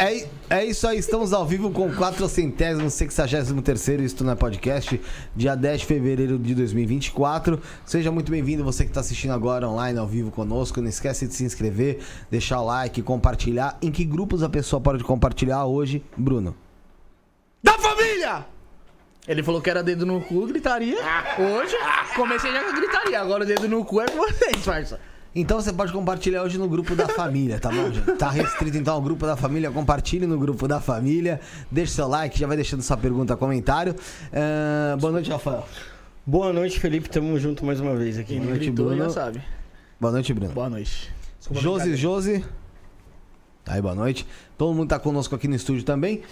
É, é isso aí, estamos ao vivo com o 463 terceiro Isto não é Podcast, dia 10 de fevereiro de 2024. Seja muito bem-vindo, você que está assistindo agora online, ao vivo conosco. Não esquece de se inscrever, deixar o like, compartilhar. Em que grupos a pessoa pode compartilhar hoje, Bruno? Da família! Ele falou que era dedo no cu, gritaria. Hoje, comecei já com gritaria. Agora o dedo no cu é com vocês, parça. Então você pode compartilhar hoje no grupo da família, tá bom, gente? Tá restrito então ao grupo da família. Compartilhe no grupo da família. Deixe seu like, já vai deixando sua pergunta, comentário. Uh, boa noite, Rafael. Boa noite, Felipe. Tamo junto mais uma vez aqui. Quem Boa noite, gritou Bruno. já sabe. Boa noite, Bruno. Boa noite. Desculpa, Josi. Josi. Tá aí, boa noite. Todo mundo tá conosco aqui no estúdio também.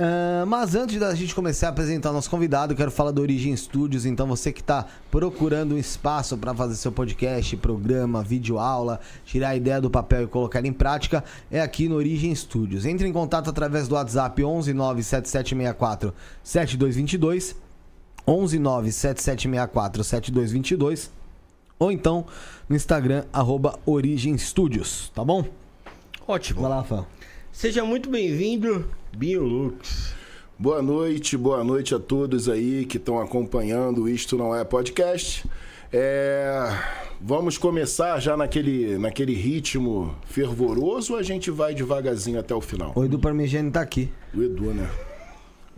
Ah, mas antes da gente começar a apresentar o nosso convidado, eu quero falar do Origem Studios. Então, você que está procurando um espaço para fazer seu podcast, programa, vídeo aula, tirar a ideia do papel e colocar em prática, é aqui no Origem Studios. Entre em contato através do WhatsApp 11 97764 7222. 11 97764 7222. Ou então no Instagram, arroba Origem Studios, tá bom? Ótimo. Vai lá, Rafael. Seja muito bem-vindo, Biolux. Boa noite, boa noite a todos aí que estão acompanhando o Isto Não É Podcast. É, Vamos começar já naquele, naquele ritmo fervoroso ou a gente vai devagarzinho até o final? O Edu Parmegiani tá aqui. O Edu, né?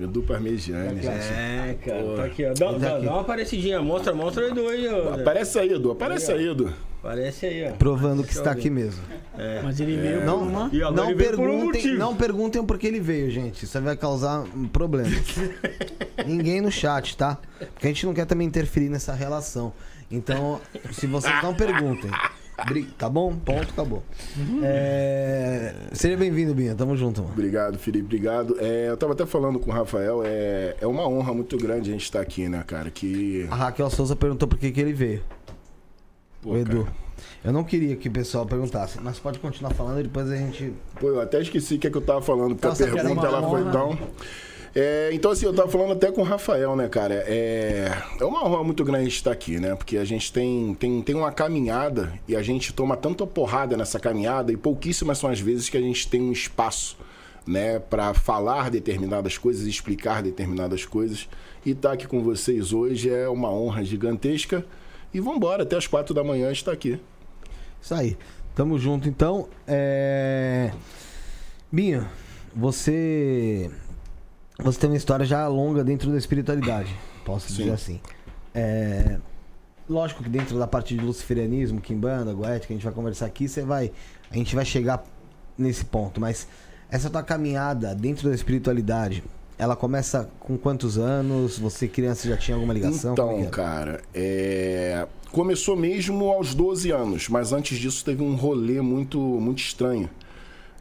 Edu Parmegiani, gente. É, cara. Tá aqui, ó. Dá, Tá dá- aqui. dá uma parecidinha. Mostra, mostra o Edu aí, ó. Aparece aí, Edu. Aparece aí, Edu. Aparece aí, ó. Provando que está ver. aqui mesmo. Mas ele veio Não, por uma... E não, ele veio por um perguntem, motivo. não perguntem por que ele veio, gente. Isso vai causar um problema. Ninguém no chat, tá? Porque a gente não quer também interferir nessa relação. Então, se vocês não perguntem. Tá bom? Ponto, acabou. É, Seja bem-vindo, Binha. Tamo junto, mano. Obrigado, Felipe. Obrigado. É, eu tava até falando com o Rafael. É, é uma honra muito grande a gente estar aqui, né, cara? Que. A Raquel Souza perguntou por que, que ele veio. Pô, o Edu. cara, Eu não queria que o pessoal perguntasse, mas pode continuar falando e depois a gente. Pô, eu até esqueci o que, é que eu tava falando, porque Nossa, a que era pergunta ela foi tão. É, então, assim, eu tava falando até com o Rafael, né, cara? É, é uma honra muito grande estar aqui, né? Porque a gente tem, tem, tem uma caminhada e a gente toma tanta porrada nessa caminhada e pouquíssimas são as vezes que a gente tem um espaço, né, para falar determinadas coisas, explicar determinadas coisas. E estar aqui com vocês hoje é uma honra gigantesca. E vambora, até as quatro da manhã estar aqui. Isso aí. Tamo junto, então. É... Você. Você tem uma história já longa dentro da espiritualidade, posso Sim. dizer assim. É... Lógico que dentro da parte de luciferianismo, Kimbanda, Goética, que a gente vai conversar aqui, você vai. A gente vai chegar nesse ponto, mas essa tua caminhada dentro da espiritualidade, ela começa com quantos anos? Você criança já tinha alguma ligação? É Então, era? cara, é... começou mesmo aos 12 anos, mas antes disso teve um rolê muito, muito estranho.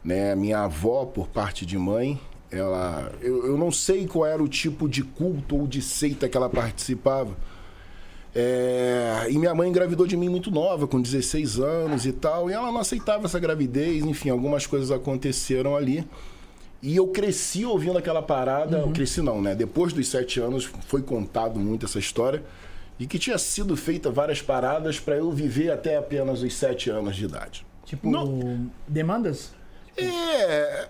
Né? Minha avó, por parte de mãe, ela. Eu, eu não sei qual era o tipo de culto ou de seita que ela participava. É, E minha mãe engravidou de mim muito nova, com 16 anos e tal, e ela não aceitava essa gravidez, enfim, algumas coisas aconteceram ali. E eu cresci ouvindo aquela parada, eu cresci não, né? Depois dos sete anos foi contado muito essa história, e que tinha sido feita várias paradas para eu viver até apenas os sete anos de idade. Tipo, Não. demandas? É.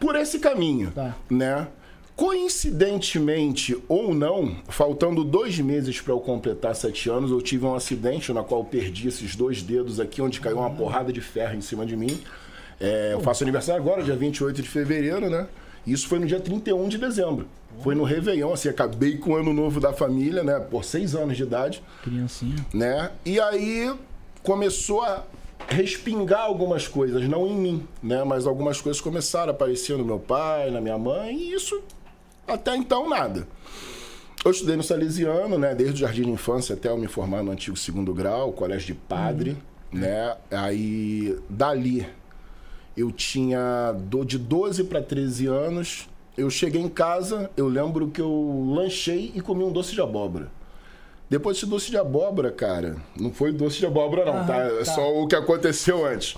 Por esse caminho, Tá. né? Coincidentemente ou não, faltando dois meses para eu completar sete anos, eu tive um acidente na qual eu perdi esses dois dedos aqui, onde caiu uma porrada de ferro em cima de mim. É, eu faço aniversário agora, dia 28 de fevereiro, né? Isso foi no dia 31 de dezembro. Foi no Réveillon, assim, acabei com o ano novo da família, né? Por seis anos de idade Criancinha. né? E aí começou a respingar algumas coisas, não em mim, né? Mas algumas coisas começaram a aparecer no meu pai, na minha mãe, e isso até então nada. Eu estudei no Salesiano, né? Desde o jardim de infância até eu me formar no antigo segundo grau, colégio de padre, né? Aí dali eu tinha do- de 12 para 13 anos. Eu cheguei em casa, eu lembro que eu lanchei e comi um doce de abóbora. Depois desse doce de abóbora, cara, não foi doce de abóbora, não, tá? É só o que aconteceu antes.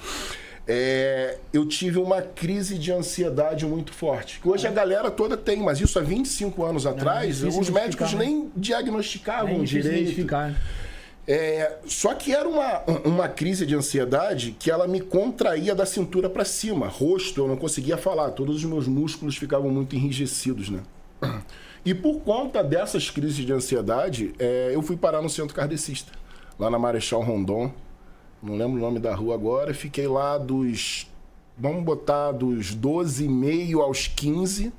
É, eu tive uma crise de ansiedade muito forte. Que hoje a galera toda tem, mas isso há 25 anos atrás, difícil os médicos né? nem diagnosticavam É difícil direito. identificar. É, só que era uma, uma crise de ansiedade que ela me contraía da cintura para cima. Rosto, eu não conseguia falar, todos os meus músculos ficavam muito enrijecidos, né? E por conta dessas crises de ansiedade, é, eu fui parar no centro kardecista, lá na Marechal Rondon. Não lembro o nome da rua agora. Fiquei lá dos. Vamos botar dos 12 e meio aos 15.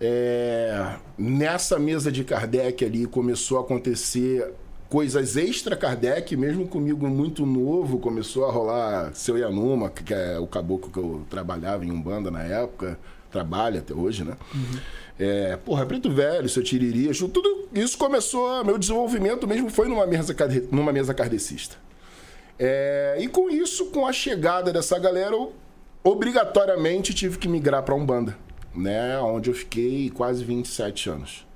É, nessa mesa de Kardec ali começou a acontecer coisas extra Kardec, mesmo comigo muito novo, começou a rolar Seu Yanuma, que é o caboclo que eu trabalhava em Umbanda na época, trabalha até hoje, né? Uhum. É, porra, Preto Velho, Seu Tiriri, tudo isso começou, meu desenvolvimento mesmo foi numa mesa, numa mesa kardecista. É, e com isso, com a chegada dessa galera, eu obrigatoriamente tive que migrar para Umbanda né? Onde eu fiquei quase 27 anos.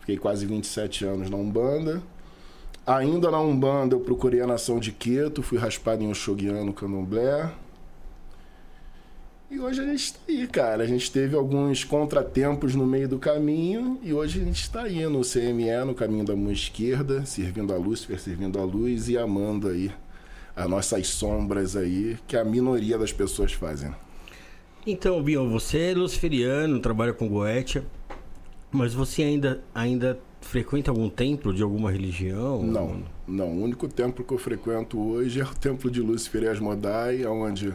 Fiquei quase 27 anos na Umbanda. Ainda na Umbanda eu procurei a nação de Queto, fui raspado em Oxoguiano, Candomblé. E hoje a gente está aí, cara. A gente teve alguns contratempos no meio do caminho e hoje a gente está aí no CME, no caminho da mão esquerda, servindo a Lúcifer, servindo a luz e amando aí as nossas sombras aí, que a minoria das pessoas fazem. Então, Bion, você é luciferiano, trabalha com Goetia, mas você ainda, ainda frequenta algum templo de alguma religião? Não, não. O único templo que eu frequento hoje é o templo de Lúcifer e Asmodai, onde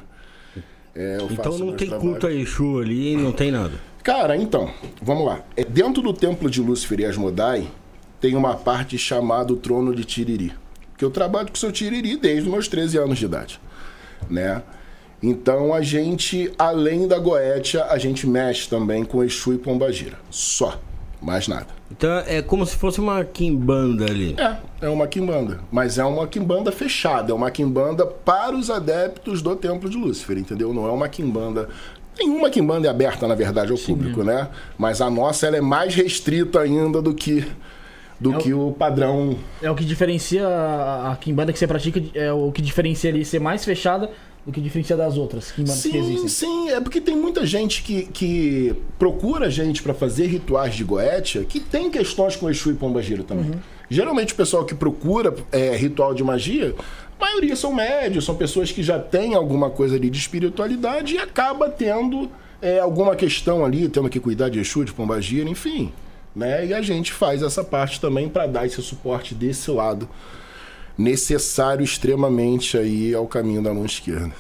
é, Então não tem trabalhos. culto a Exu ali, não tem nada. Cara, então, vamos lá. É, dentro do templo de Lúcifer e Asmodai, tem uma parte chamada o Trono de Tiriri. Que eu trabalho com o seu Tiriri desde os meus 13 anos de idade, né? Então a gente, além da Goetia, a gente mexe também com Exu e Pombagira. Só. Mais nada. Então é como se fosse uma quimbanda ali. É, é uma quimbanda. Mas é uma quimbanda fechada. É uma quimbanda para os adeptos do Templo de Lúcifer, entendeu? Não é uma quimbanda. Nenhuma quimbanda é aberta, na verdade, ao Sim, público, né? Mas a nossa ela é mais restrita ainda do que do é que o, o, padrão. É o que diferencia a quimbanda que você pratica, é o que diferencia ali ser mais fechada do que diferencia das outras que, sim, que existem. Sim, é porque tem muita gente que, que procura gente para fazer rituais de Goetia que tem questões com Exu e Pombagira também. Uhum. Geralmente o pessoal que procura é, ritual de magia, a maioria são médios, são pessoas que já têm alguma coisa ali de espiritualidade e acaba tendo é, alguma questão ali, tendo que cuidar de Exu, de Pombagira, enfim. Né? E a gente faz essa parte também para dar esse suporte desse lado necessário extremamente aí ao caminho da mão esquerda.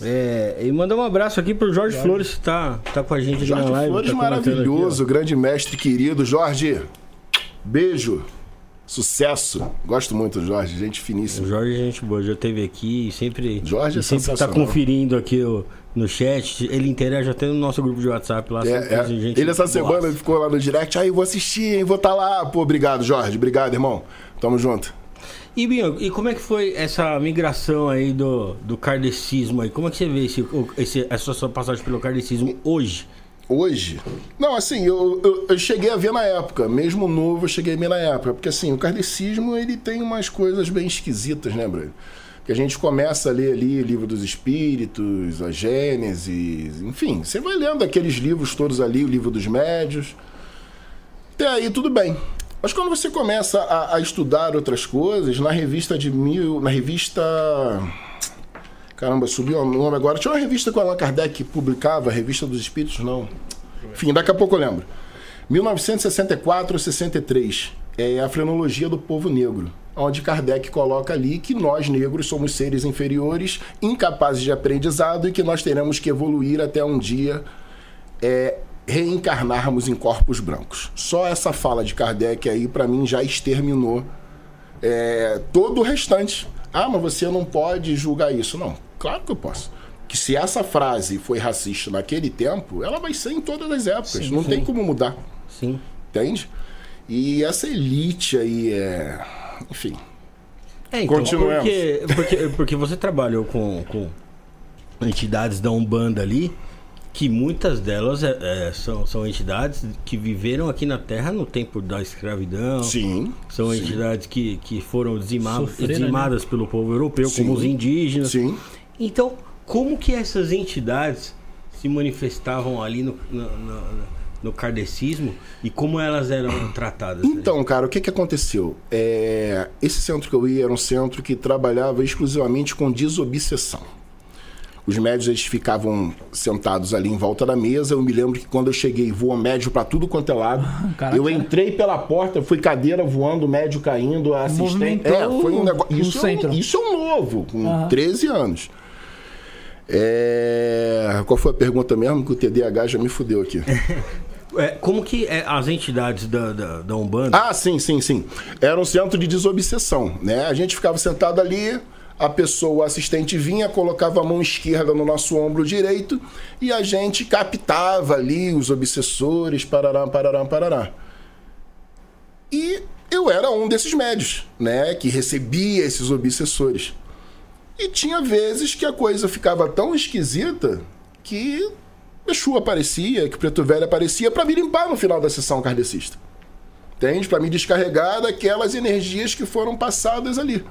É, e mandar um abraço aqui pro Jorge Jorge. Flores, que tá, tá com a gente Jorge na live. Flores tá maravilhoso, aqui, grande mestre querido. Jorge, beijo. Sucesso. Gosto muito do Jorge, gente finíssima. O Jorge, é gente boa, já esteve aqui e sempre, Jorge é sempre tá conferindo aqui o, no chat. Ele interage até no nosso grupo de WhatsApp lá. É, é. Ele essa semana ele ficou lá no direct. Aí, vou assistir, hein? Vou estar tá lá. Pô, obrigado, Jorge. Obrigado, irmão. Tamo junto. E, Binho, e como é que foi essa migração aí do, do kardecismo aí? Como é que você vê esse, esse, essa sua passagem pelo kardecismo hoje? Hoje? Não, assim, eu, eu, eu, cheguei a ver na época. Mesmo novo, eu cheguei a ver na época. Porque, assim, o kardecismo, ele tem umas coisas bem esquisitas, né, Bruno? Que a gente começa a ler ali o Livro dos Espíritos, a Gênesis, enfim. Você vai lendo aqueles livros todos ali, o Livro dos Médios. Até aí, tudo bem. Mas quando você começa a, a, estudar outras coisas, na revista de mil. Na revista. Caramba, subiu o nome agora. Tinha uma revista que o Allan Kardec publicava, a Revista dos Espíritos, não. Enfim, daqui a pouco eu lembro. 1964 ou 63. É a frenologia do povo negro. Onde Kardec coloca ali que nós negros somos seres inferiores, incapazes de aprendizado e que nós teremos que evoluir até um dia é, reencarnarmos em corpos brancos. Só essa fala de Kardec aí, para mim, já exterminou é, todo o restante. Ah, mas você não pode julgar isso. Não, claro que eu posso. Que se essa frase foi racista naquele tempo, ela vai ser em todas as épocas. Sim, não sim. tem como mudar. Sim. Entende? E essa elite aí é. Enfim. É, então, Continuemos. Porque, porque, porque você trabalhou com, com entidades da Umbanda ali que muitas delas é, é, são, são entidades que viveram aqui na Terra no tempo da escravidão. Sim. São sim. entidades que, que foram dizimadas, Sofreram, dizimadas né? pelo povo europeu, sim. como os indígenas. Sim. Então, como que essas entidades se manifestavam ali no, no, no, no kardecismo e como elas eram tratadas? Então, né? cara, o que, que aconteceu? É, esse centro que eu ia era um centro que trabalhava exclusivamente com desobsessão. Os médios eles ficavam sentados ali em volta da mesa. Eu me lembro que quando eu cheguei, voou médio para tudo quanto é lado. Caraca. Eu entrei pela porta, fui cadeira voando, médio caindo, assistente. É, foi um negócio. Isso, é um, isso é um novo, com uhum. 13 anos. É... Qual foi a pergunta mesmo? Que o TDAH já me fudeu aqui. É, como que é, as entidades da, da, da, Umbanda? Ah, sim, sim, sim. Era um centro de desobsessão, né? A gente ficava sentado ali, a pessoa, o assistente vinha, colocava a mão esquerda no nosso ombro direito e a gente captava ali os obsessores, parará, parará, parará. E eu era um desses médios, né? Que recebia esses obsessores. E tinha vezes que a coisa ficava tão esquisita que Exu aparecia, que Preto Velho aparecia para me limpar no final da sessão kardecista. Entende? Para me descarregar daquelas energias que foram passadas ali.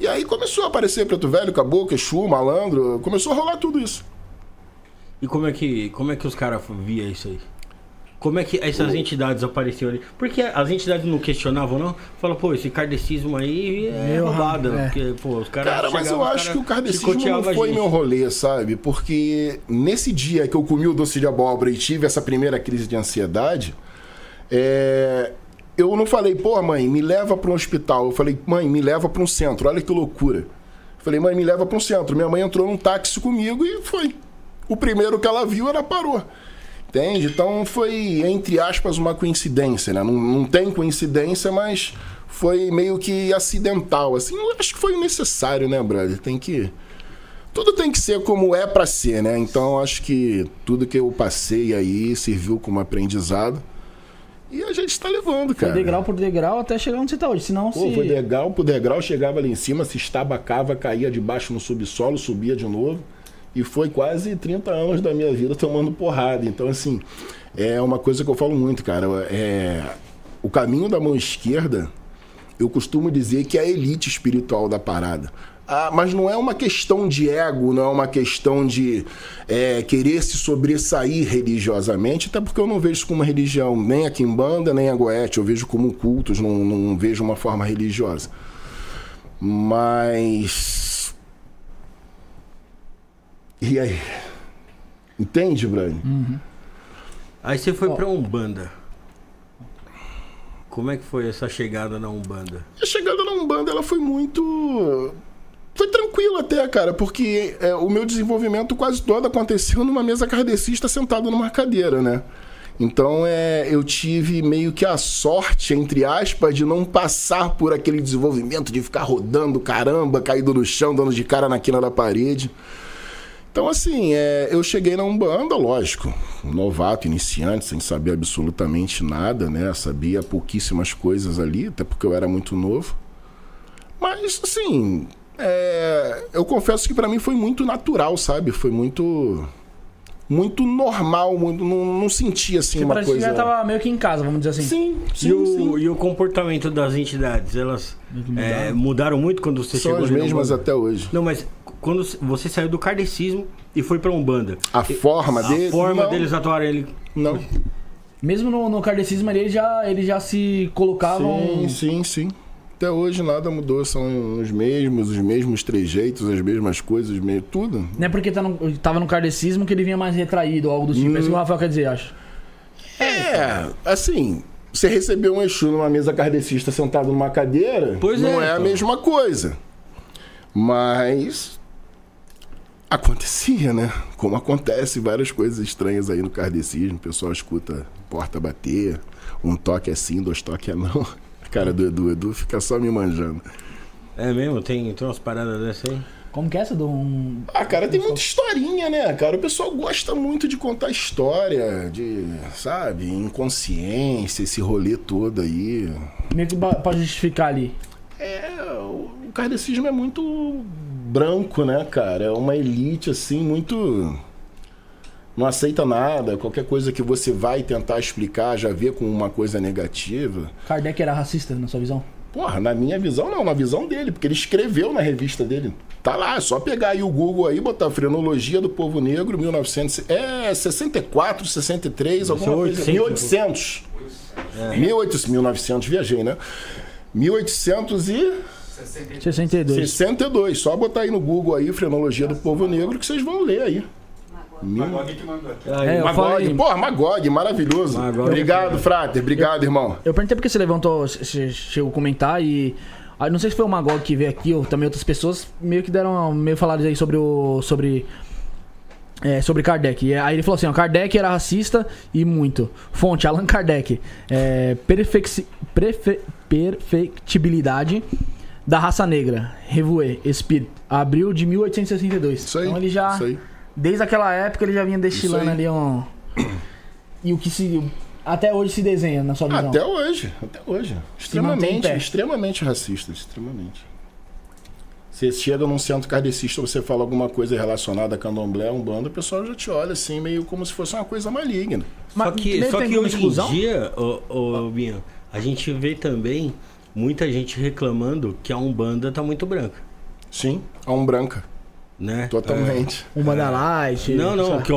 E aí começou a aparecer Preto Velho, Caboclo, Exu, Malandro, começou a rolar tudo isso. E como é que, como é que os caras via isso aí? Como é que essas entidades apareciam ali? Porque as entidades não questionavam, não? Fala, pô, esse kardecismo aí é meu roubada. É. Porque, pô, os caras. Cara, mas eu acho que o kardecismo não foi meu rolê, sabe? Porque nesse dia que eu comi o doce de abóbora e tive essa primeira crise de ansiedade, é... eu não falei, pô, mãe, me leva para um hospital. Eu falei, mãe, me leva para um centro. Olha que loucura. Eu falei, mãe, me leva para um centro. Minha mãe entrou num táxi comigo e foi. O primeiro que ela viu, ela parou. Entende? Então foi, entre aspas, uma coincidência, né? Não, não tem coincidência, mas foi meio que acidental, assim. Eu acho que foi necessário, né, brother? Tem que... Tudo tem que ser como é para ser, né? Então acho que tudo que eu passei aí serviu como aprendizado. E a gente está levando, cara. Foi degrau por degrau até chegar onde você está hoje. Senão Pô, se... foi degrau por degrau, chegava ali em cima, se estabacava, caía debaixo no subsolo, subia de novo. E foi quase 30 anos da minha vida tomando porrada. Então, assim, é uma coisa que eu falo muito, cara. É, o caminho da mão esquerda, eu costumo dizer que é a elite espiritual da parada. Ah, mas não é uma questão de ego, não é uma questão de é, querer se sobressair religiosamente, até porque eu não vejo isso como uma religião, nem a Kimbanda, nem a Goethe, eu vejo como cultos, não, não vejo uma forma religiosa. Mas e aí? Entende, Brian? Uhum. Aí você foi pra Umbanda. Como é que foi essa chegada na Umbanda? A chegada na Umbanda, ela foi muito. Foi tranquilo até, cara, porque é, o meu desenvolvimento quase todo aconteceu numa mesa kardecista sentado numa cadeira, né? Então é, eu tive meio que a sorte, entre aspas, de não passar por aquele desenvolvimento de ficar rodando, caramba, caído no chão, dando de cara na quina da parede. Então, assim, é, eu cheguei na Umbanda, lógico, um novato, iniciante, sem saber absolutamente nada, né? Sabia pouquíssimas coisas ali, até porque eu era muito novo. Mas, assim, é, eu confesso que para mim foi muito natural, sabe? Foi muito muito normal, muito, não, não sentia assim uma coisa. Você já tava meio que em casa, vamos dizer assim. Sim, sim, e o, sim. E o comportamento das entidades, elas é, mudaram muito quando você São chegou? São as mesmas até hoje. Não, mas quando você saiu do kardecismo e foi para Umbanda. A forma deles? A forma não. deles atuarem ele. Não. Mesmo no, no kardecismo ele já, ele já se colocavam. Sim, sim, sim. Até hoje nada mudou, são os mesmos, os mesmos trejeitos, as mesmas coisas, meio tudo. Não é porque tá no, tava no kardecismo que ele vinha mais retraído ou algo do tipo. Hum. É isso que o Rafael quer dizer, acho. É, assim, você receber um Exu numa mesa kardecista sentado numa cadeira, pois não é, é a então. mesma coisa. Mas acontecia, né? Como acontece várias coisas estranhas aí no kardecismo. O pessoal escuta porta bater, um toque assim, dois toques é não. Cara do Edu, Edu fica só me manjando. É mesmo? Tem, tem umas paradas dessas aí? Como que é essa do um... Ah, cara, tem muita historinha, né, cara? O pessoal gosta muito de contar história, de, sabe, inconsciência, esse rolê todo aí. Meio que pra justificar ali. É, o kardecismo é muito branco, né, cara? É uma elite, assim, muito. Não aceita nada. Qualquer coisa que você vai tentar explicar já vê com uma coisa negativa. Kardec era racista, na sua visão? Porra, na minha visão não, na visão dele, porque ele escreveu na revista dele. Tá lá, é só pegar aí o Google aí, botar Frenologia do Povo Negro, 1900, é 64, 63, alguma coisa, 1800. É. 1800, 1900, viajei, né? 1800 e 62. 62. Só botar aí no Google aí, Frenologia do Povo Negro, que vocês vão ler aí. Magog que mandou aqui. É, Magog, falei... porra, Magog, maravilhoso. Magog. Obrigado, Frater. Obrigado, eu, irmão. Eu perguntei porque você levantou, você chegou a comentar e. Não sei se foi o Magog que veio aqui ou também outras pessoas meio que deram. meio falaram aí sobre o. sobre. É, sobre Kardec. E aí ele falou assim: ó, Kardec era racista e muito. Fonte: Allan Kardec. É, perfec prefe, perfectibilidade da raça negra. Revoer, Espírito. Abril de 1862. Isso aí. Então ele já. Isso aí. Desde aquela época ele já vinha destilando ali um. E o que se. Até hoje se desenha na sua visão? Até hoje, até hoje. Extremamente, extremamente racista, extremamente. Você chega num centro kardecista, você fala alguma coisa relacionada a candomblé, um bando, o pessoal já te olha assim, meio como se fosse uma coisa maligna. Só que, só que hoje em dia, ô, ô, Binho, a gente vê também muita gente reclamando que a Umbanda tá muito branca. Sim, a Umbranca né? Totalmente. É. Umbanda Light. Não, não, que,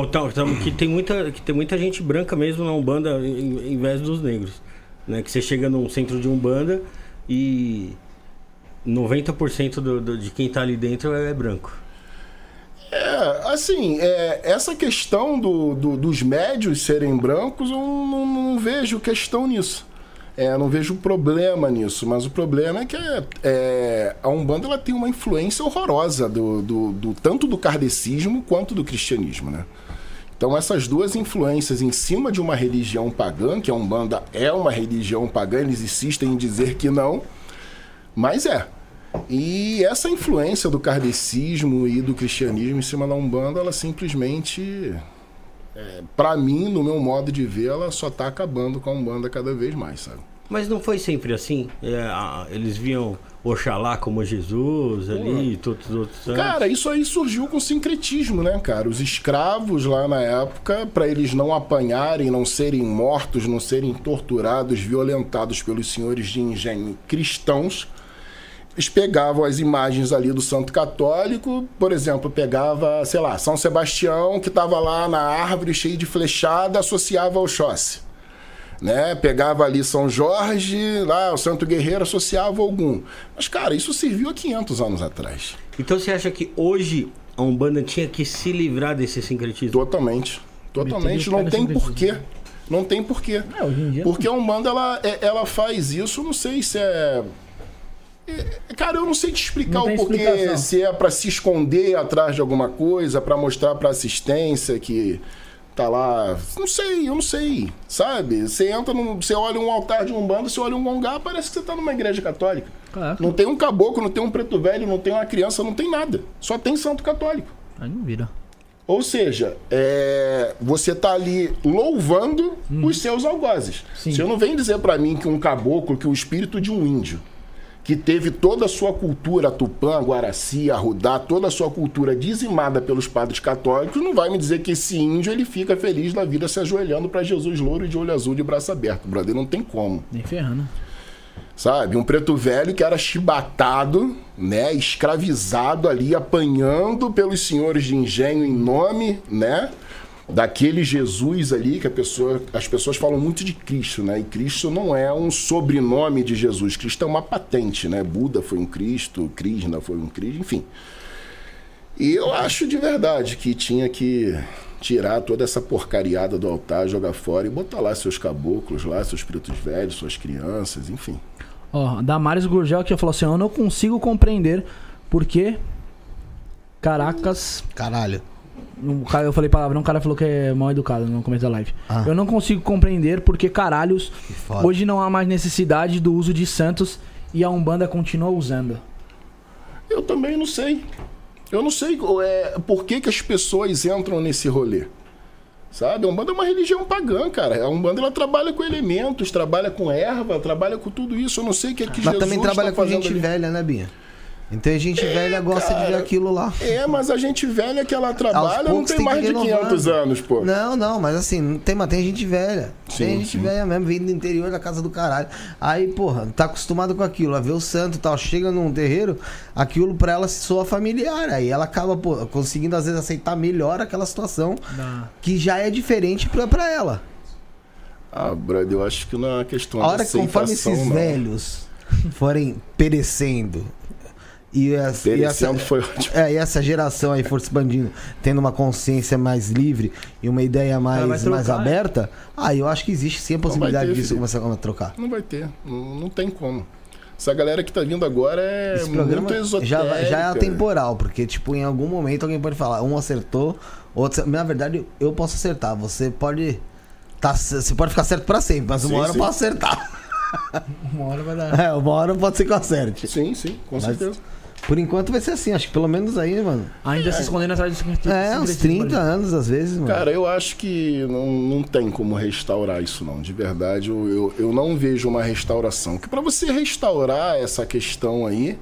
que, tem muita, que tem muita gente branca mesmo na Umbanda em, em vez dos negros. Né? Que você chega num centro de Umbanda e 90% do, do, de quem tá ali dentro é, é branco. É, assim, é, essa questão do, do, dos médios serem brancos, eu não, não vejo questão nisso. É, não vejo problema nisso, mas o problema é que é, é, a Umbanda ela tem uma influência horrorosa do, do, do, tanto do kardecismo quanto do cristianismo, né? Então essas duas influências em cima de uma religião pagã, que a Umbanda é uma religião pagã, eles insistem em dizer que não, mas é. E essa influência do kardecismo e do cristianismo em cima da Umbanda, ela simplesmente, é, para mim, no meu modo de ver, ela só está acabando com a Umbanda cada vez mais, sabe? Mas não foi sempre assim? É, eles viam Oxalá como Jesus ali e todos os outros santos. Cara, isso aí surgiu com sincretismo, né, cara? Os escravos lá na época, para eles não apanharem, não serem mortos, não serem torturados, violentados pelos senhores de engenho cristãos, eles pegavam as imagens ali do santo católico, por exemplo, pegava, sei lá, São Sebastião, que estava lá na árvore cheio de flechada, associava ao Xosse né? Pegava ali São Jorge, lá o Santo Guerreiro associava algum. Mas, cara, isso serviu há 500 anos atrás. Então você acha que hoje a Umbanda tinha que se livrar desse sincretismo? Totalmente. Totalmente. Não tem porquê. Não tem porquê. É, Porque a Umbanda, ela, é, ela faz isso, não sei se é... é cara, eu não sei te explicar o porquê. Explicação. Se é para se esconder atrás de alguma coisa, para mostrar para assistência que tá lá. Não sei, eu não sei. Sabe? Você entra num. Você olha um altar de um bando, você olha um gongá, parece que você tá numa igreja católica. Caraca. Não tem um caboclo, não tem um preto velho, não tem uma criança, não tem nada. Só tem santo católico. Aí não vira. Ou seja, é, você tá ali louvando hum. os seus algozes. Sim. Você não vem dizer para mim que um caboclo, que o espírito de um índio, que teve toda a sua cultura tupã, guaraci, arrudá, toda a sua cultura dizimada pelos padres católicos, não vai me dizer que esse índio ele fica feliz da vida se ajoelhando para Jesus louro de olho azul de braço aberto, brother, não tem como. Nem ferrando. Sabe, um preto velho que era chibatado, né, escravizado ali, apanhando pelos senhores de engenho em nome, né, daquele Jesus ali que a pessoa, as pessoas falam muito de Cristo, né? E Cristo não é um sobrenome de Jesus, Cristo é uma patente, né? Buda foi um Cristo, Krishna foi um Cristo, enfim. E eu acho de verdade que tinha que tirar toda essa porcariada do altar, jogar fora e botar lá seus caboclos, lá seus pretos velhos, suas crianças, enfim. Ó, oh, Damares Gurgel aqui falou assim: "Eu não consigo compreender porque Caracas, caralho um cara, eu falei palavra, um cara falou que é mal educado no começo da live. Ah. Eu não consigo compreender porque caralhos hoje não há mais necessidade do uso de santos e a Umbanda continua usando. Eu também não sei. Eu não sei é, por que, que as pessoas entram nesse rolê. Sabe? A Umbanda é uma religião pagã, cara. A Umbanda ela trabalha com elementos, trabalha com erva, trabalha com tudo isso. Eu não sei o que é que Mas Jesus também trabalha tá com gente ali. velha, né, Binha? Então a gente velha gosta Cara, de ver aquilo lá. É, mas a gente velha que ela trabalha não tem tem mais de renovar. 500 anos, pô. Não, não, mas assim, não tem, mas tem gente velha. Sim, tem gente sim. velha mesmo, vindo do interior da casa do caralho. Aí, porra, tá acostumado com aquilo, a ver o santo e tal. Chega num terreiro, aquilo pra ela se soa familiar. Aí ela acaba, pô, conseguindo às vezes aceitar melhor aquela situação Na- que já é diferente pra, pra ela. Ah, brother, eu acho que não é uma questão A hora de que conforme aceitação, esses não. velhos forem perecendo e essa, e essa, foi ótimo. é, e essa geração aí for se expandindo, tendo uma consciência mais livre e uma ideia mais, trocar, mais aberta, aí eu acho que existe sim a possibilidade ter, disso filho. começar a trocar. Não vai ter. Não, não tem como. Essa galera que tá vindo agora é Esse muito esotérica. já, já é atemporal, porque, tipo, em algum momento alguém pode falar, um acertou, outro. Na verdade, eu posso acertar. Você pode. Tá, você pode ficar certo pra sempre, mas uma Sim, hora sim. eu posso acertar. Uma hora vai dar. É, uma hora pode ser que eu acerte. Sim, sim, com Mas- certeza. Por enquanto vai ser assim, acho que pelo menos aí, mano. Ainda se escondendo atrás do secretismo. É, uns 30 anos às vezes, mano. Cara, eu acho que não, não tem como restaurar isso, não. De verdade, eu, eu, eu não vejo uma restauração. Que pra você restaurar essa questão aí,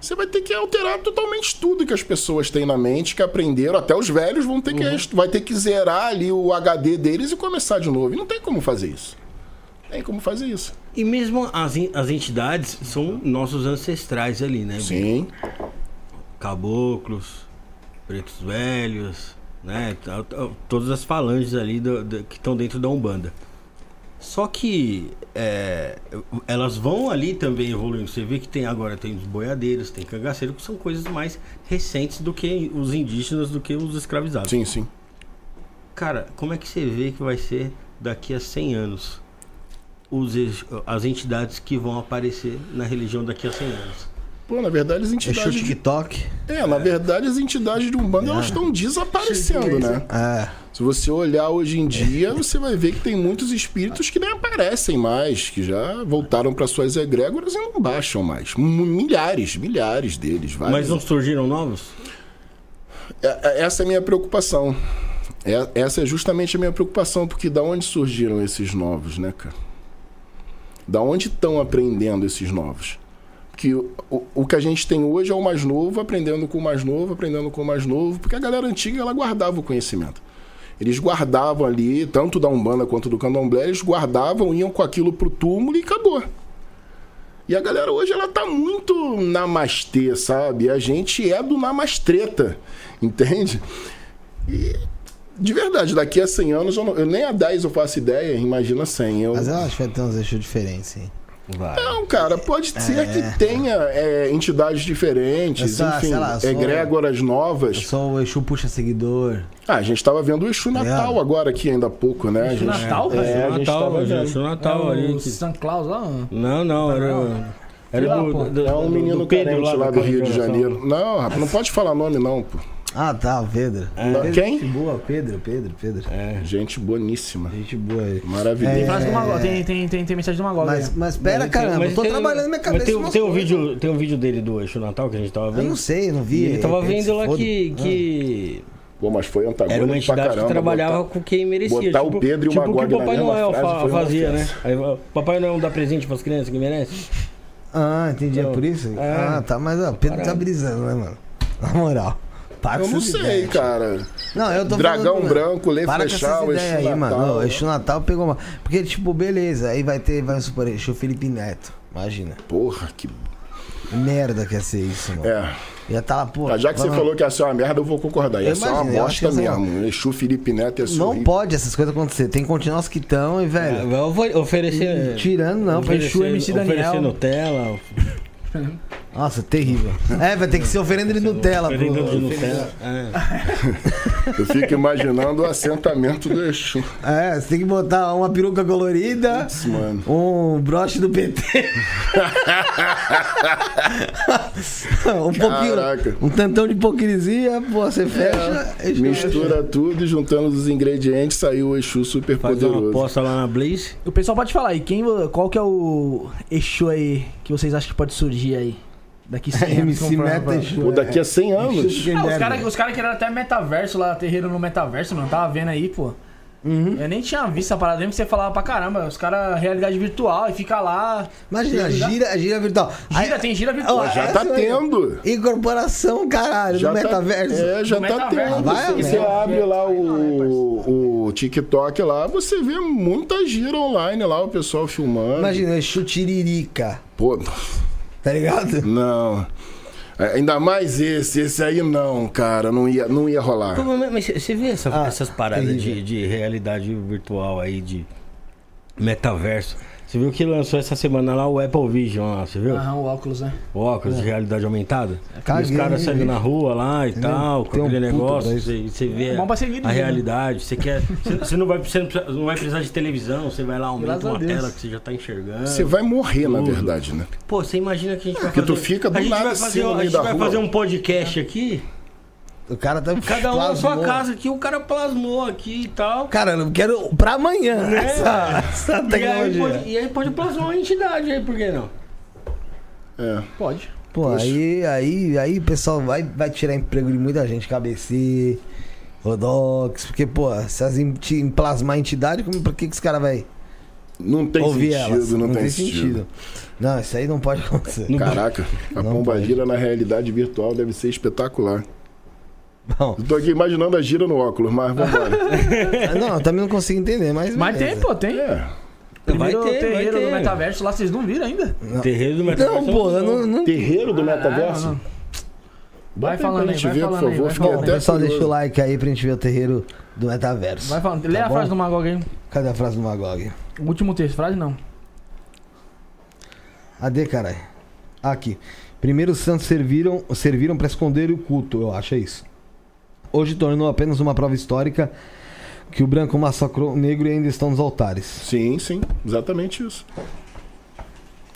você vai ter que alterar totalmente tudo que as pessoas têm na mente, que aprenderam. Até os velhos vão ter que, rest- vai ter que zerar ali o HD deles e começar de novo. E não tem como fazer isso. Tem como fazer isso. E mesmo as, as entidades são nossos ancestrais ali, né? Sim. Caboclos, pretos velhos, né? Todas as falanges ali do- do- que estão dentro da Umbanda. Só que é, elas vão ali também evoluindo. Você vê que tem agora tem os boiadeiros, tem cangaceiros, que são coisas mais recentes do que os indígenas, do que os escravizados. Sim, sim. Cara, como é que você vê que vai ser daqui a 100 anos os, as entidades que vão aparecer na religião daqui a 100 anos? Pô, na verdade, as o entidades. De... TikTok. É, na verdade, as entidades de Umbanda elas estão desaparecendo, né? É. Se você olhar hoje em dia, você vai ver que tem muitos espíritos que nem aparecem mais, que já voltaram para suas egrégoras e não baixam mais. M- Milhares, milhares deles. Vários. Mas não surgiram novos? É- é- Essa é a minha preocupação. É- Essa é justamente a minha preocupação, porque da onde surgiram esses novos, né, cara? Da onde estão aprendendo esses novos? O, o, o que a gente tem hoje é o mais novo, aprendendo com o mais novo, aprendendo com o mais novo, porque a galera antiga ela guardava o conhecimento. Eles guardavam ali, tanto da Umbanda quanto do Candomblé, eles guardavam, iam com aquilo pro túmulo e acabou. E a galera hoje ela tá muito namastê, sabe? A gente é do namastreta, entende? E de verdade, daqui a 100 anos, eu, não- eu nem a 10 eu faço ideia, imagina 100. Eu, Mas eu acho que vai ter uns eixos diferentes, sim. Vai. não, cara, pode ser que tenha é, entidades diferentes, só, enfim, lá, sou- egrégoras novas. sou o Exu puxa seguidor. Ah, a gente tava vendo o Exu Natal Ligado? agora aqui ainda há pouco, né? A Exu gente- Natal? É, a gente Natal, tava gente, vendo. o Natal é ali. o que- São Claus lá? Não, não, era. Era lá, do, do- É um do- menino do Pedro carente lá do Carro Rio de. Janeiro. Não, rapaz, não pode falar nome não, pô. Ah, tá, o Pedro. Não, Pedro, quem? Gente boa, Pedro, Pedro, Pedro. É. Gente boníssima. Gente boa aí. Maravilhoso. Tem É. Magog, tem, tem, tem, tem mensagem do Magog. Mas, aí. mas pera, Mas caramba, tem- eu tô tem- trabalhando na minha mas cabeça. Tem, tem um vídeo, tem um vídeo dele do Eixo Natal que a gente tava Eu vendo. não sei, eu não vi. E ele tava repente, vendo lá foda. que, Ah. que Pô, mas foi antagônico era uma pra entidade caramba. que trabalhava botar- com quem merecia. botar o Pedro e o tipo Magog que o Papai Noel uma fazia, né? Aí, o Papai Noel dá presente pras crianças que merecem. Ah, entendi, é por isso? É. Ah, tá, mas ó, Pedro tá brisando, né, mano? Na moral. Para com Eu não sei, ideias. cara. Não, eu tô Dragão falando, branco, Lê Para com essas Flechal, ideias Exu aí, Natal. mano. Ô, Exu Natal pegou uma. Porque, tipo, beleza, aí vai ter, vai supor, Exu Felipe Neto. Imagina. Porra, que. Merda que ia ser isso, mano. É. Ia tá lá, pô. Ah, Já que você falou que ia ser uma merda, eu vou concordar. Ia Eu ser uma imagino, eu bosta mesmo. Exu Felipe Neto ia ser Não horrível. pode essas coisas acontecer. Tem que continuar os que estão e, velho. É, Vai ofe- oferecer. Tirando, não, pra oferecer, Exu, MC Daniel. Oferecer Nutella. Nossa, terrível. É, vai ter que ser oferenda de Nutella, oferenda de. Nutella. É. Eu fico imaginando o assentamento do Exu. É, você tem que botar uma peruca colorida, Putz, mano. um broche do PT. um pouquinho. Caraca. Um tantão de hipocrisia, pô, você fecha. É, Mistura tudo e juntando os ingredientes saiu o Exu super Fazer uma poderoso. aposta lá na Blaze. O pessoal pode falar aí, quem, qual que é o Exu aí que vocês acham que pode surgir aí? Daqui 100 anos. MC Meta. Pô, daqui a 100 anos. Exu Ah, os caras os cara queriam até metaverso lá, terreiro no metaverso, mano. Tava vendo aí, pô. Uhum. Eu nem tinha visto a parada, lembro que você falava pra caramba, os caras, realidade virtual, e fica lá. Imagina, gira, gira virtual. Gira, Aí, tem gira virtual. Ó, já tá tendo. Incorporação, caralho, já no tá, metaverso. É, já no tá metaverso. tendo. Vai, você, você abre lá o, o TikTok lá, você vê muita gira online lá, o pessoal filmando. Imagina, chutiririca. Pô. Tá ligado? Não. É, ainda mais esse, esse aí não, cara, não ia, não ia rolar. Mas você vê essa, ah, essas paradas de, de realidade virtual aí, de metaverso. Você viu que lançou essa semana lá o Apple Vision lá, você viu? Ah, o óculos, né? O óculos é. de realidade aumentada. Caguei, os caras saem na rua lá e tal, com aquele um negócio, você, você vê é a, a realidade. Você quer. Você, não vai, você não vai precisar de televisão, você vai lá, aumenta uma tela que você já tá enxergando. Você vai morrer, tudo. na verdade, né? Pô, você imagina que a gente vai fazer. Que tu fica do a gente vai fazer, assim, A gente vai fazer um podcast aqui. O cara tá Cada um na sua casa aqui, o cara plasmou aqui e tal. Cara, eu quero pra amanhã né? essa, essa tecnologia. E aí, pode, e aí pode plasmar uma entidade aí, por que não? É. Pode. Pô, aí, aí, aí o pessoal vai, vai tirar emprego de muita gente, KBC, Rodox, porque, pô, se as em, plasmar entidade, como, por que, que esse cara vai não tem ouvir sentido, elas? Não, não tem, tem sentido. sentido. Não, isso aí não pode acontecer. Caraca, a pomba gira na realidade virtual deve ser espetacular. Bom. tô aqui imaginando a gira no óculos, mas vambora. não, eu também não consigo entender, mas. Mas tem, pô, tem. É. Primeiro vai ter, terreiro vai ter. do metaverso lá, vocês não viram ainda? Não. Terreiro do metaverso. Não, pô, não, não... Terreiro do metaverso? Não, vai falando aí, vai ver, falando por favor. Aí, Bom, pessoal, deixa o like aí pra gente ver o terreiro do metaverso. Vai falando. Lê tá a bom? frase do Magog aí. Cadê a frase do Magog? O último texto, frase não. Cadê, caralho? Aqui. Primeiro os santos serviram, serviram para esconder o culto, eu acho é isso hoje tornou apenas uma prova histórica que o branco massacrou o negro e ainda estão nos altares. Sim, sim, exatamente isso.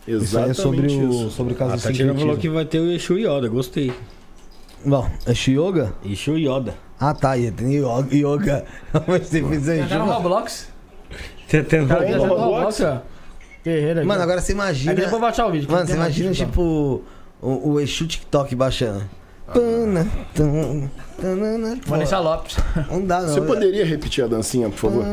Exatamente isso é sobre isso. o, sobre o caso A Tatiana falou que vai ter o Exu Yoda, gostei. Bom, Exu Yoga? Exu Yoda. Ah tá, e tem yoga. yoga. Mas você fizer Tá no Roblox? Você tem no Roblox? Guerreiro Mano, agora você imagina... Aí depois eu vou baixar o vídeo. Mano, você imagina, tipo, o, o Exu TikTok baixando. Pana, Vanessa Lopes. Não dá, não. Você poderia repetir a dancinha, por favor?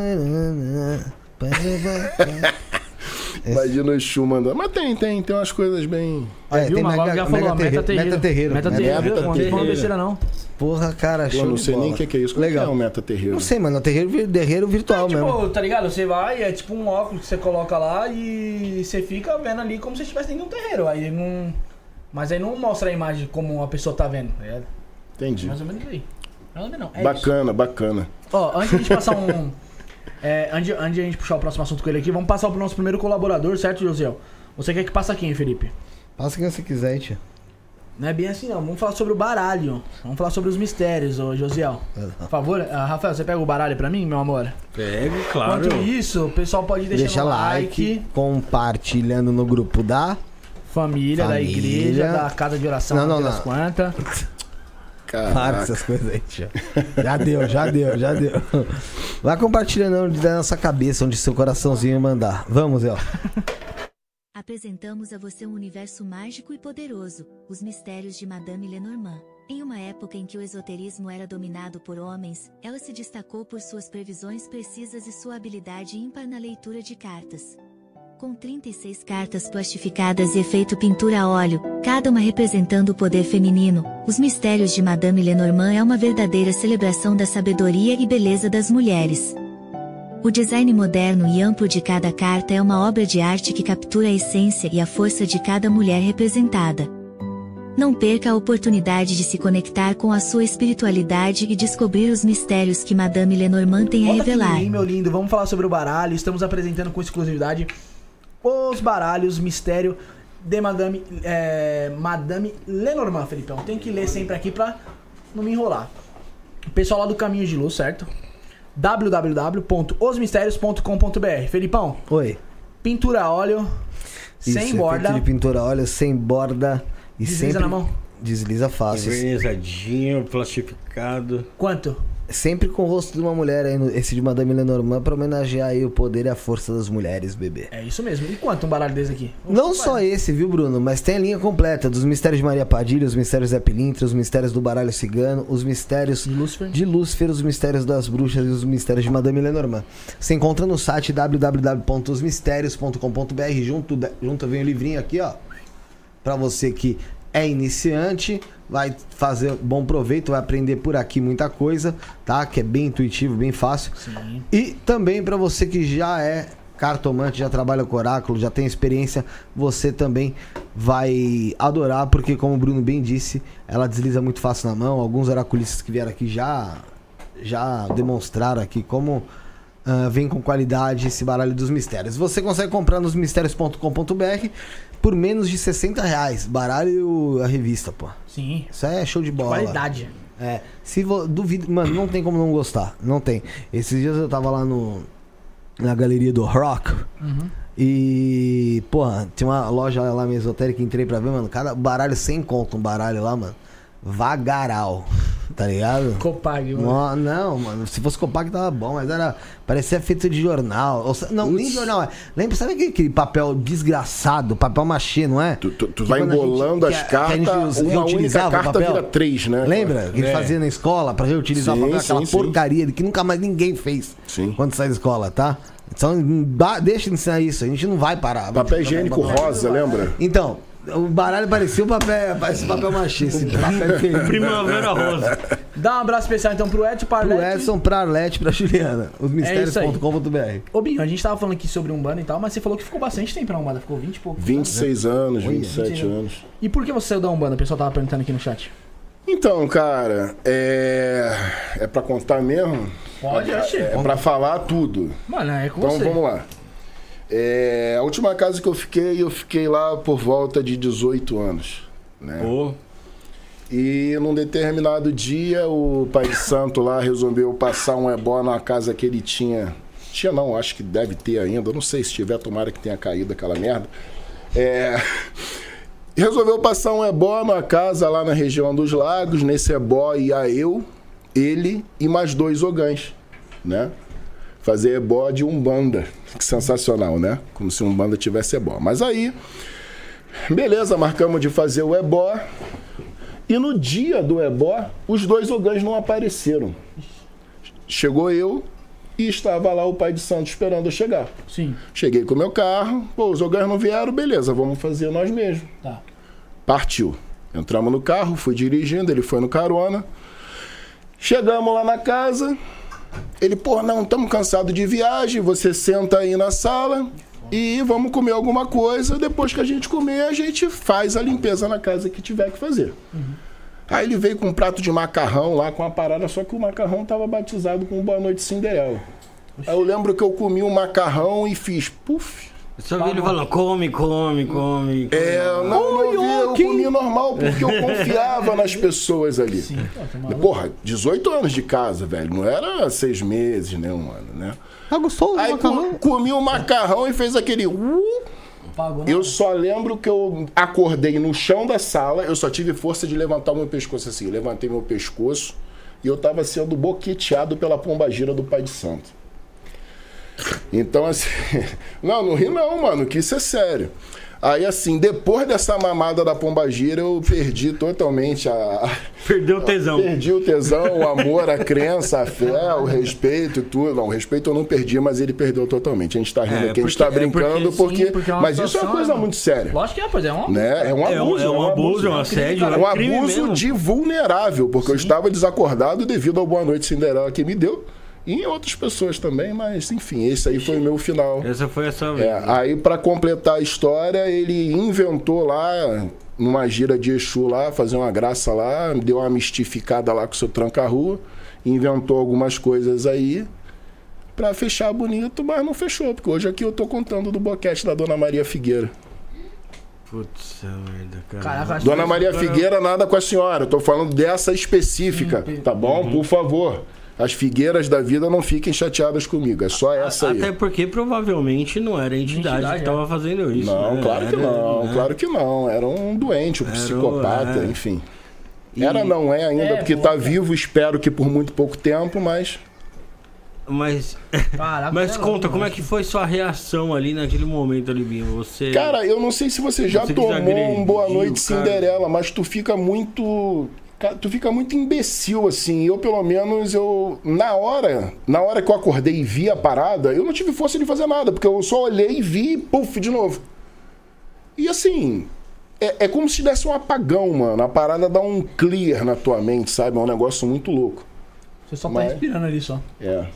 Imagina o Exu mandando. Mas tem, tem, tem umas coisas bem. É, viu? Tem mega, já falou, mega terreiro. Meta terreiro. Meta terreiro. Meta terreiro. Não besteira, não. Porra, cara, show Eu não sei nem o que, que é isso. Legal. é o meta terreiro? Não sei, mano. É terreiro, terreiro virtual é, tipo, mesmo. Tá ligado? Você vai, é tipo um óculos que você coloca lá e você fica vendo ali como se estivesse dentro de um terreiro. Aí não. Mas aí não mostra a imagem como a pessoa tá vendo. É Entendi. Mais ou menos aí. Mais ou menos não. É bacana, isso. bacana. Ó, antes de a gente passar um. é, antes, antes de a gente puxar o próximo assunto com ele aqui, vamos passar pro nosso primeiro colaborador, certo, Josiel? Você quer que passe quem, Felipe? Passa quem você quiser, tia. Não é bem assim, não. Vamos falar sobre o baralho. Vamos falar sobre os mistérios, ô Josiel. Por favor, uh, Rafael, você pega o baralho pra mim, meu amor? Pego, claro. Enquanto isso, o pessoal pode deixar Deixa like, like, compartilhando no grupo da família, família, da igreja, da casa de oração, não, não, das quantas. Para essas coisas aí, tia. Já deu, já deu, já deu. Vai compartilhando onde der nossa cabeça, onde seu coraçãozinho mandar. Vamos, El. Apresentamos a você um universo mágico e poderoso, os mistérios de Madame Lenormand. Em uma época em que o esoterismo era dominado por homens, ela se destacou por suas previsões precisas e sua habilidade ímpar na leitura de cartas com 36 cartas plastificadas e efeito pintura a óleo, cada uma representando o poder feminino, Os Mistérios de Madame Lenormand é uma verdadeira celebração da sabedoria e beleza das mulheres. O design moderno e amplo de cada carta é uma obra de arte que captura a essência e a força de cada mulher representada. Não perca a oportunidade de se conectar com a sua espiritualidade e descobrir os mistérios que Madame Lenormand tem a revelar. Aqui, meu lindo, vamos falar sobre o baralho. Estamos apresentando com exclusividade os baralhos mistério de Madame, é, Madame Lenormand, Felipão. Tem que ler sempre aqui pra não me enrolar. Pessoal lá do Caminho de Luz, certo? www.osmistérios.com.br Felipão. Oi. Pintura a óleo, Isso, sem borda. de pintura a óleo, sem borda. E Desliza sempre... na mão. Desliza fácil. Envernizadinho, plastificado. Quanto? Sempre com o rosto de uma mulher aí, esse de Madame Lenormand, pra homenagear aí o poder e a força das mulheres, bebê. É isso mesmo. E quanto um baralho desse aqui? Não só esse, viu, Bruno? Mas tem a linha completa dos mistérios de Maria Padilha, os mistérios Zé Pilintra, os mistérios do baralho cigano, os mistérios De Lúcifer. de Lúcifer, os mistérios das bruxas e os mistérios de Madame Lenormand. Você encontra no site www.osmistérios.com.br. Junto, da- junto vem o livrinho aqui, ó. Pra você que é iniciante, vai fazer bom proveito, vai aprender por aqui muita coisa, tá? Que é bem intuitivo, bem fácil. Sim. E também para você que já é cartomante, já trabalha com oráculo, já tem experiência, você também vai adorar, porque como o Bruno bem disse, ela desliza muito fácil na mão. Alguns oraculistas que vieram aqui já já demonstraram aqui como ah, vem com qualidade esse baralho dos mistérios. Você consegue comprar nos mistérios.com.br por menos de 60 reais. Baralho a revista, pô. Sim. Isso é show de bola. Qualidade. É, se vo, duvido, mano, não tem como não gostar, não tem. Esses dias eu tava lá no na galeria do Rock Uhum. e, porra, tinha uma loja lá meio esotérica, entrei pra ver, mano, cada baralho sem conto, um baralho lá, mano, vagaral, tá ligado? Copag, mano. Não, não, mano, se fosse Copag tava bom, mas era, parecia feito de jornal, ou não, nem Putz. jornal, é. lembra, sabe aquele, aquele papel desgraçado, papel machê, não é? Tu, tu- tu vai a gente- embolando que as a- que a gente cartas, uma única reutilizava o carta papel. vira três, né? Lembra? Que a gente É. fazia na escola pra reutilizar o Sim, papel, aquela sim, sim. porcaria que nunca mais ninguém fez Sim. quando sai da escola, tá? Então, deixa de ensinar isso, a gente não vai parar. Papel higiênico rosa, lembra? Então, o baralho parecia o papel, esse papel machê, esse papel feio. Primavera Rosa. Dá um abraço especial então pro Ed, para Pro Edson, pra Arlete, pra Juliana. É. Osmistérios.com.br. Ô, Binho, a gente tava falando aqui sobre Umbanda e tal, mas você falou que ficou bastante tempo na Umbanda. Ficou 20 e pouco. 26 anos, Olha, 27 27 anos. E por que você saiu da Umbanda? O pessoal tava perguntando aqui no chat. Então, cara, é. É pra contar mesmo? Pode, é, achei. é pra falar tudo. Mano, é com Então você. vamos lá. É, a última casa que eu fiquei, eu fiquei lá por volta de 18 anos. Né? Pô, E num determinado dia, o pai santo lá resolveu passar um ebó na casa que ele tinha. Tinha não, acho que deve ter ainda. eu Não sei se tiver, tomara que tenha caído aquela merda. É... Resolveu passar um ebó na casa lá na região dos lagos. Nesse ebó ia eu, ele e mais dois ogãs, né? Fazer ebó de Umbanda. Que sensacional, né? Como se Umbanda tivesse ebó. Mas aí, beleza, marcamos de fazer o ebó. E no dia do ebó, os dois ogãs não apareceram. Chegou eu e estava lá o pai de santo esperando eu chegar. Sim, Cheguei com o meu carro, pô, os ogãs não vieram, beleza, vamos fazer nós mesmos. tá. Partiu. Entramos no carro, fui dirigindo, ele foi no carona. Chegamos lá na casa. Ele, pô, não, estamos cansados de viagem. Você senta aí na sala e vamos comer alguma coisa. Depois que a gente comer, a gente faz a limpeza na casa que tiver que fazer. Aí ele veio com um prato de macarrão lá com a parada, só que o macarrão tava batizado com Boa Noite Cinderela. Aí eu lembro que eu comi um macarrão e fiz, puf, só vi ele falando, come, come, come. é, não, não vi, eu comi normal, porque eu confiava nas pessoas ali. Sim, tá. Porra, 18 anos de casa, velho. Não era seis meses, nem um ano, né? Ah, gostou do Aí macarrão? co- comi o macarrão e fez aquele. uh. Eu só lembro que eu acordei no chão da sala, eu só tive força de levantar o meu pescoço assim. Eu levantei meu pescoço e eu tava sendo boqueteado pela pombagira do Pai de Santo. Então, assim. Não, não ri não, mano, que isso é sério. Aí, assim, depois dessa mamada da pombagira, eu perdi totalmente a. Perdeu o tesão. Perdi o tesão, o amor, a crença, a fé, o respeito e tudo. Não, o respeito eu não perdi, mas ele perdeu totalmente. A gente tá rindo É, aqui, a porque- gente tá é porque- brincando, sim, porque. porque é uma mas isso é situação, uma coisa né, muito séria. Lógico que é, pois é. Um... Né? É um É um, abuso. é um abuso, é um assédio, É é um um crime abuso de vulnerável, porque eu estava desacordado devido ao Boa Noite Cinderela que me deu. E em outras pessoas também, mas enfim, esse aí foi o meu final. Essa foi a sua vez. É, aí para completar a história, ele inventou lá, numa gira de Exu lá, fazer uma graça lá, deu uma mistificada lá com o seu tranca-rua, inventou algumas coisas aí para fechar bonito, mas não fechou, porque hoje aqui eu tô contando do boquete da Dona Maria Figueira. Putz, merda, cara. Caraca, Dona Maria Figueira, nada com a senhora. Eu tô falando dessa específica, Sim, tá bom? Por favor. As figueiras da vida não fiquem chateadas comigo. É só essa aí. Até porque provavelmente não era a entidade, Entidade, que é. tava fazendo isso. Não, né? claro que Era, não. né? Claro que não. Era um doente, um Era psicopata, é. enfim. E... Era, não é ainda, é, porque tá vivo, espero que por muito pouco tempo, mas. Mas. Caraca, mas conta, como é que foi sua reação ali naquele momento ali, Binho? Você. Cara, eu não sei se você já você tomou um Boa Noite Cinderela, mas tu fica muito. Tu fica muito imbecil, assim. Eu, pelo menos, eu. Na hora, na hora que eu acordei e vi a parada, eu não tive força de fazer nada, porque eu só olhei e vi, puf, de novo. E assim, é, é como se desse um apagão, mano. A parada dá um clear na tua mente, sabe? É um negócio muito louco. Você só tá Mas, tá respirando ali só. É.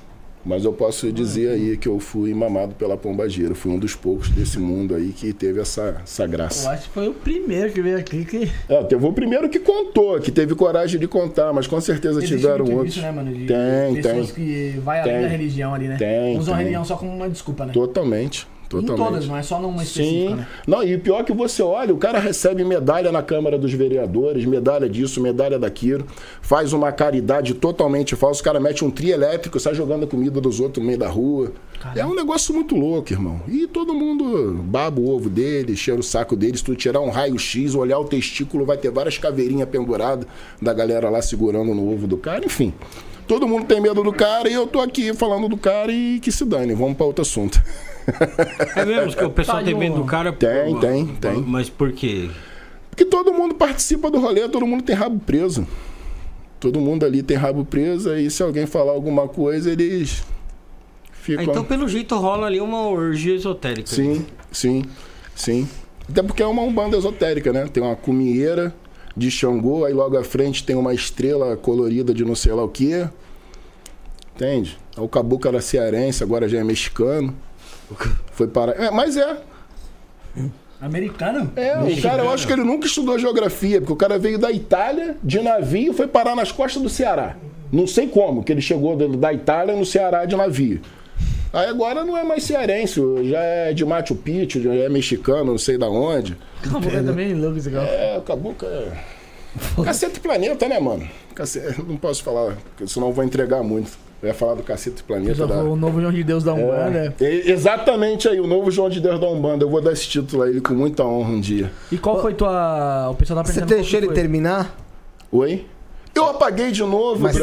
Mas eu posso dizer aí que eu fui mamado pela pombagira. Fui um dos poucos desse mundo aí que teve essa, essa graça. Eu acho que foi o primeiro que veio aqui que. É, teve o primeiro que contou, que teve coragem de contar, mas com certeza Existe tiveram outros. Isso, né, mano? De tem, pessoas tem. que vai além da religião ali, né? Tem. Usam tem. a religião só como uma desculpa, né? Totalmente. Totalmente. Em todas, não é só numa específica, Sim. né? Não, e o pior é que você olha, o cara recebe medalha na Câmara dos Vereadores, medalha disso, medalha daquilo, faz uma caridade totalmente falsa, o cara mete um trio elétrico, sai jogando a comida dos outros no meio da rua. Caramba. É um negócio muito louco, irmão. E todo mundo baba o ovo dele, cheira o saco dele. Se tu tirar um raio-x, olhar o testículo, vai ter várias caveirinhas penduradas da galera lá segurando no ovo do cara, enfim. Todo mundo tem medo do cara e eu tô aqui falando do cara e que se dane. Vamos para outro assunto. É mesmo que o pessoal tem medo do cara? Tem, por... tem, tem. Mas por quê? Porque todo mundo participa do rolê, todo mundo tem rabo preso. Todo mundo ali tem rabo preso e se alguém falar alguma coisa, eles ficam... Ah, então, pelo jeito, rola ali uma orgia esotérica. Sim, sim, sim. Até porque é uma umbanda esotérica, né? Tem uma cumieira de Xangô, aí logo à frente tem uma estrela colorida de não sei lá o quê. Entende? O caboclo era cearense, agora já é mexicano. Foi para. É, mas é. Americano? É, Mexicano. o cara, eu acho que ele nunca estudou geografia, porque o cara veio da Itália de navio e foi parar nas costas do Ceará. Não sei como, que ele chegou da Itália no Ceará de navio. Aí agora não é mais cearense, já é de Machu Picchu, já é mexicano, não sei da onde. É também louco esse cara. É, o Caboclo é. Cacete Planeta, né, mano? Cacete... Não posso falar, porque senão eu vou entregar muito. Eu ia falar do Cacete Planeta. Da... O novo João de Deus da Umbanda. É, é, exatamente aí, o novo João de Deus da Umbanda. Eu vou dar esse título a ele com muita honra um dia. E qual foi tua. O pessoal tá Você deixou ele terminar? Oi? Eu apaguei de novo, mas,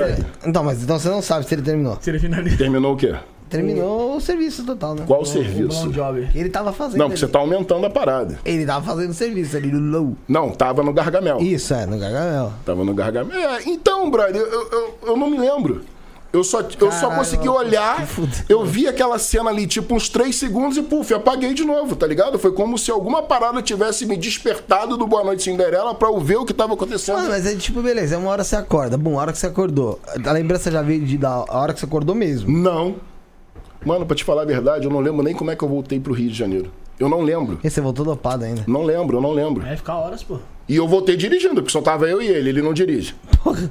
Então, mas então você não sabe se ele terminou. Se ele finalizou. Terminou o quê? Terminou o serviço total, né? Qual o, serviço? O ele tava fazendo. Não, porque você tá aumentando a parada. Ele tava fazendo o serviço ali no low. Não, tava no Gargamel. Isso, é, no Gargamel. Tava no Gargamel. É, então, brother, eu, eu, eu não me lembro. Eu só, eu só consegui olhar, eu vi aquela cena ali, tipo, uns três segundos e, puf, apaguei de novo, tá ligado? Foi como se alguma parada tivesse me despertado do Boa Noite Cinderela pra eu ver o que tava acontecendo. Mano, mas é tipo, beleza, é uma hora você acorda. Bom, a hora que você acordou. A lembrança já veio de da hora que você acordou mesmo. Não. Mano, pra te falar a verdade, eu não lembro nem como é que eu voltei pro Rio de Janeiro. Eu não lembro. E você voltou dopado ainda? Não lembro, eu não lembro. Vai ficar horas, pô. E eu voltei dirigindo, porque só tava eu e ele, ele não dirige. Porra.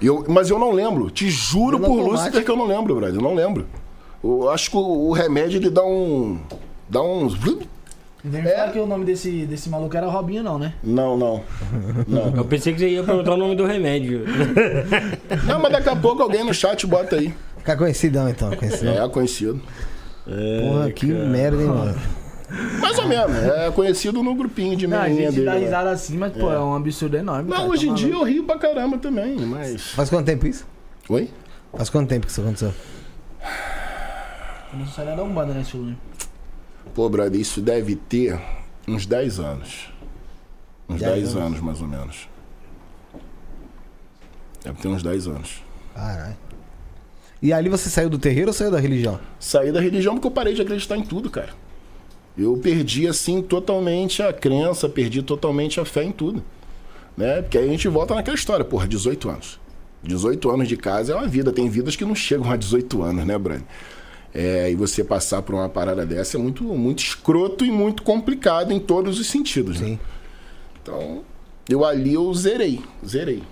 Eu, mas eu não lembro. Te juro por Lúcifer que eu não lembro, brother. Eu não lembro. Eu acho que o, o remédio ele dá um. dá uns. Não é. que o nome desse, desse maluco era Robinho, não, né? Não, não. não. Eu pensei que você ia perguntar o nome do remédio. Não, mas daqui a pouco alguém no chat bota aí. Fica conhecidão então, conhecidão. É, conhecido. É, Porra, que cara. merda, hein, mano. Mais ou menos. É conhecido no grupinho de menininha dele. A gente dá né? risada assim, mas, pô, é, é um absurdo enorme. Não, cara, hoje tá em dia eu rio pra caramba também, mas... Faz quanto tempo isso? Oi? Faz quanto tempo que isso aconteceu? Eu não saí da Umbanda, né, Silvio? Pô, brother, isso deve ter uns 10 anos. Uns 10, 10 anos. anos, mais ou menos. Deve ter uns 10 anos. Caralho. E ali você saiu do terreiro ou saiu da religião? Saí da religião porque eu parei de acreditar em tudo, cara. Eu perdi, assim, totalmente a crença, perdi totalmente a fé em tudo. Né? Porque aí a gente volta naquela história, porra, 18 anos. 18 anos de casa é uma vida. Tem vidas que não chegam a 18 anos, né, Brani? É, e você passar por uma parada dessa é muito, muito escroto e muito complicado em todos os sentidos. Né? Então, eu ali eu zerei, zerei.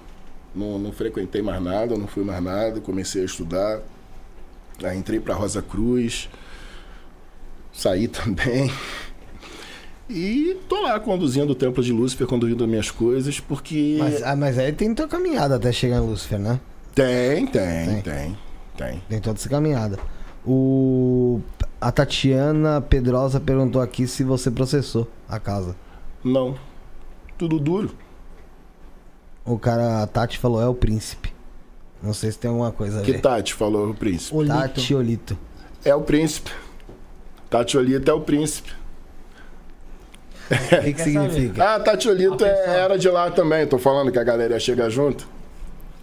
Não, não frequentei mais nada, não fui mais nada, comecei a estudar. Aí entrei para Rosa Cruz, saí também. E tô lá conduzindo o Templo de Lúcifer, conduzindo as minhas coisas, porque. Mas, ah, mas aí tem tua caminhada até chegar em Lúcifer, né? Tem, tem, tem. Tem, tem. tem toda essa caminhada. O... A Tatiana Pedrosa perguntou aqui se você processou a casa. Não. Tudo duro. O cara, a Tati falou, é o príncipe. Não sei se tem alguma coisa a Que ver. Tati falou o príncipe? Olito. Tati Olito. É o príncipe. Tati Olito é o príncipe. O que, que significa? Ah, Tati Olito é- era de lá também. Tô falando que a galera ia chegar junto.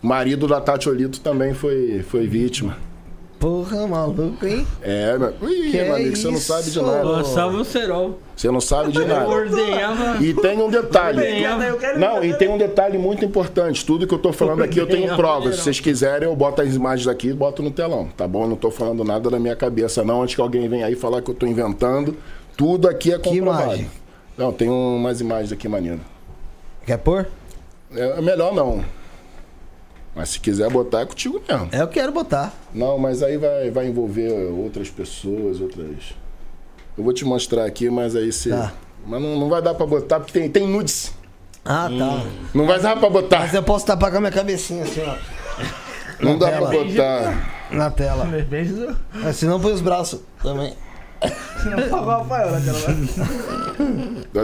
O marido da Tati Olito também foi, foi vítima. Porra, maluco, hein? É, meu. Ih, Que meu amigo, você não isso? sabe de nada. Passava o cerol. Você não sabe de Eu nada. ordenhava. E tem um detalhe. Não, e tem um detalhe muito importante. Tudo que eu tô falando aqui eu tenho provas. Se vocês quiserem, eu boto as imagens aqui e boto no telão, tá bom? Eu não tô falando nada da minha cabeça, não. Antes que alguém venha aí falar que eu tô inventando. Tudo aqui é Que comprovado. imagem? Não, tem umas imagens aqui maneiras. Quer pôr? É melhor não. Mas se quiser botar, é contigo mesmo. Eu quero botar. Não, mas aí vai, vai envolver outras pessoas, outras. Eu vou te mostrar aqui, mas aí você. Tá. Mas não, não vai dar pra botar, porque tem, tem nudes. Ah, tá. Não vai dar pra botar. Mas eu posso tapar com a minha cabecinha assim, ó. Não dá pra tela. botar. Na tela. Beijo. É, se não põe os braços também. Não, Rafael.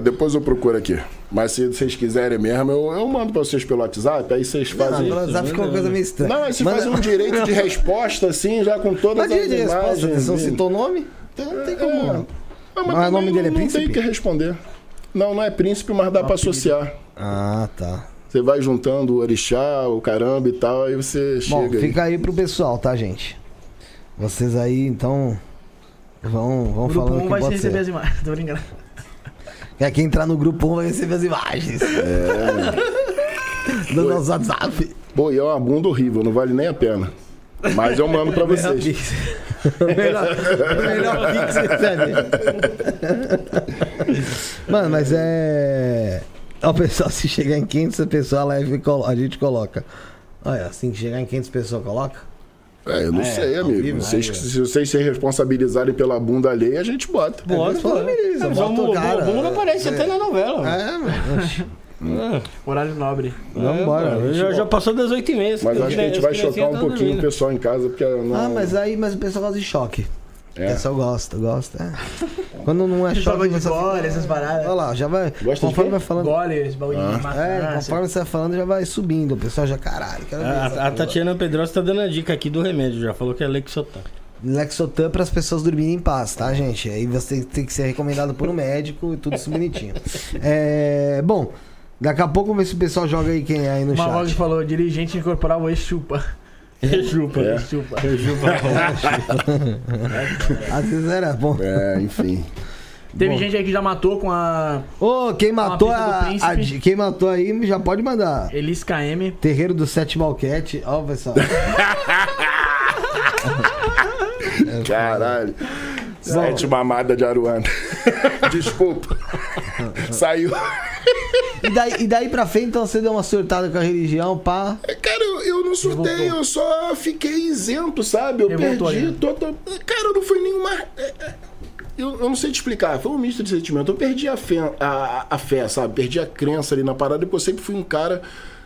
Depois eu procuro aqui. Mas se vocês quiserem mesmo, eu, eu mando pra vocês pelo WhatsApp, aí vocês Não, fazem. pelo WhatsApp fica uma coisa meio estranha. Não, aí você Manda- faz um direito de resposta, assim, já com todas Mas as direito de resposta, imagens. você não vindo. citou o nome? Então não tem como. É. Ah, mas Mas o nome dele é não, não Príncipe? tem que responder. Não, não é príncipe, mas dá pra associar. Ah, tá. Você vai juntando o orixá, o caramba e tal, aí você Bom, chega aí. fica aí pro pessoal, tá, gente? Vocês aí, então, vão, vão Grupo falando 1 que vai receber ser. as imagens. Tô brincando. Quer quem entrar no grupo 1 vai receber as imagens. É. Do nosso WhatsApp. Pô, e é uma bunda horrível, não vale nem a pena. Mas eu mando pra vocês. melhor, melhor que você recebe. Mano, mas é. Ó, pessoal, se chegar em 500 pessoas, a live a gente coloca. Olha, assim que chegar em 500 pessoas, coloca? É, eu não É, sei, amigo. vivo, Vocês, ó. se vocês se responsabilizarem pela bunda alheia, a gente bota. Fala, bora. beleza, É, bota o vamos, cara. o Bunda aparece até na novela. mano. É, mano. Horário nobre. É, já, já passou das 8h30. Mas acho que a gente vai chocar um pouquinho o pessoal em casa, porque não... Ah, mas aí mas o pessoal gosta de choque. É. O pessoal gosta, gosta. é. Quando não é choque, Joga o de gole, essas paradas. Olha lá, já vai. Gosta de conforme quê? vai falando. Gole, esse bagulho de É, matança. conforme você vai falando, já vai subindo. O pessoal já, caralho, quero ver. essa A, a. Tatiana Pedrosa tá dando a dica aqui do remédio, já falou que é Lexotan. Lexotan para as pessoas dormirem em paz, tá, gente? Aí você tem que ser recomendado por um médico e tudo isso bonitinho. É, bom, daqui a pouco vamos ver se o pessoal joga aí quem é aí no Uma chat. falou, dirigente incorporal e-chupa. Rejupa. É. E-chupa. Às vezes era bom. É, enfim. Teve Bom. gente aí que já matou com a Ô, quem matou a, a Quem matou aí já pode mandar. Elis KM. Terreiro do Sete Malquete. Ó, pessoal. Caralho. Sete mamada de Aruana. Desculpa. Saiu. E daí, e daí pra frente, então você deu uma surtada com a religião, pá. Cara, eu, não surtei, Revoltou. eu só fiquei isento, sabe? Eu Revoltou perdi ainda. total. Cara, não foi nenhuma. é, é, Eu, eu não sei te explicar, foi um misto de sentimento. Eu perdi a fé, a, a fé, sabe? Perdi a crença ali na parada, porque eu sempre fui um cara.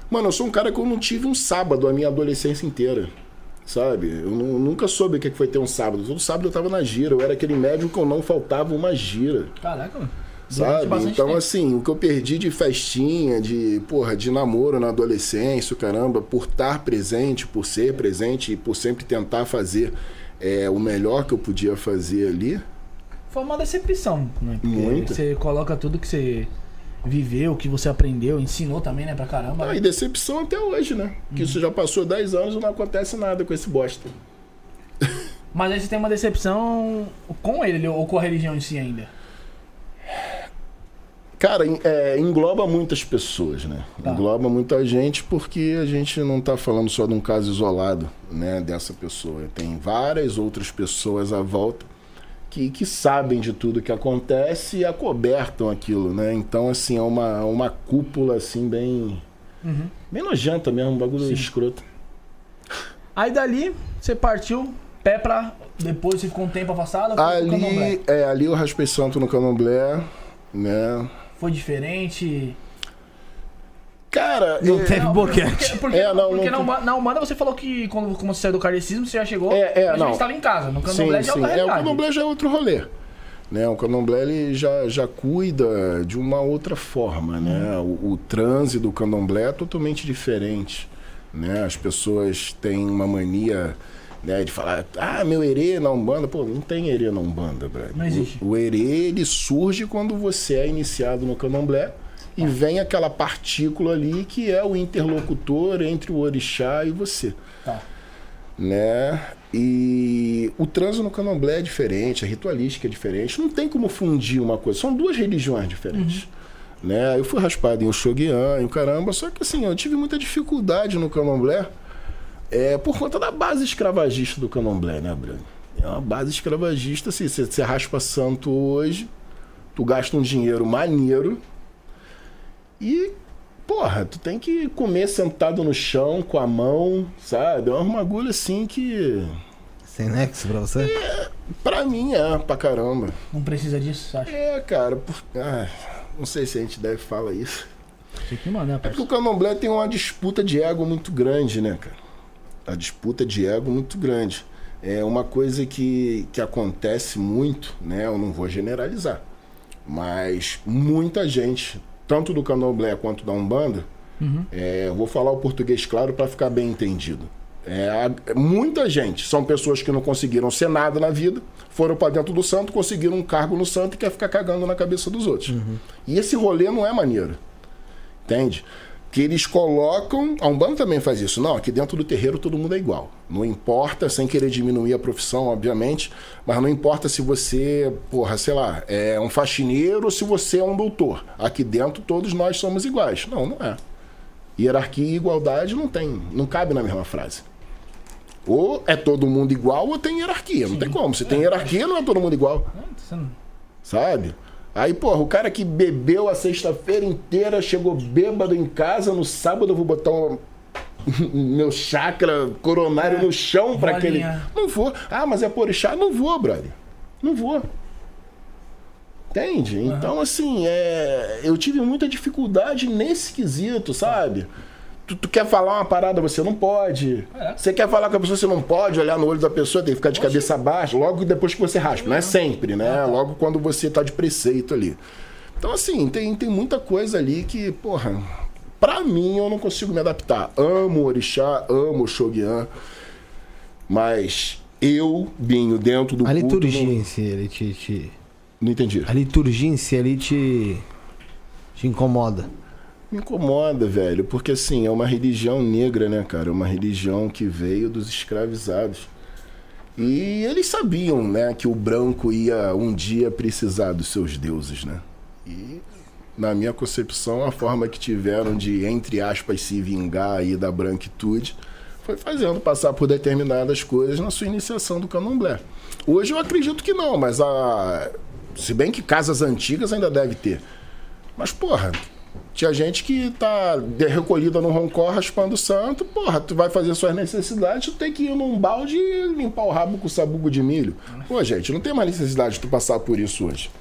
Mano, eu sou um cara que eu não tive um sábado a minha adolescência inteira. Sabe? Eu nu- nunca soube o que foi ter um sábado. Todo sábado eu tava na gira. Eu era aquele médium que eu não faltava uma gira. Caraca, mano. Sabe? Então, tempo. assim, o que eu perdi de festinha, de, porra, de namoro na adolescência, caramba, por estar presente, por ser presente e por sempre tentar fazer é, o melhor que eu podia fazer ali. Foi uma decepção, né? Porque Muito. Você coloca tudo que você viveu, que você aprendeu, ensinou também, né, pra caramba. Ah, e decepção até hoje, né? Que isso já passou 10 anos e não acontece nada com esse bosta. Mas aí você tem uma decepção com ele ou com a religião em si ainda. Cara, é, engloba muitas pessoas, né? Tá. Engloba muita gente porque a gente não tá falando só de um caso isolado, né? Dessa pessoa. Tem várias outras pessoas à volta que, que sabem de tudo que acontece e acobertam aquilo, né? Então, assim, é uma, uma cúpula, assim, bem... Bem nojenta mesmo, um bagulho Sim. escroto. Aí dali, você partiu, pé pra. Depois você ficou um tempo afastado. Ali, é, ali eu raspei santo no candomblé, né? Foi diferente. Cara, Não é- teve boquete. Porque, porque, É, não, porque não- na, na Umbanda você falou que quando, quando você saiu do kardecismo, você já chegou. É, é, mas não. estava em casa. No Sim, candomblé já é sim. É, o candomblé já é outro rolê. Né? O candomblé ele já, já cuida de uma outra forma. Né? O, o transe do candomblé é totalmente diferente. Né? As pessoas têm uma mania né, de falar, ah, meu herê na Umbanda. Pô, não tem herê na Umbanda, brother. Não existe. O, o herê, ele surge quando você é iniciado no candomblé e vem aquela partícula ali que é o interlocutor entre o orixá e você. Tá. Né? E o transo no candomblé é diferente, a ritualística é diferente. Não tem como fundir uma coisa. São duas religiões diferentes. Uhum. Né? Eu fui raspado em Oxoguian e o caramba, só que assim, eu tive muita dificuldade no candomblé é, por conta da base escravagista do candomblé, né, Bruno? É uma base escravagista, assim, você, raspa santo hoje, tu gasta um dinheiro maneiro e, porra, tu tem que comer sentado no chão, com a mão, sabe? É uma bagulho assim que. Sem nexo pra você? É, pra mim é, pra caramba. Não precisa disso, acha? É, cara, por... ah, não sei se a gente deve falar isso. Tem que mandar, É porque o candomblé tem uma disputa de ego muito grande, né, cara? A disputa de ego muito grande. É uma coisa que, que acontece muito, né? Eu não vou generalizar. Mas muita gente, tanto do candomblé quanto da Umbanda, é, eu vou falar o português claro para ficar bem entendido. É, muita gente são pessoas que não conseguiram ser nada na vida, foram para dentro do santo, conseguiram um cargo no santo e quer ficar cagando na cabeça dos outros. E esse rolê não é maneiro. Entende? Que eles colocam. A Umbanda também faz isso. Não, aqui dentro do terreiro todo mundo é igual. Não importa, sem querer diminuir a profissão, obviamente, mas não importa se você, porra, sei lá, é um faxineiro ou se você é um doutor. Aqui dentro todos nós somos iguais. Não, não é. Hierarquia e igualdade não tem, não cabe na mesma frase. Ou é todo mundo igual ou tem hierarquia. Não tem como. Se tem hierarquia, não é todo mundo igual. Sabe? Aí, porra, o cara que bebeu a sexta-feira inteira, chegou bêbado em casa, no sábado eu vou botar um- meu chakra coronário no chão pra aquele. Não vou. Ah, mas é por orixá? Não vou, brother. Não vou. Entende? Então, assim, é... eu tive muita dificuldade nesse quesito, sabe? Tu, tu quer falar uma parada, você não pode. É. Você quer falar com a pessoa, você não pode olhar no olho da pessoa, tem que ficar de cabeça baixa, logo depois que você raspa. Não é sempre, né? Logo quando você tá de preceito ali. Então, assim, tem, tem muita coisa ali que, porra, pra mim eu não consigo me adaptar. Amo o Orixá, amo o Shogun, mas eu, Binho, dentro do A culto, liturgia não, em si, ele te, te- não entendi. A liturgia em si ali te. te incomoda. Me incomoda, velho, porque assim, é uma religião negra, né, cara? É uma religião que veio dos escravizados. E eles sabiam, né, que o branco ia um dia precisar dos seus deuses, né? E, na minha concepção, a forma que tiveram de, entre aspas, se vingar aí da branquitude foi fazendo passar por determinadas coisas na sua iniciação do candomblé. Hoje eu acredito que não, mas a. Se bem que casas antigas ainda deve ter. Mas, porra, tinha gente que tá recolhida no roncó raspando o santo, porra, tu vai fazer suas necessidades, tu tem que ir num balde e limpar o rabo com sabugo de milho. Pô, gente, não tem mais necessidade de tu passar por isso hoje,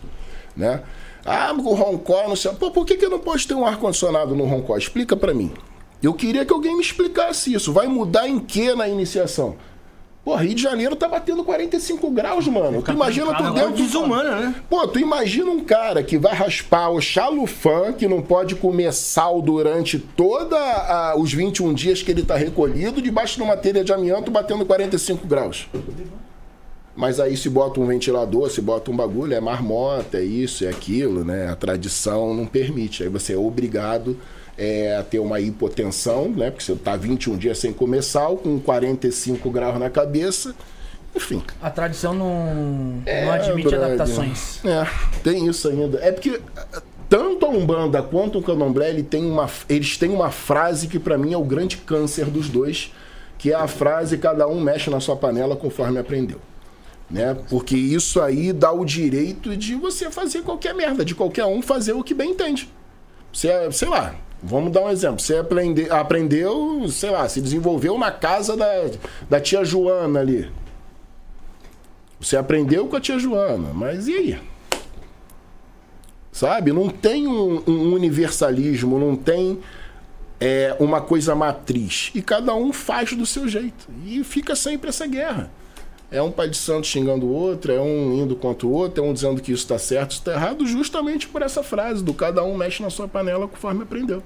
né? Ah, o roncó, não sei... Pô, por que, que não pode ter um ar-condicionado no roncó? Explica pra mim. Eu queria que alguém me explicasse isso. Vai mudar em que na iniciação? Pô, Rio de Janeiro tá batendo 45 graus, mano. Tu imagina tu dentro... desumana, né? Pô, tu imagina um cara que vai raspar o chalufã, que não pode comer sal durante toda a- os 21 dias que ele tá recolhido, debaixo de uma telha de amianto batendo 45 graus. Mas aí se bota um ventilador, se bota um bagulho, é marmota, é isso, é aquilo, né? A tradição não permite. Aí você é obrigado é, ter uma hipotensão, né? Porque você tá 21 dias sem comer sal, com 45 graus na cabeça. Enfim. A tradição não, É, não admite adaptações. É, tem isso ainda. É porque tanto a Umbanda quanto o Candomblé, ele tem uma, eles têm uma frase que pra mim é o grande câncer dos dois, que é a frase cada um mexe na sua panela conforme aprendeu. Né? Porque isso aí dá o direito de você fazer qualquer merda, de qualquer um fazer o que bem entende. Você, é, sei lá, vamos dar um exemplo. Você aprende, aprendeu, sei lá, se desenvolveu na casa da, da tia Joana ali. Você aprendeu com a tia Joana, mas e aí? Sabe? Não tem um, um universalismo, não tem é, uma coisa matriz. E cada um faz do seu jeito. E fica sempre essa guerra. É um pai de santo xingando o outro, é um indo contra o outro, é um dizendo que isso está certo, isso está errado, justamente por essa frase do cada um mexe na sua panela conforme aprendeu.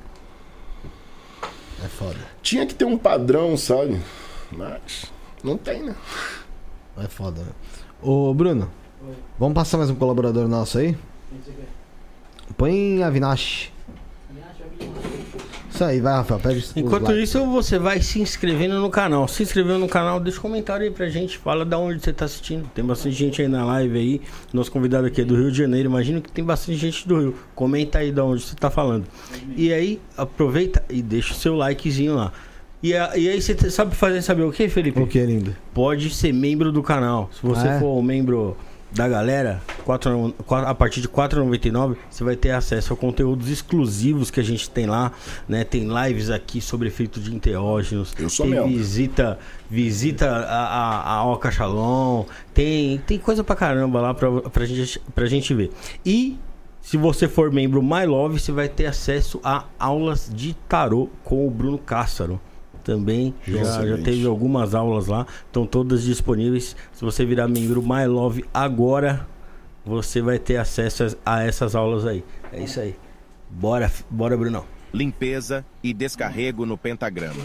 É foda. Tinha que ter um padrão, sabe? Mas não tem, né? É foda, né? Ô, Bruno, Oi. vamos passar mais um colaborador nosso aí? Põe Avinash. Isso aí, vai, Rafael, pede Enquanto isso, você vai se inscrevendo no canal. Se inscreveu no canal, deixa um comentário aí pra gente. Fala da onde você tá assistindo. Tem bastante gente aí na live aí. Nosso convidado aqui é do Rio de Janeiro. Imagino que tem bastante gente do Rio. Comenta aí da onde você tá falando. E aí, aproveita e deixa o seu likezinho lá. E, a, e aí você sabe fazer saber o que, Felipe? O que, lindo? Pode ser membro do canal. Se você ah, é? for um membro da galera, 4, a partir de R$ 4,99 você vai ter acesso a conteúdos exclusivos que a gente tem lá, né? Tem lives aqui sobre efeito de enteógenos, Eu sou tem mesmo. visita, visita a, a, a Oca Shalom, tem, tem coisa pra caramba lá pra, pra, gente, pra gente ver. E se você for membro My Love, você vai ter acesso a aulas de tarô com o Bruno Cássaro também. Já, já, teve algumas aulas lá. Estão todas disponíveis. Se você virar membro My Love agora, você vai ter acesso a essas aulas aí. É isso aí. Bora, bora, Brunão. Limpeza e descarrego no pentagrama.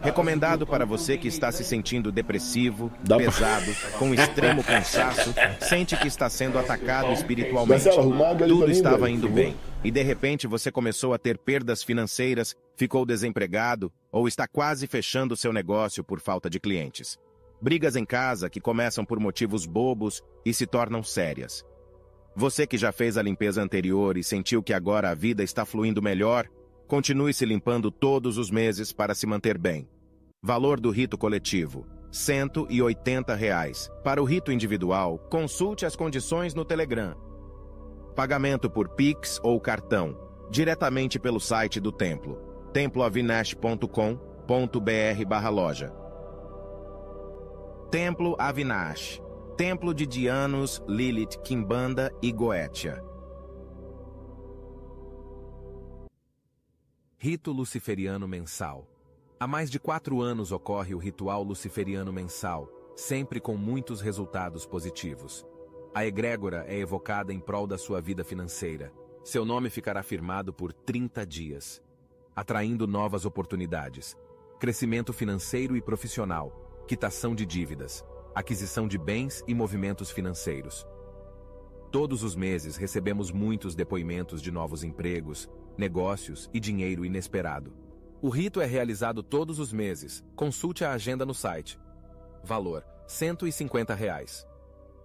Recomendado para você que está se sentindo depressivo, Dá pesado, pra... com extremo cansaço, sente que está sendo atacado espiritualmente. Tudo estava indo bem e de repente você começou a ter perdas financeiras, ficou desempregado ou está quase fechando seu negócio por falta de clientes. Brigas em casa que começam por motivos bobos e se tornam sérias. Você que já fez a limpeza anterior e sentiu que agora a vida está fluindo melhor, continue se limpando todos os meses para se manter bem. Valor do rito coletivo: 180 reais. Para o rito individual, consulte as condições no Telegram Pagamento por Pix ou cartão, diretamente pelo site do templo, temploavinash.com.br loja. Templo Avinash, Templo de Dianos, Lilith, Kimbanda e Goetia. Rito Luciferiano Mensal Há mais de quatro anos ocorre o ritual luciferiano mensal, sempre com muitos resultados positivos. A egrégora é evocada em prol da sua vida financeira. Seu nome ficará firmado por 30 dias, atraindo novas oportunidades, crescimento financeiro e profissional, quitação de dívidas, aquisição de bens e movimentos financeiros. Todos os meses recebemos muitos depoimentos de novos empregos, negócios e dinheiro inesperado. O rito é realizado todos os meses. Consulte a agenda no site. Valor: 150 reais.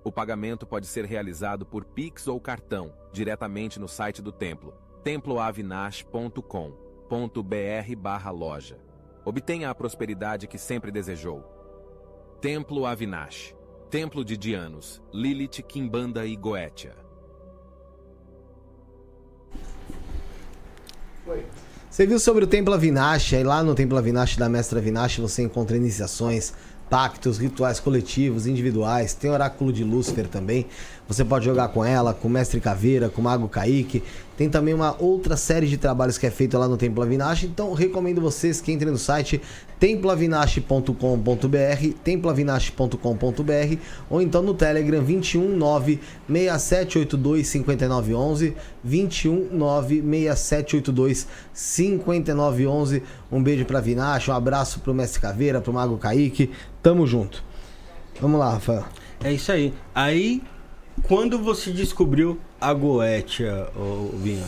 O pagamento pode ser realizado por Pix ou cartão, diretamente no site do templo, temploavinash.com.br loja. Obtenha a prosperidade que sempre desejou. Templo Avinash, Templo de Dianos, Lilith, Kimbanda e Goetia. Você viu sobre o Templo Avinash? Aí lá no Templo Avinash da Mestra Avinash você encontra iniciações, pactos, rituais coletivos, individuais. Tem oráculo de Lúcifer também. Você pode jogar com ela, com o Mestre Caveira, com o Mago Kaique. Tem também uma outra série de trabalhos que é feito lá no Templo Avinash. Então recomendo vocês que entrem no site temploavinash.com.br, temploavinash.com.br ou então no Telegram 219 6782 5911, 219 6782 5911. Um beijo para Vinash, um abraço pro Mestre Caveira, pro Mago Kaique. Tamo junto. Vamos lá, Rafael. É isso aí. Aí, quando você descobriu a Goetia, Vinha?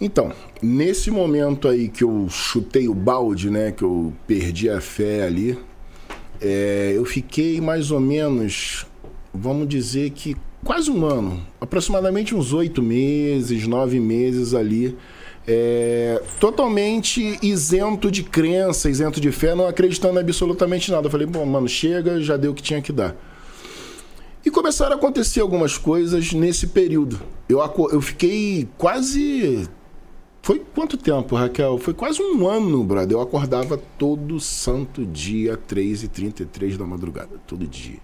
Então, nesse momento aí que eu chutei o balde, né? Que eu perdi a fé ali, é, eu fiquei mais ou menos, vamos dizer que quase um ano, aproximadamente uns oito meses, nove meses ali, é, totalmente isento de crença, isento de fé, não acreditando absolutamente nada. Eu falei, bom, mano, chega, já deu o que tinha que dar. E começaram a acontecer algumas coisas nesse período. Eu, eu fiquei quase foi quanto tempo, Raquel? Foi quase um ano, brother. Eu acordava todo santo dia, 3h33 da madrugada, todo dia.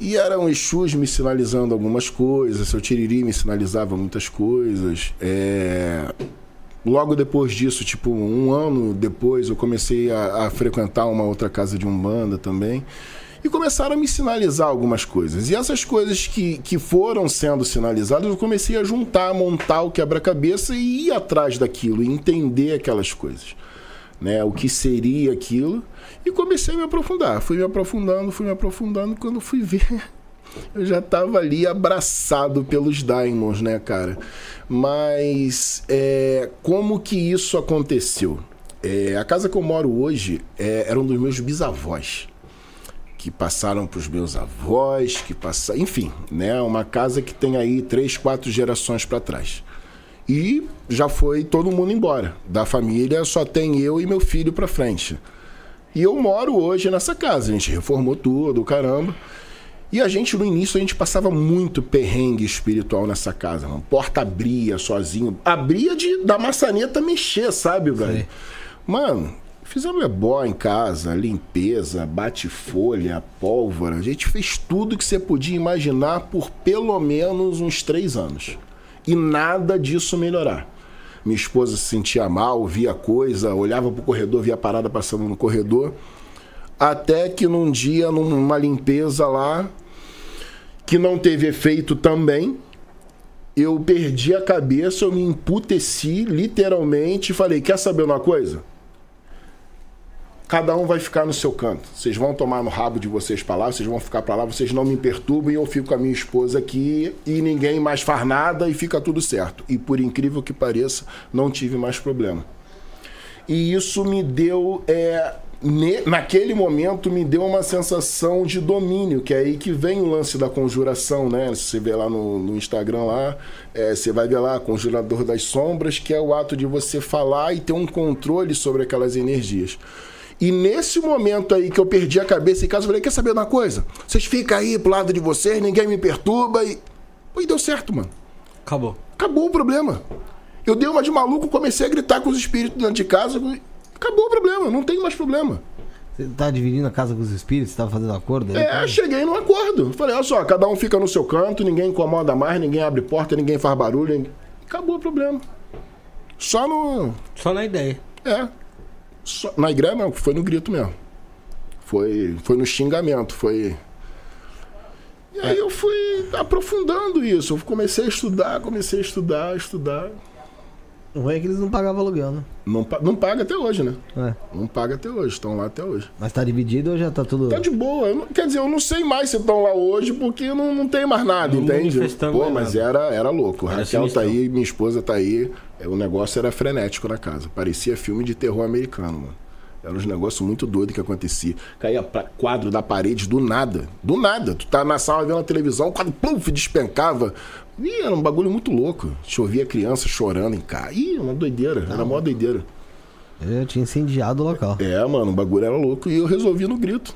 E eram Exus me sinalizando algumas coisas, seu Tiriri me sinalizava muitas coisas. É... Logo depois disso, tipo, um ano depois, eu comecei a, a frequentar uma outra casa de Umbanda também. E começaram a me sinalizar algumas coisas. E essas coisas que, que foram sendo sinalizadas, eu comecei a juntar, montar o quebra-cabeça e ir atrás daquilo, entender aquelas coisas. Né? O que seria aquilo. E comecei a me aprofundar. Fui me aprofundando, fui me aprofundando. Quando fui ver, eu já estava ali abraçado pelos Diamonds, né, cara? Mas é, como que isso aconteceu? É, a casa que eu moro hoje é, era um dos meus bisavós que passaram para os meus avós, que passaram, enfim, né, uma casa que tem aí três, quatro gerações para trás. E já foi todo mundo embora. Da família só tem eu e meu filho para frente. E eu moro hoje nessa casa. A gente reformou tudo, caramba. E a gente, no início, a gente passava muito perrengue espiritual nessa casa. Mano. Porta abria sozinho. Abria de, da maçaneta mexer, sabe, velho? Mano, Fizemos ebó em casa, limpeza, bate-folha, pólvora. A gente fez tudo que você podia imaginar por pelo menos uns três anos. E nada disso melhorar. Minha esposa se sentia mal, via coisa, olhava pro corredor, via parada passando no corredor. Até que num dia, numa limpeza lá, que não teve efeito também, eu perdi a cabeça, eu me emputeci literalmente e falei: Quer saber uma coisa? Cada um vai ficar no seu canto. Vocês vão tomar no rabo de vocês para lá, vocês vão ficar para lá, vocês não me perturbem, eu fico com a minha esposa aqui e ninguém mais faz nada e fica tudo certo. E por incrível que pareça, não tive mais problema. E isso me deu, é, naquele momento, me deu uma sensação de domínio, que é aí que vem o lance da conjuração, né? Você vê lá no, no Instagram lá, é, você vai ver lá, Conjurador das Sombras, que é o ato de você falar e ter um controle sobre aquelas energias. E nesse momento aí que eu perdi a cabeça em casa, eu falei: quer saber uma coisa? Vocês ficam aí pro lado de vocês, ninguém me perturba e. E deu certo, mano. Acabou. Acabou o problema. Eu dei uma de maluco, comecei a gritar com os espíritos dentro de casa. Acabou o problema, não tem mais problema. Você tá dividindo a casa com os espíritos? Você tá fazendo acordo? Aí, é, cara? cheguei no acordo. Falei, olha só, cada um fica no seu canto, ninguém incomoda mais, ninguém abre porta, ninguém faz barulho. Ninguém... Acabou o problema. Só no. Só na ideia. É. Só, na igreja não, foi no grito mesmo. Foi, foi no xingamento, foi. E aí eu fui aprofundando isso. Eu comecei a estudar, comecei a estudar, a estudar. O ruim é que eles não pagavam aluguel, né? Não, não paga até hoje, né? É. Não paga até hoje, estão lá até hoje. Mas tá dividido ou já tá tudo. Tá de boa. Não, quer dizer, eu não sei mais se estão lá hoje porque não, não tem mais nada, não entende? Pô, mas era, era louco. Era Raquel tá aí, minha esposa tá aí. O negócio era frenético na casa. Parecia filme de terror americano, mano. Era uns negócios muito doidos que acontecia. Caía quadro da parede do nada. Do nada. Tu tá na sala vendo a televisão, o quadro pluf, despencava. Ih, era um bagulho muito louco. Chovia criança chorando em casa. Ih, uma doideira. Não. Era uma doideira. Eu tinha incendiado o local. É, mano, o bagulho era louco. E eu resolvi no grito.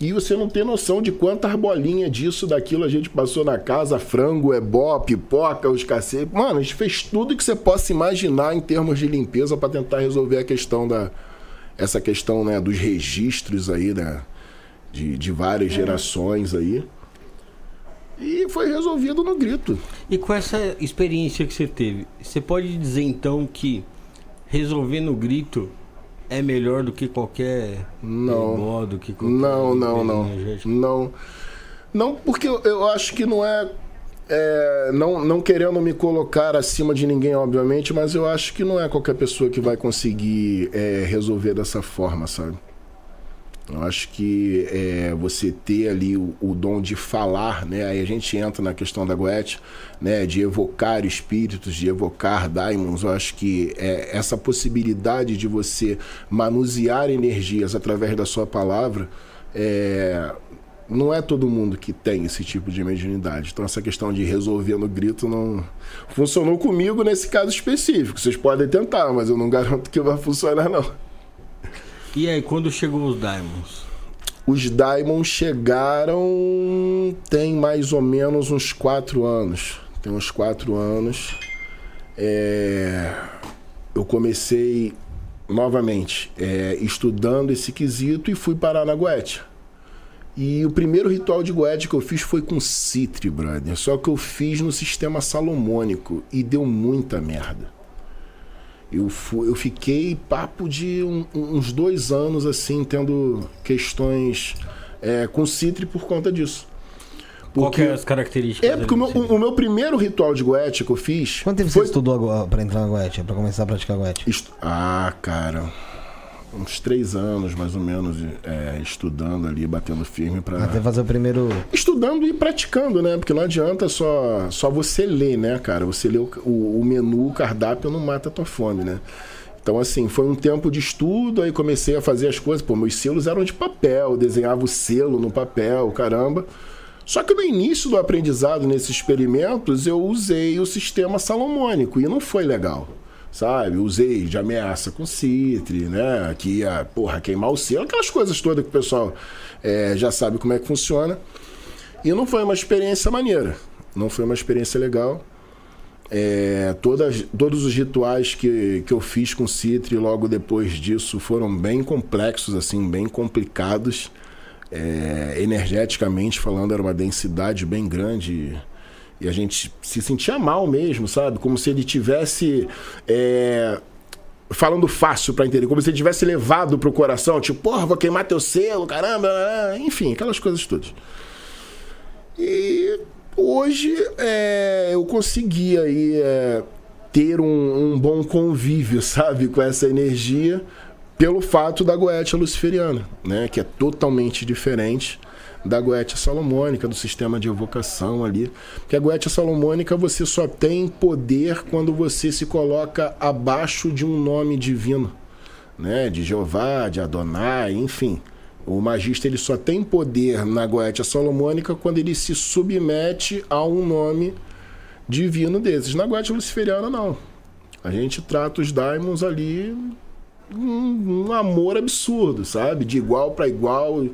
E você não tem noção de quantas bolinhas disso, daquilo a gente passou na casa, frango, ebó, pipoca, os cacete. Mano, a gente fez tudo que você possa imaginar em termos de limpeza para tentar resolver a questão da. Essa questão, né, dos registros aí, né? De, de várias é. gerações aí. E foi resolvido no grito. E com essa experiência que você teve, você pode dizer então que resolver no grito é melhor do que qualquer não. modo que qualquer não não não. não. Não porque eu, eu, acho que não é, é, não não querendo me colocar acima de ninguém obviamente mas eu acho que não é qualquer pessoa que vai conseguir é, resolver dessa forma sabe eu acho que é, você ter ali o, o, dom de falar, né? Aí a gente entra na questão da Goethe, né? De evocar espíritos, de evocar daimons. Eu acho que é, essa possibilidade de você manusear energias através da sua palavra é, não é todo mundo que tem esse tipo de mediunidade. Então essa questão de resolver no grito não funcionou comigo nesse caso específico. Vocês podem tentar, mas eu não garanto que vai funcionar não. E aí, quando chegou os Diamonds? Os Diamonds chegaram tem mais ou menos uns quatro anos. Tem uns quatro anos. É... Eu comecei novamente é, estudando esse quesito e fui parar na Goetia. E o primeiro ritual de Goethe que eu fiz foi com Citri, brother. Só que eu fiz no sistema salomônico e deu muita merda. Eu, fui, eu fiquei papo de um, uns dois anos assim, tendo questões é, com Citri por conta disso. Porque, Qual que é as características? É porque o meu, o meu, primeiro ritual de goethe que eu fiz. Quanto tempo foi... você estudou para entrar na goethe, para começar a praticar goethe? Est... Ah, cara uns três anos, mais ou menos, é, estudando ali, batendo firme para Até fazer o primeiro. Estudando e praticando, né? Porque não adianta só, só você ler, né, cara? Você ler o, o, o menu, o cardápio não mata a tua fome, né? Então, assim, foi um tempo de estudo, aí comecei a fazer as coisas. Pô, meus selos eram de papel, desenhava o selo no papel, caramba. Só que no início do aprendizado, nesses experimentos, eu usei o sistema salomônico e não foi legal sabe? Usei de ameaça com citre, né? Que ia, porra, queimar o selo, aquelas coisas todas que o pessoal é, já sabe como é que funciona. E não foi uma experiência maneira, não foi uma experiência legal. É, todas, todos os rituais que, que eu fiz com citre logo depois disso foram bem complexos, assim, bem complicados. É, energeticamente falando, era uma densidade bem grande e a gente se sentia mal mesmo, sabe? Como se ele tivesse. É, falando fácil para entender, como se ele tivesse levado pro coração, tipo, porra, vou queimar teu selo, caramba, enfim, aquelas coisas todas. E hoje é, eu consegui aí é, ter um, um, bom convívio, sabe, com essa energia, pelo fato da goetia luciferiana, né, que é totalmente diferente da Goetia Salomônica, do sistema de evocação ali. Porque a Goetia Salomônica você só tem poder quando você se coloca abaixo de um nome divino, né? De Jeová, de Adonai, enfim. O magista ele só tem poder na Goetia Salomônica quando ele se submete a um nome divino desses. Na Goetia Luciferiana, não. A gente trata os daimons ali um, um amor absurdo, sabe? De igual para igual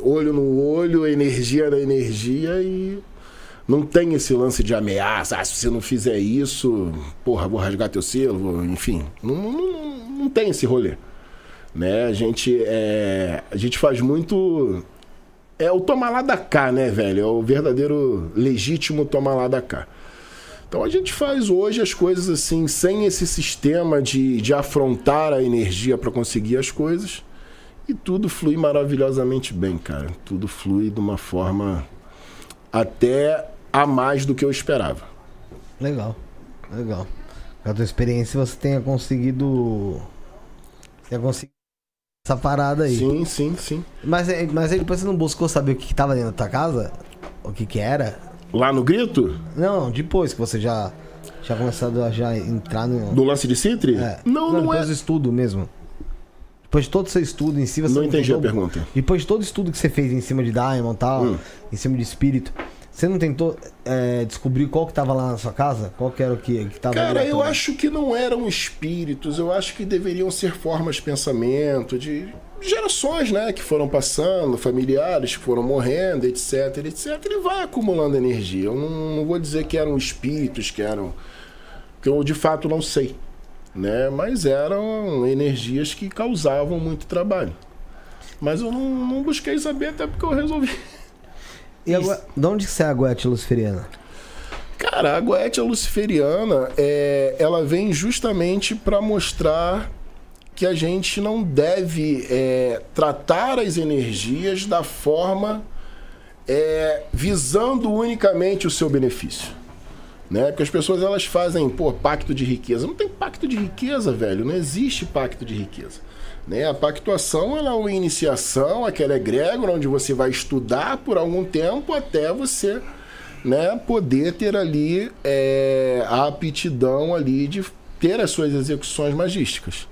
olho no olho, energia na energia e não tem esse lance de ameaça. Ah, se você não fizer isso, porra, vou rasgar teu selo, enfim. Não, não, não tem esse rolê. Né? A, gente, é, a gente faz muito. É o tomar lá da cá, né, velho? É o verdadeiro legítimo tomar lá da cá. Então a gente faz hoje as coisas assim, sem esse sistema de, de afrontar a energia para conseguir as coisas. E tudo flui maravilhosamente bem, cara. Tudo flui de uma forma até a mais do que eu esperava. Legal, legal. Com a tua experiência, você tenha conseguido. Tenha conseguido essa parada aí. Sim, sim, sim. Mas, mas aí depois você não buscou saber o que, que tava dentro da tua casa? O que que era? Lá no grito? Não, depois que você já. Já começado a já entrar no. Do lance de Citri? É. Não, não, não é. do estudo mesmo. Depois de todo o seu estudo em si, você não entendi tentou, a pergunta. Depois de todo o estudo que você fez em cima de Diamond e tal, hum. em cima de espírito, você não tentou é, descobrir qual que estava lá na sua casa? Qual que era o que, que tava Cara, eu acho que não eram espíritos, eu acho que deveriam ser formas de pensamento, de gerações, né, que foram passando, familiares que foram morrendo, etc, etc, e vai acumulando energia. Eu não, não vou dizer que eram espíritos, que eram. que eu de fato não sei né? Mas eram energias que causavam muito trabalho. Mas eu não, não busquei saber até porque eu resolvi. E agora, de onde que é a goetia luciferiana? Cara, a goetia luciferiana, é, ela vem justamente para mostrar que a gente não deve é, tratar as energias da forma é, visando unicamente o seu benefício né? Porque as pessoas elas fazem, pô, pacto de riqueza. Não tem pacto de riqueza, velho. Não existe pacto de riqueza. Né? A pactuação ela é uma iniciação, aquela egrégora onde você vai estudar por algum tempo até você né, poder ter ali é, a aptidão ali de ter as suas execuções magísticas.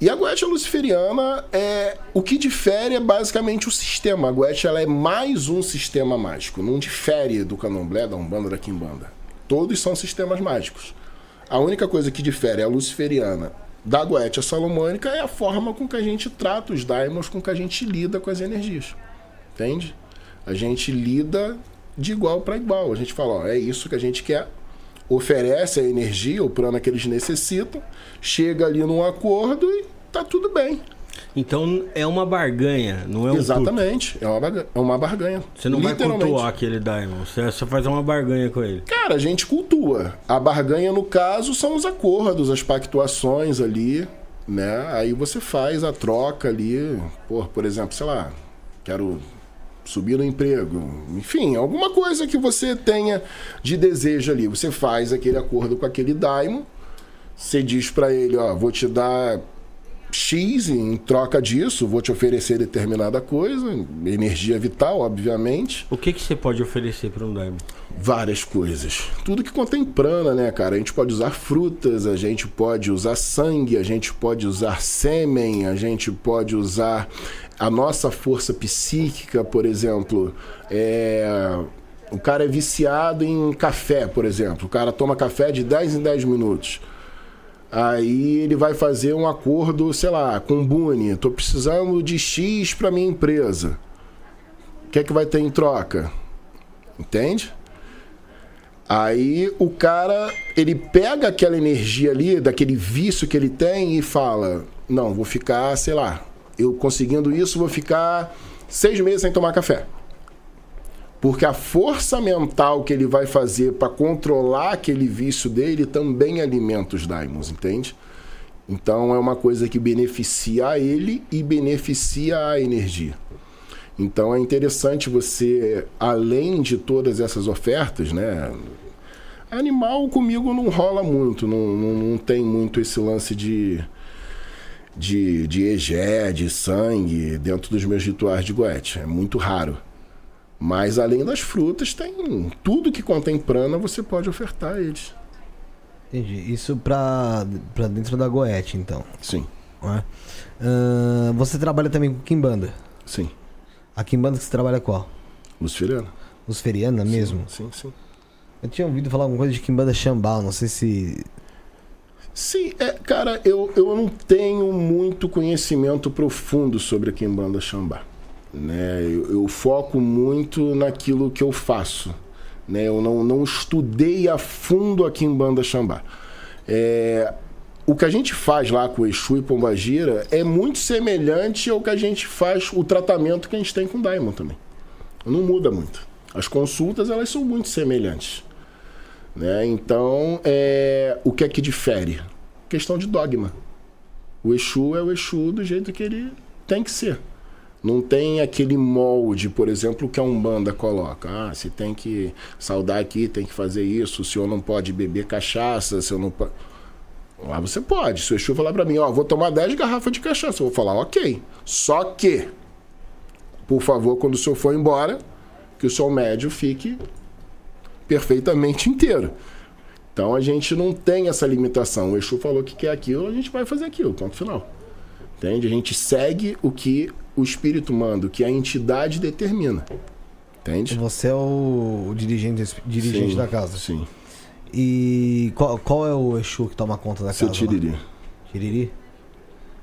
E a Goethe luciferiana é o que difere é basicamente o sistema. A Goethe ela é mais um sistema mágico, não difere do Candomblé, da Umbanda, da Quimbanda. Todos são sistemas mágicos. A única coisa que difere a luciferiana da Goetia salomônica é a forma com que a gente trata os daimons, com que a gente lida com as energias. Entende? A gente lida de igual para igual. A gente fala, ó, é isso que a gente quer, oferece a energia, o plano que eles necessitam, chega ali num acordo e tá tudo bem. Então é uma barganha, não é um Exatamente, é uma, barganha, é uma barganha. Você não vai cultuar aquele Daimon, você só faz uma barganha com ele. Cara, a gente cultua. A barganha, no caso, são os acordos, as pactuações ali, né? Aí você faz a troca ali, por, por exemplo, sei lá, quero subir no emprego, enfim, alguma coisa que você tenha de desejo ali. Você faz aquele acordo com aquele daimon, você diz para ele, ó, vou te dar X em troca disso, vou te oferecer determinada coisa, energia vital, obviamente. O que, que você pode oferecer para um daimon? Várias coisas. Tudo que contém prana, né, cara? A gente pode usar frutas, a gente pode usar sangue, a gente pode usar sêmen, a gente pode usar a nossa força psíquica, por exemplo. É... O cara é viciado em café, por exemplo. O cara toma café de 10 em 10 minutos. Aí ele vai fazer um acordo, sei lá, com o Buni. Tô precisando de X para minha empresa. O que é que vai ter em troca? Entende? Aí o cara, ele pega aquela energia ali, daquele vício que ele tem e fala: Não, vou ficar, sei lá, eu conseguindo isso, vou ficar seis meses sem tomar café. Porque a força mental que ele vai fazer para controlar aquele vício dele também alimenta os daimons, entende? Então é uma coisa que beneficia a ele e beneficia a energia. Então é interessante você, além de todas essas ofertas, né? Animal comigo não rola muito, não, não, não tem muito esse lance de, de, de egé, de sangue dentro dos meus rituais de goethe. É muito raro. Mas além das frutas, tem tudo que contém prana, você pode ofertar a eles. Entendi. Isso pra, pra dentro da Goethe, então. Sim. É? Uh, você trabalha também com Kimbanda? Sim. A Kimbanda que você trabalha qual? Luciferiana. Luciferiana mesmo? Sim, sim, sim. Eu tinha ouvido falar alguma coisa de Kimbanda Xambal, não sei se. Sim, é, cara, eu, eu não tenho muito conhecimento profundo sobre a Kimbanda Xambá. Né? Eu, eu, foco muito naquilo que eu faço. Né? Eu não, não estudei a fundo aqui em Banda Xambá. É, o que a gente faz lá com o Exu e Pombagira é muito semelhante ao que a gente faz, o tratamento que a gente tem com Daimon também. Não muda muito. As consultas elas são muito semelhantes. Né? Então, é, o que é que difere? Questão de dogma. O Exu é o Exu do jeito que ele tem que ser. Não tem aquele molde, por exemplo, que a Umbanda coloca. Ah, você tem que saudar aqui, tem que fazer isso, o senhor não pode beber cachaça, o senhor não pode. Lá você pode. Se o Exu falar para mim, ó, vou tomar 10 garrafas de cachaça, eu vou falar, ok. Só que, por favor, quando o senhor for embora, que o seu médio fique perfeitamente inteiro. Então a gente não tem essa limitação. O Exu falou que quer aquilo, a gente vai fazer aquilo, ponto final. Entende? A gente segue o que o espírito manda, o que a entidade determina. Entende? Você é o, dirigente, dirigente sim, da casa. Sim. E qual, qual, é o Exu que toma conta da Seu casa? Seu Tiriri. Tiriri?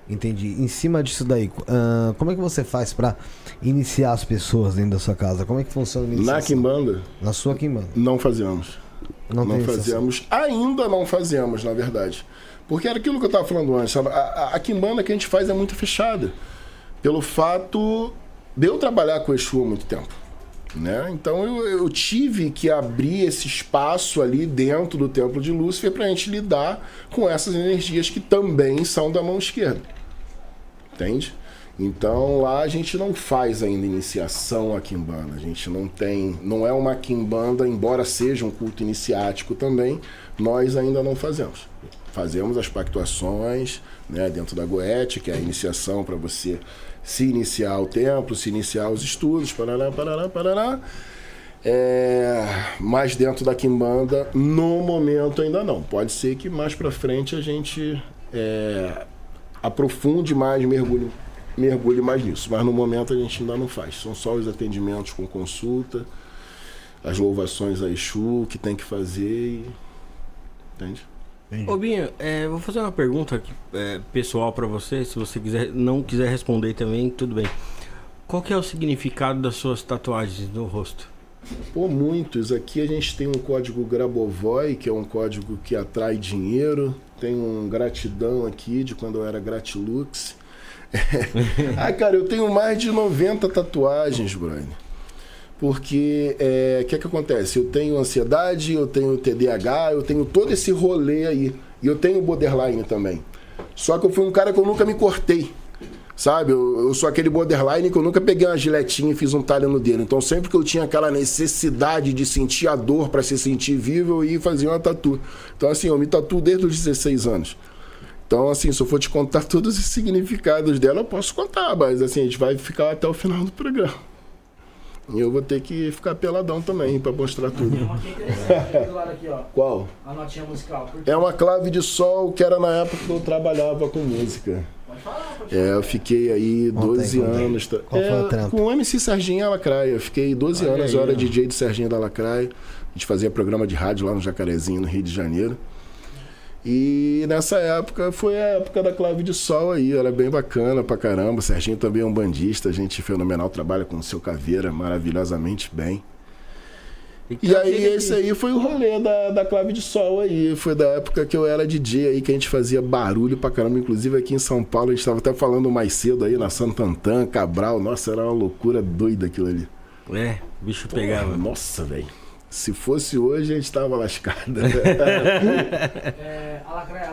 Entendi. Em cima disso daí, uh, como é que você faz para iniciar as pessoas dentro da sua casa? Como é que funciona a Na Quimbanda? Na sua Quimbanda? Não fazemos. Não, não fazemos. Ainda não fazemos, na verdade. Porque era aquilo que eu estava falando antes. A, a, a Kimbanda que a gente faz é muito fechada. Pelo fato de eu trabalhar com o Exu há muito tempo. Né? Então eu, eu, tive que abrir esse espaço ali dentro do Templo de Lúcifer para a gente lidar com essas energias que também são da mão esquerda. Entende? Então lá a gente não faz ainda iniciação a Kimbanda. A gente não tem. Não é uma Kimbanda, embora seja um culto iniciático também, nós ainda não fazemos fazemos as pactuações né, dentro da Goethe, que é a iniciação para você se iniciar o templo, se iniciar os estudos, parará, parará, parará. É, mas dentro da Kimbanda, no momento ainda não. Pode ser que mais para frente a gente é, aprofunde mais, mergulhe, mergulhe mais nisso. Mas no momento a gente ainda não faz. São só os atendimentos com consulta, as louvações a Exu que tem que fazer e... Entende? Entendi. Ô Binho, é, vou fazer uma pergunta aqui, é, pessoal para você. Se você quiser, não quiser responder também, tudo bem. Qual que é o significado das suas tatuagens no rosto? Pô, muitos. Aqui a gente tem um código Grabovoi, que é um código que atrai dinheiro. Tem um gratidão aqui de quando eu era Gratilux. ah, cara, eu tenho mais de 90 tatuagens, Bruno. Porque o é, que, é que acontece? Eu tenho ansiedade, eu tenho TDAH, eu tenho todo esse rolê aí. E eu tenho borderline também. Só que eu fui um cara que eu nunca me cortei. Sabe? Eu, eu, sou aquele borderline que eu nunca peguei uma giletinha e fiz um talho no dedo. Então, sempre que eu tinha aquela necessidade de sentir a dor para se sentir vivo, eu ia fazer uma tatu. Então, assim, eu me tatuo desde os 16 anos. Então, assim, se eu for te contar todos os significados dela, eu posso contar, mas assim, a gente vai ficar até o final do programa. E eu vou ter que ficar peladão também para mostrar tudo. Tem uma aqui interessante do lado aqui, ó. Qual? A notinha musical. É uma clave de sol que era na época que eu trabalhava com música. Pode falar, pode falar. É, eu fiquei aí 12 contém, anos. Qual é, foi o trampo? Com o MC Serginho Alacraia. Eu fiquei 12 Olha anos, aí, eu era né? DJ de Serginho da Alacraia. A gente fazia programa de rádio lá no Jacarezinho, no Rio de Janeiro. E nessa época foi a época da clave de sol aí, era bem bacana pra caramba. O Serginho também é um bandista, gente fenomenal, trabalha com o seu caveira maravilhosamente bem. E, e aí esse aí foi o rolê da, da clave de sol aí. Foi da época que eu era DJ aí, que a gente fazia barulho pra caramba. Inclusive aqui em São Paulo, a gente tava até falando mais cedo aí na Santantan, Cabral. Nossa, era uma loucura doida aquilo ali. É, o bicho Pô, pegava. Nossa, velho. Se fosse hoje, a gente tava lascado. é, a Lacraia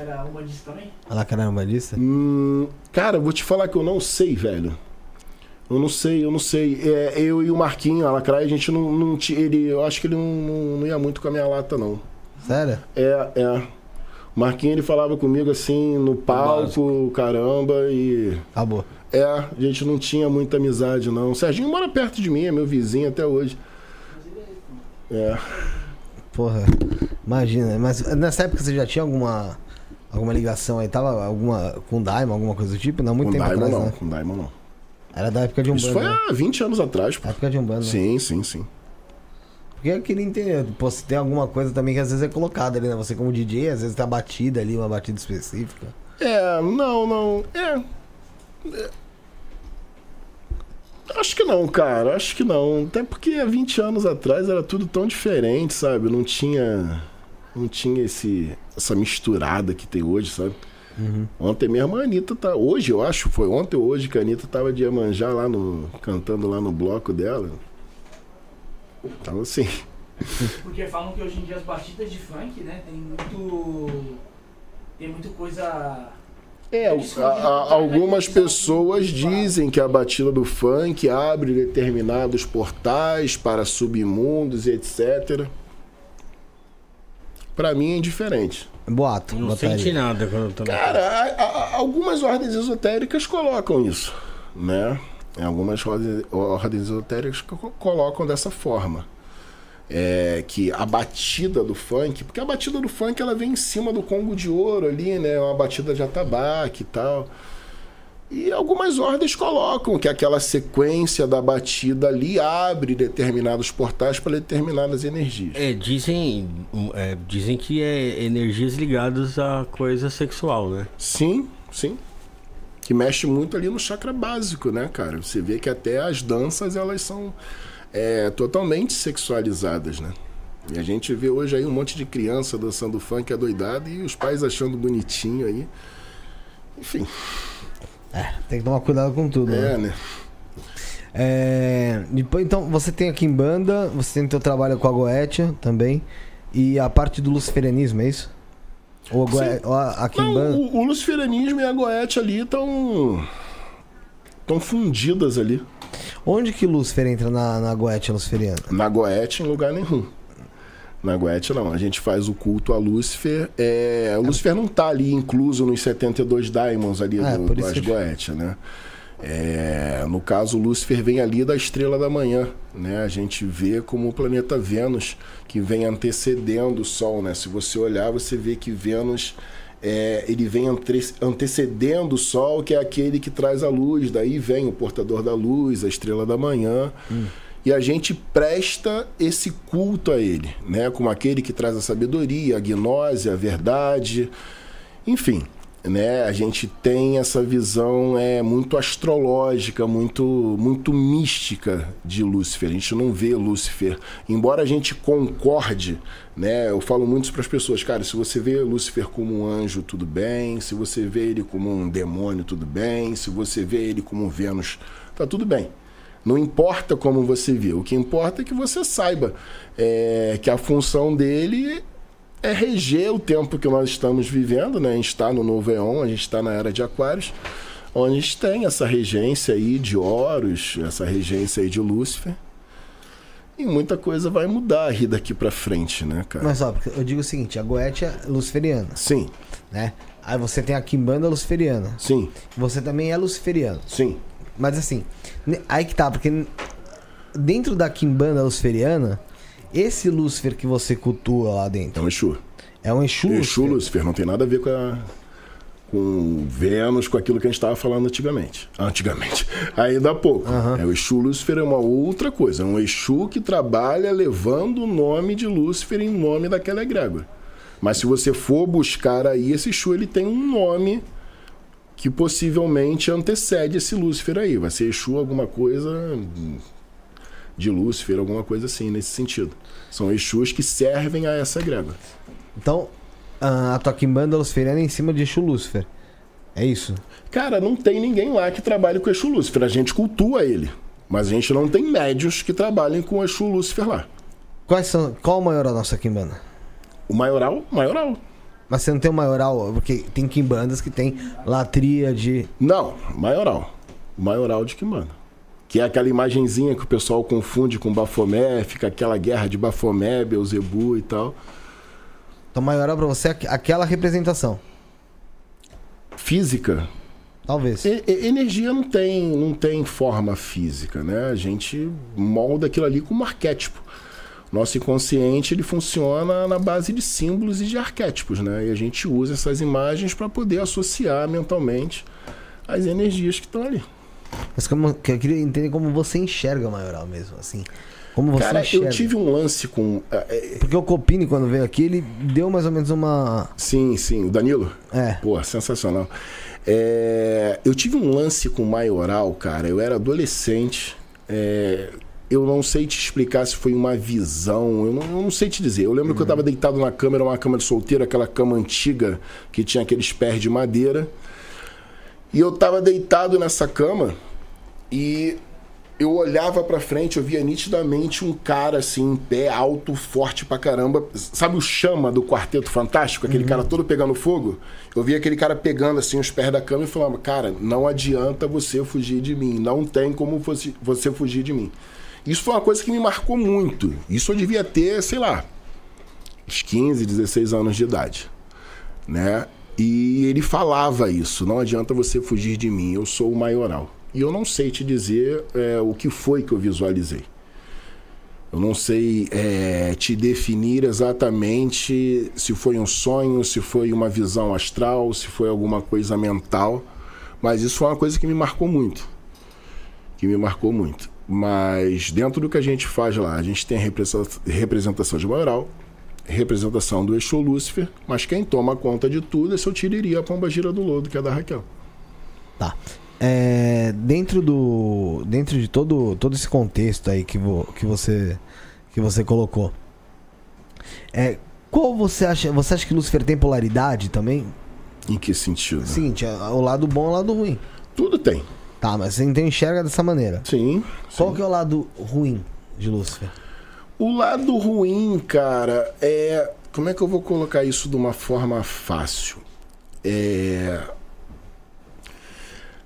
era umbandista também? A Lacraia é umbandista? Hum, cara, vou te falar que eu não sei, velho. Eu não sei, eu não sei. É, eu e o Marquinho, a Lacraia, a gente não, não ele, eu acho que ele não, não, ia muito com a minha lata, não. Sério? É, é. O Marquinho, ele falava comigo assim, no palco, caramba, e... Acabou. É, a gente não tinha muita amizade, não. O Serginho mora perto de mim, é meu vizinho até hoje. É. Porra, imagina. Mas nessa época você já tinha alguma alguma ligação aí? Tava alguma com Daimon, alguma coisa do tipo? Não, muito com tempo Daimon, atrás, não. Né? Com Daimon não. Era da época de um Isso foi né? há 20 anos atrás. Pô. Época de um bando. Sim, né? sim, sim. Porque eu queria entender, pô, se tem alguma coisa também que às vezes é colocada ali, né? Você como DJ, às vezes tá batida ali, uma batida específica. É, não, não. É. é Acho que não, cara. Acho que não. Até porque há 20 anos atrás era tudo tão diferente, sabe? Não tinha. Não tinha esse, essa misturada que tem hoje, sabe? Uhum. Ontem mesmo a Anitta tá. Hoje, eu acho, foi ontem ou hoje que a Anitta tava de Iemanjá lá no. cantando lá no bloco dela. Então assim. Porque falam que hoje em dia as batidas de funk, né, tem muito. Tem muito coisa é, a, a, algumas pessoas dizem que a batida do funk abre determinados portais para submundos e etc. Para mim é indiferente. Boato. Não sente aí. nada quando eu tô Cara, a, algumas ordens esotéricas colocam isso, né? Algumas ordens, ordens esotéricas colocam dessa forma é, que a batida do funk, porque a batida do funk ela vem em cima do Congo de Ouro ali, né? Uma batida de atabaque e tal. E algumas ordens colocam que aquela sequência da batida ali abre determinados portais para determinadas energias. É, dizem, é, dizem que é energias ligadas à coisa sexual, né? Sim, sim. Que mexe muito ali no chakra básico, né, cara? Você vê que até as danças elas são é, totalmente sexualizadas, né? E a gente vê hoje aí um monte de criança dançando funk adoidado e os pais achando bonitinho aí. Enfim. É, tem que tomar cuidado com tudo, é, né? né? É, depois, então, você tem aqui em banda, você tem teu trabalho com a Goetia também, e a parte do luciferianismo, é isso? Ou, ou aqui Não, em banda? O, o luciferianismo e a Goetia ali estão. estão fundidas ali. Onde que Lúcifer entra na, na Goethe luciferiana? Na Goethe, em lugar nenhum. Na Goethe, não. A gente faz o culto a Lúcifer. É, o Lúcifer não está ali incluso nos 72 Daimons ali ah, do, das Goethe, né? É, no caso, Lúcifer vem ali da estrela da manhã, né? A gente vê como o planeta Vênus, que vem antecedendo o Sol, né? Se você olhar, você vê que Vênus é, ele vem antecedendo o Sol, que é aquele que traz a luz. Daí vem o portador da luz, a estrela da manhã. Hum. E a gente presta esse culto a ele, né? Como aquele que traz a sabedoria, a gnose, a verdade. Enfim, né? A gente tem essa visão é muito astrológica, muito muito mística de Lúcifer. A gente não vê Lúcifer, embora a gente concorde, né? Eu falo muito para as pessoas, cara, se você vê Lúcifer como um anjo, tudo bem. Se você vê ele como um demônio, tudo bem. Se você vê ele como um Vênus, tá tudo bem. Não importa como você vê, o que importa é que você saiba é, que a função dele é reger o tempo que nós estamos vivendo, né? A gente está no novo Eon, a gente está na era de Aquários, onde a gente tem essa regência aí de Horus, essa regência aí de Lúcifer. E muita coisa vai mudar aí daqui pra frente, né, cara? Mas ó, eu digo o seguinte, a Goethe é luciferiana. Sim. Né? Aí você tem a Kimbanda luciferiana. Sim. Você também é luciferiano. Sim. Mas assim, aí que tá, porque dentro da Kimbanda luciferiana, esse Lúcifer que você cultua lá dentro. É um Exu. É um Exu. Exu Lúcifer, não tem nada a ver com a, com Vênus, com aquilo que a gente estava falando antigamente. Antigamente. Ainda há pouco. Uhum. É, o Exu Lúcifer é uma outra coisa. É um Exu que trabalha levando o nome de Lúcifer em nome daquela egrégora. Mas se você for buscar aí, esse Exu ele tem um nome que possivelmente antecede esse Lúcifer aí. Vai ser Exu alguma coisa de Lúcifer, alguma coisa assim, nesse sentido. São Exus que servem a essa egrégora. Então, a tua quimbanda luciferiana é em cima de Exu Lúcifer. É isso? Cara, não tem ninguém lá que trabalhe com Exu Lúcifer. A gente cultua ele. Mas a gente não tem médios que trabalhem com Exu Lúcifer lá. Quais são, qual o maioral da nossa quimbanda? O maioral? Maioral. Mas você não tem o maioral, porque tem quimbandas que tem latria de. Não, maioral. O maioral de quimbanda. Que é aquela imagenzinha que o pessoal confunde com Bafomé, fica aquela guerra de Bafomé, Beuzebu e tal. Então, maioral para você é aquela representação. Física? Talvez. E, energia não tem, não tem forma física, né? A gente molda aquilo ali como arquétipo. Nosso inconsciente ele funciona na base de símbolos e de arquétipos, né? E a gente usa essas imagens para poder associar mentalmente as energias que estão ali. Mas como, eu queria entender como você enxerga o maioral mesmo, assim. Como você Cara, enxerga? eu tive um lance com. É, é, Porque o Copini, quando veio aqui, ele deu mais ou menos uma. Sim, sim. O Danilo? É. Pô, sensacional. É... Eu tive um lance com o maioral, cara. Eu era adolescente. É... Eu não sei te explicar se foi uma visão, eu não, eu não sei te dizer. Eu lembro uhum. que eu estava deitado na cama, era uma cama de solteiro, aquela cama antiga que tinha aqueles pés de madeira. E eu estava deitado nessa cama e eu olhava para frente, eu via nitidamente um cara assim, em pé, alto, forte pra caramba. Sabe o chama do Quarteto Fantástico? Aquele uhum. cara todo pegando fogo? Eu via aquele cara pegando assim os pés da cama e falava: Cara, não adianta você fugir de mim. Não tem como você fugir de mim. Isso foi uma coisa que me marcou muito. Isso eu devia ter, sei lá, uns 15, 16 anos de idade. Né? E ele falava isso: Não adianta você fugir de mim, eu sou o maioral. E eu não sei te dizer é, o que foi que eu visualizei. Eu não sei é, te definir exatamente se foi um sonho, se foi uma visão astral, se foi alguma coisa mental. Mas isso foi uma coisa que me marcou muito. Que me marcou muito. Mas dentro do que a gente faz lá, a gente tem representação de maioral, representação do Exu Lúcifer, mas quem toma conta de tudo é seu Tiriri, a pomba gira do lodo, que é da Raquel. Tá. É, dentro do dentro de todo todo esse contexto aí que, vo, que você que você colocou é, qual você acha você acha que Lucifer tem polaridade também em que sentido seguinte o lado bom e o lado ruim tudo tem tá mas você então enxerga dessa maneira sim qual sim. que é o lado ruim de Lucifer o lado ruim cara é como é que eu vou colocar isso de uma forma fácil é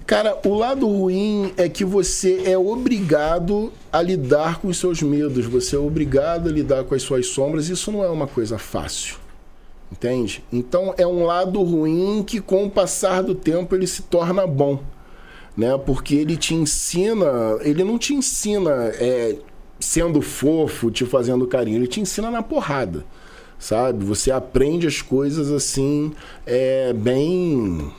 Cara, o lado ruim é que você é obrigado a lidar com os seus medos, você é obrigado a lidar com as suas sombras, isso não é uma coisa fácil. Entende? Então é um lado ruim que com o passar do tempo ele se torna bom, né? Porque ele te ensina, ele não te ensina é, sendo fofo, te fazendo carinho, ele te ensina na porrada, sabe? Você aprende as coisas assim, é, bem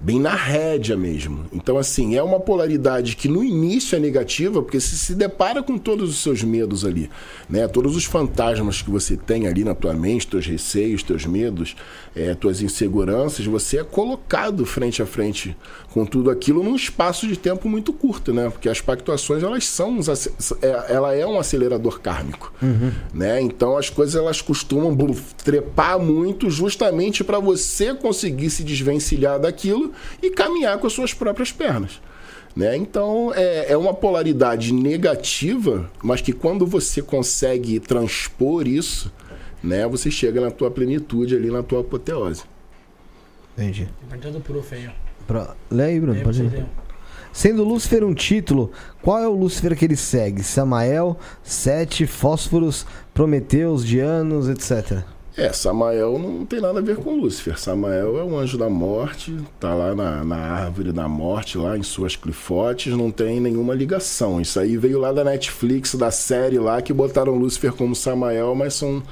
bem na rédea mesmo. Então, assim, é uma polaridade que no início é negativa, porque você se depara com todos os seus medos ali, né? Todos os fantasmas que você tem ali na tua mente, teus receios, teus medos, é, tuas inseguranças, você é colocado frente a frente com tudo aquilo num espaço de tempo muito curto, né? Porque as pactuações, elas são, é, ela é um acelerador kármico, uhum. né? Então, as coisas, elas costumam trepar muito justamente para você conseguir se desvencilhar daquilo e caminhar com as suas próprias pernas. Né? Então é, é uma polaridade negativa, mas que quando você consegue transpor isso, né, você chega na tua plenitude ali, na tua apoteose. Entendi. Pergunta do prof aí, ó. Pra... Lê aí, Bruno, pode ir. Sendo Lúcifer um título, qual é o Lúcifer que ele segue? Samael, Sete, Fósforos, Prometeus, Dianos, etc. É, Samael não tem nada a ver com Lúcifer. Samael é um anjo da morte, tá lá na, na árvore da morte, lá em suas clifotes, não tem nenhuma ligação. Isso aí veio lá da Netflix, da série lá, que botaram Lúcifer como Samael, mas são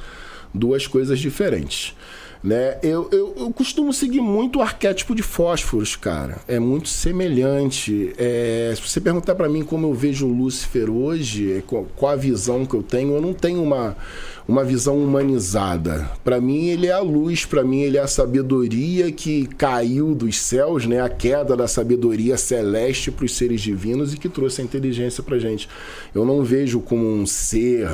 duas coisas diferentes. Né? Eu, eu, eu, costumo seguir muito o arquétipo de fósforos, cara. É muito semelhante. É, se você perguntar para mim como eu vejo o Lúcifer hoje, qual a visão que eu tenho, eu não tenho uma, uma visão humanizada. Para mim, ele é a luz, para mim, ele é a sabedoria que caiu dos céus, né? a queda da sabedoria celeste para os seres divinos e que trouxe a inteligência para gente. Eu não vejo como um ser.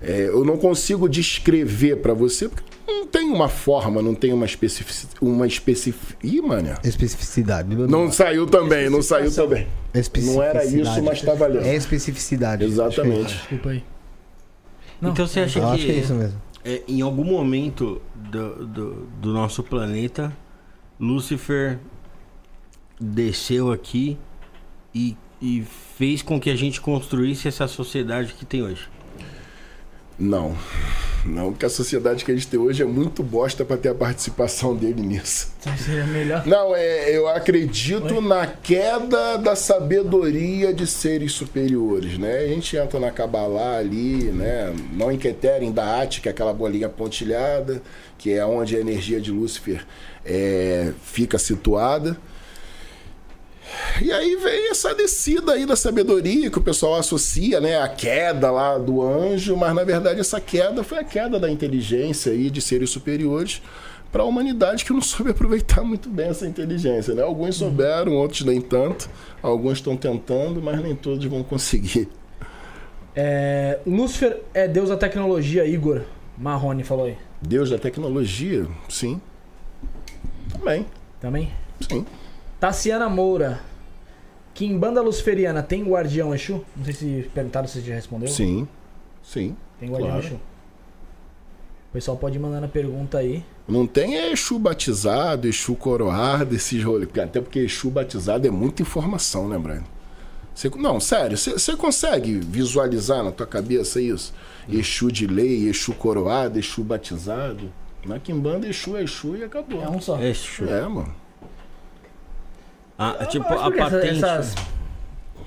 É, eu não consigo descrever para você, porque não tem uma forma, não tem uma especificidade. Uma especific... Ih, mano. Especificidade. Não saiu também, não saiu também. Não era isso, mas tá valendo. É especificidade. Exatamente. Desculpa aí. Não, então você acha que, acho que é isso mesmo. É, em algum momento do, do, do nosso planeta, Lúcifer desceu aqui e, e fez com que a gente construísse essa sociedade que tem hoje? Não. Não, porque a sociedade que a gente tem hoje é muito bosta para ter a participação dele nisso. Seria melhor. Não, é, eu acredito Oi? na queda da sabedoria de seres superiores, né? A gente entra na Kabbalah ali, né? Não em Keterim da Ati, que é aquela bolinha pontilhada, que é onde a energia de Lúcifer é, fica situada. E aí vem essa descida aí da sabedoria que o pessoal associa, né, a queda lá do anjo, mas na verdade essa queda foi a queda da inteligência aí de seres superiores para a humanidade que não soube aproveitar muito bem essa inteligência, né? Alguns souberam, outros nem tanto. Alguns estão tentando, mas nem todos vão conseguir. É, Lúcifer é Deus da tecnologia, Igor Marrone falou aí. Deus da tecnologia? Sim. Também. Também? Sim. Tassiana Moura. Que em banda luciferiana tem guardião Exu? Não sei se perguntaram se você já respondeu. Sim. Sim. Tem guardião claro. Exu? O pessoal pode ir mandando a pergunta aí. Não tem Exu batizado, Exu coroado, esses rolês. Até porque Exu batizado é muita informação, né, Brian? Você, não, sério, você, você consegue visualizar na tua cabeça isso? Exu de lei, Exu coroado, Exu batizado? Na Kimbanda, Exu é Exu e acabou. É um só. Exu. É, mano. Ah, tipo, a patente. Essas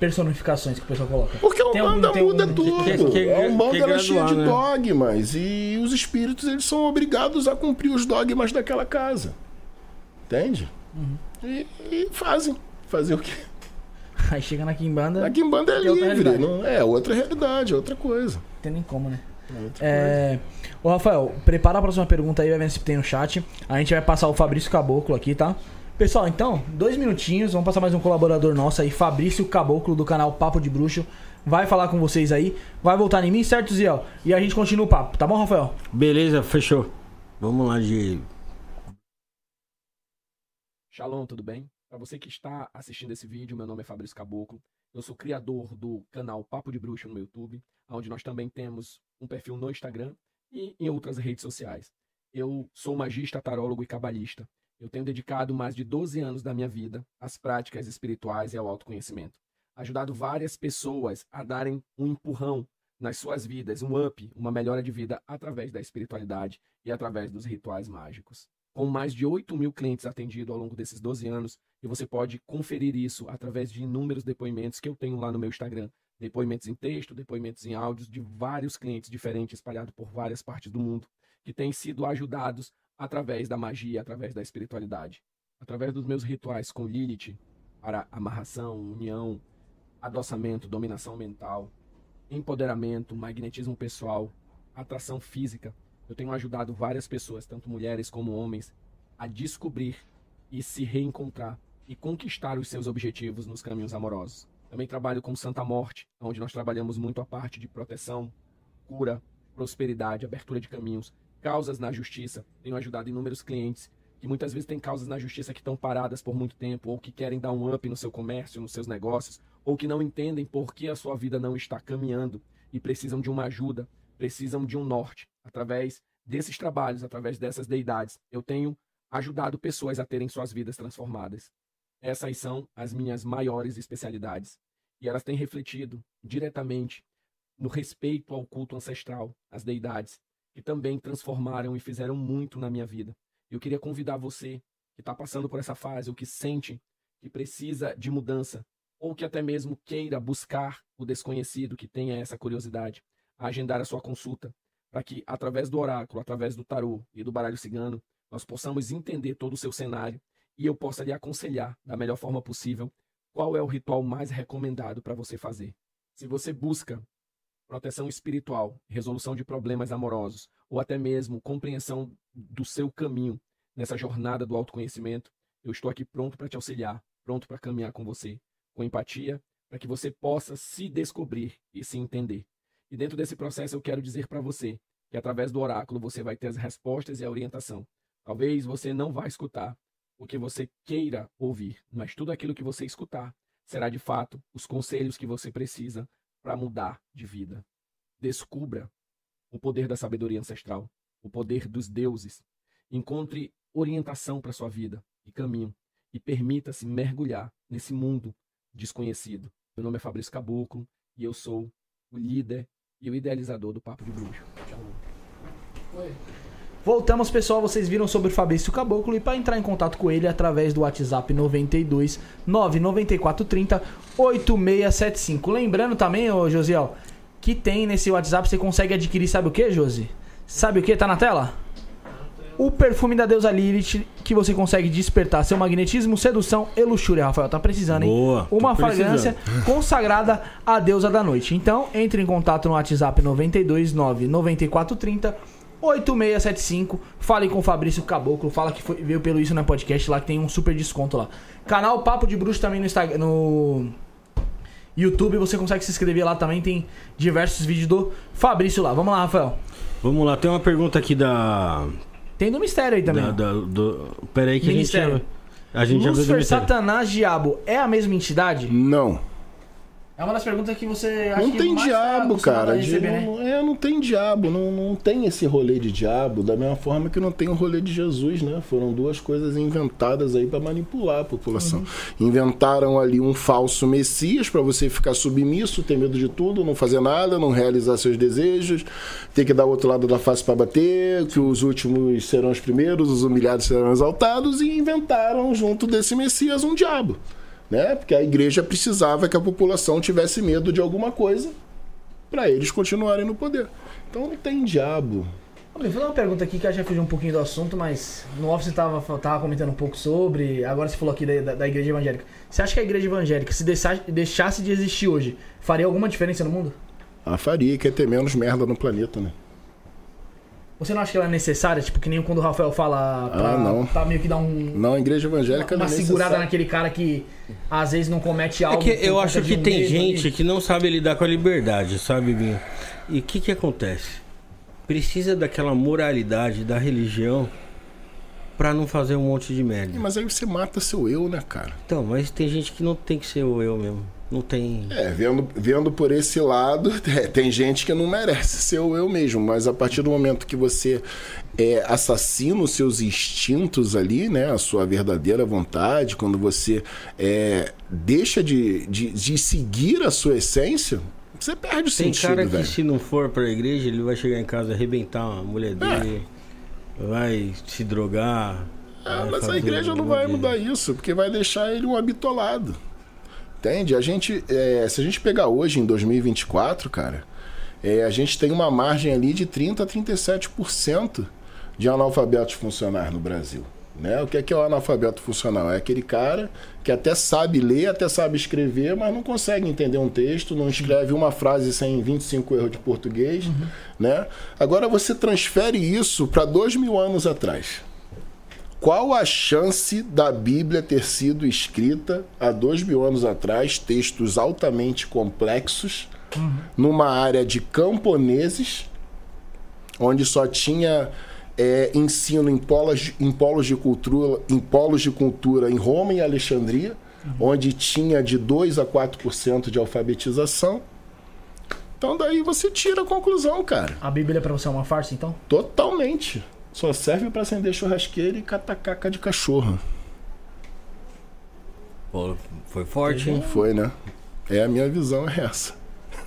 personificações que o pessoal coloca. Porque o Umbanda muda tudo. Que, que, a Umbanda é cheia de né? dogmas. E os espíritos eles são obrigados a cumprir os dogmas daquela casa. Entende? Uhum. E, e, fazem. Fazer o quê? Aí chega na Kimbanda. Na Kimbanda é, é livre. Não, é outra realidade, é outra coisa. Tem nem como, né? É, é... Ô, Rafael, prepara a próxima pergunta aí, vai ver se tem no chat. A gente vai passar o Fabrício Caboclo aqui, tá? Pessoal, então, dois minutinhos, vamos passar mais um colaborador nosso aí, Fabrício Caboclo, do canal Papo de Bruxo. Vai falar com vocês aí, vai voltar em mim, certo, Ziel? E a gente continua o papo, tá bom, Rafael? Beleza, fechou. Vamos lá de. Shalom, tudo bem? Para você que está assistindo esse vídeo, meu nome é Fabrício Caboclo. Eu sou criador do canal Papo de Bruxo no YouTube, onde nós também temos um perfil no Instagram e em outras redes sociais. Eu sou magista, tarólogo e cabalista. Eu tenho dedicado mais de 12 anos da minha vida às práticas espirituais e ao autoconhecimento, ajudado várias pessoas a darem um empurrão nas suas vidas, um up, uma melhora de vida através da espiritualidade e através dos rituais mágicos. Com mais de 8 mil clientes atendidos ao longo desses 12 anos, e você pode conferir isso através de inúmeros depoimentos que eu tenho lá no meu Instagram. Depoimentos em texto, depoimentos em áudios de vários clientes diferentes espalhados por várias partes do mundo, que têm sido ajudados através da magia, através da espiritualidade, através dos meus rituais com Lilith para amarração, união, adoçamento, dominação mental, empoderamento, magnetismo pessoal, atração física. Eu tenho ajudado várias pessoas, tanto mulheres como homens, a descobrir e se reencontrar e conquistar os seus objetivos nos caminhos amorosos. Também trabalho com Santa Morte, onde nós trabalhamos muito a parte de proteção, cura, prosperidade, abertura de caminhos causas na justiça. Tenho ajudado inúmeros clientes que muitas vezes têm causas na justiça que estão paradas por muito tempo, ou que querem dar um up no seu comércio, nos seus negócios, ou que não entendem por que a sua vida não está caminhando e precisam de uma ajuda, precisam de um norte. Através desses trabalhos, através dessas deidades, eu tenho ajudado pessoas a terem suas vidas transformadas. Essas são as minhas maiores especialidades. E elas têm refletido diretamente no respeito ao culto ancestral, às deidades, que também transformaram e fizeram muito na minha vida. Eu queria convidar você que está passando por essa fase, ou que sente que precisa de mudança, ou que até mesmo queira buscar o desconhecido, que tenha essa curiosidade, a agendar a sua consulta, para que, através do oráculo, através do tarô e do baralho cigano, nós possamos entender todo o seu cenário e eu possa lhe aconselhar da melhor forma possível qual é o ritual mais recomendado para você fazer. Se você busca proteção espiritual, resolução de problemas amorosos ou até mesmo compreensão do seu caminho nessa jornada do autoconhecimento, eu estou aqui pronto para te auxiliar, pronto para caminhar com você, com empatia, para que você possa se descobrir e se entender. E dentro desse processo eu quero dizer para você que através do oráculo você vai ter as respostas e a orientação. Talvez você não vá escutar o que você queira ouvir, mas tudo aquilo que você escutar será de fato os conselhos que você precisa para mudar de vida. Descubra o poder da sabedoria ancestral, o poder dos deuses. Encontre orientação para sua vida e caminho e permita-se mergulhar nesse mundo desconhecido. Meu nome é Fabrício Caboclo e eu sou o líder e o idealizador do Papo de Bruxo. Tchau. Oi. Voltamos, pessoal. Vocês viram sobre o Fabrício Caboclo e para entrar em contato com ele através do WhatsApp 92 99430 8675. Lembrando também, ô Josiel, que tem nesse WhatsApp você consegue adquirir, sabe o que, Josi? Sabe o que? Tá na tela? O perfume da deusa Lilith que você consegue despertar seu magnetismo, sedução e luxúria, Rafael. Tá precisando, hein? Boa. Uma fragrância consagrada à deusa da noite. Então, entre em contato no WhatsApp 929 9430 8675. Fale com o Fabrício Caboclo. Fala que foi, veio pelo Isso na Podcast lá, que tem um super desconto lá. Canal Papo de Bruxo também no Instagram. No YouTube, você consegue se inscrever lá também. Tem diversos vídeos do Fabrício lá. Vamos lá, Rafael. Vamos lá, tem uma pergunta aqui da. Tem do mistério aí também. da, da do... Pera aí que Ministério. a gente. A gente mistério. Satanás, Diabo é a mesma entidade? Não. É uma das perguntas que você acha Não que tem tá diabo, acostumado cara. De- receber, né? não, é, não tem diabo. Não, não tem esse rolê de diabo. Da mesma forma que não tem o rolê de Jesus, né? Foram duas coisas inventadas aí pra manipular a população. Uhum. Inventaram ali um falso Messias pra você ficar submisso, ter medo de tudo, não fazer nada, não realizar seus desejos, ter que dar o outro lado da face pra bater, que os últimos serão os primeiros, os humilhados serão exaltados, e inventaram junto desse Messias um diabo né? Porque a igreja precisava que a população tivesse medo de alguma coisa para eles continuarem no poder. Então não tem diabo. Vou dar uma pergunta aqui que eu já fugiu um pouquinho do assunto, mas no off você tava, tava comentando um pouco sobre. Agora você falou aqui da, da- da igreja evangélica. Você acha que a igreja evangélica, se deixasse, deixasse de existir hoje, faria alguma diferença no mundo? A faria quer ter menos merda no planeta, né? Você não acha que ela é necessária? Tipo, que nem quando o Rafael fala pra, Ah, não. pra meio que dar um, Não, a igreja evangélica uma não é segurada naquele cara que às vezes não comete É algo. que por eu acho que um tem gente ali. que não sabe lidar com a liberdade, sabe, Vinho? E o que que acontece? Precisa daquela moralidade da religião pra não fazer um monte de merda. Mas aí você mata seu eu, né, cara? Então, mas tem gente que não tem que ser o eu mesmo. Não tem. É, vendo, vendo por esse lado, é, tem gente que não merece ser o eu mesmo, mas a partir do momento que você é, assassina os seus instintos ali, né, a sua verdadeira vontade, quando você é, deixa de, de, de seguir a sua essência, você perde o Tem sentido, cara que velho. se não for pra igreja, ele vai chegar em casa arrebentar a mulher dele, vai se drogar. Vai mas a igreja não vai mudar isso, porque vai deixar ele um habitolado. Entende? A gente, é, se a gente pegar hoje, em 2024, cara, é, a gente tem uma margem ali de 30% a 37% de analfabetos funcionais no Brasil. Né? O que é, que é o analfabeto funcional? É aquele cara que até sabe ler, até sabe escrever, mas não consegue entender um texto, não escreve uma frase sem 25 erros de português. Né? Agora você transfere isso para dois mil anos atrás. Qual a chance da Bíblia ter sido escrita há dois mil anos atrás, textos altamente complexos, numa área de camponeses, onde só tinha é, ensino em polos, em polos de cultura, em polos de cultura em Roma e Alexandria, onde tinha de 2 a 4% de alfabetização? Então daí você tira a conclusão, cara. A Bíblia pra você é uma farsa, então? Totalmente. Só serve pra acender churrasqueira e catar caca de cachorro. Pô, foi forte, hein? Foi, né? É, a minha visão é essa.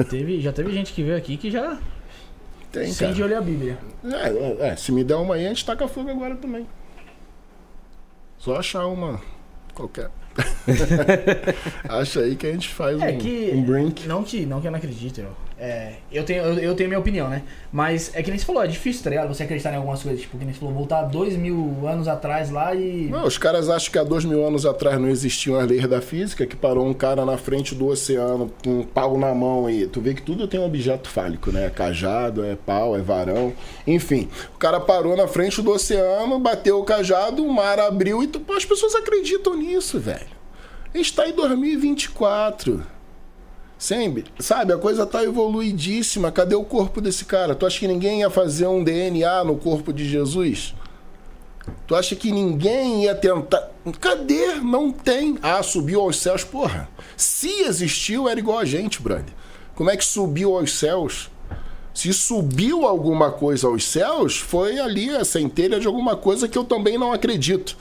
Teve, já teve gente que veio aqui que já Tem, sem de olhar a Bíblia. É, é, é, se me der uma aí, a gente taca fogo agora também. Só achar uma qualquer. Acha aí que a gente faz É um, que. um drink. Não que, não que eu não acredito. eu- É, eu, tenho, eu, eu tenho minha opinião, né? Mas é que nem você falou, é difícil, tá ligado? Você acreditar em algumas coisas. Tipo, que nem você falou, voltar dois mil anos atrás lá e. Não, os caras acham que há dois mil anos atrás não existiam as leis da física, que parou um cara na frente do oceano com um pau na mão e tu vê que tudo tem um objeto fálico, né? É cajado, é pau, é varão, enfim. O cara parou na frente do oceano, bateu o cajado, o mar abriu e tu, as pessoas acreditam nisso, velho. A gente tá em 2024. Sempre, sabe, a coisa tá evoluidíssima. Cadê o corpo desse cara? Tu acha que ninguém ia fazer um DNA no corpo de Jesus? Tu acha que ninguém ia tentar. Cadê? Não tem. Ah, subiu aos céus. Porra, se existiu, era igual a gente, brother. Como é que subiu aos céus? Se subiu alguma coisa aos céus, foi ali a centelha de alguma coisa que eu também não acredito,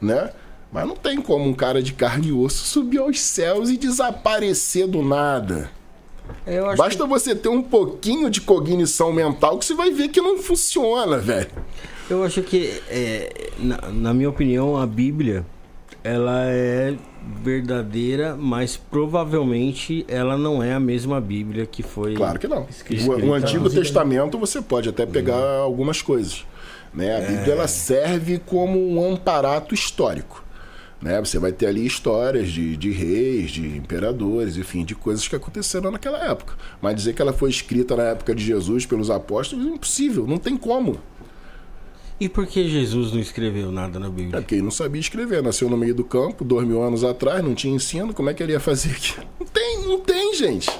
né? Mas não tem como um cara de carne e osso subir aos céus e desaparecer do nada. Eu acho Basta você ter um pouquinho de cognição mental que você vai ver que não funciona, velho. que, eu acho que é, na, na minha opinião, a Bíblia ela é verdadeira, mas provavelmente ela não é a mesma Bíblia que foi. Claro que não. Escrito. O, o Antigo Testamento você pode até pegar algumas coisas. Né? A Bíblia ela serve como um amparato histórico. Né? Você vai ter ali histórias de, de reis, de imperadores, enfim, de coisas que aconteceram naquela época. Mas dizer que ela foi escrita na época de Jesus pelos apóstolos é impossível, não tem como. E por que Jesus não escreveu nada na É Bíblia? porque ele não sabia escrever, nasceu no meio do campo, dois mil anos atrás, não tinha ensino, como é que ele ia fazer aqui? Não tem, não tem, gente.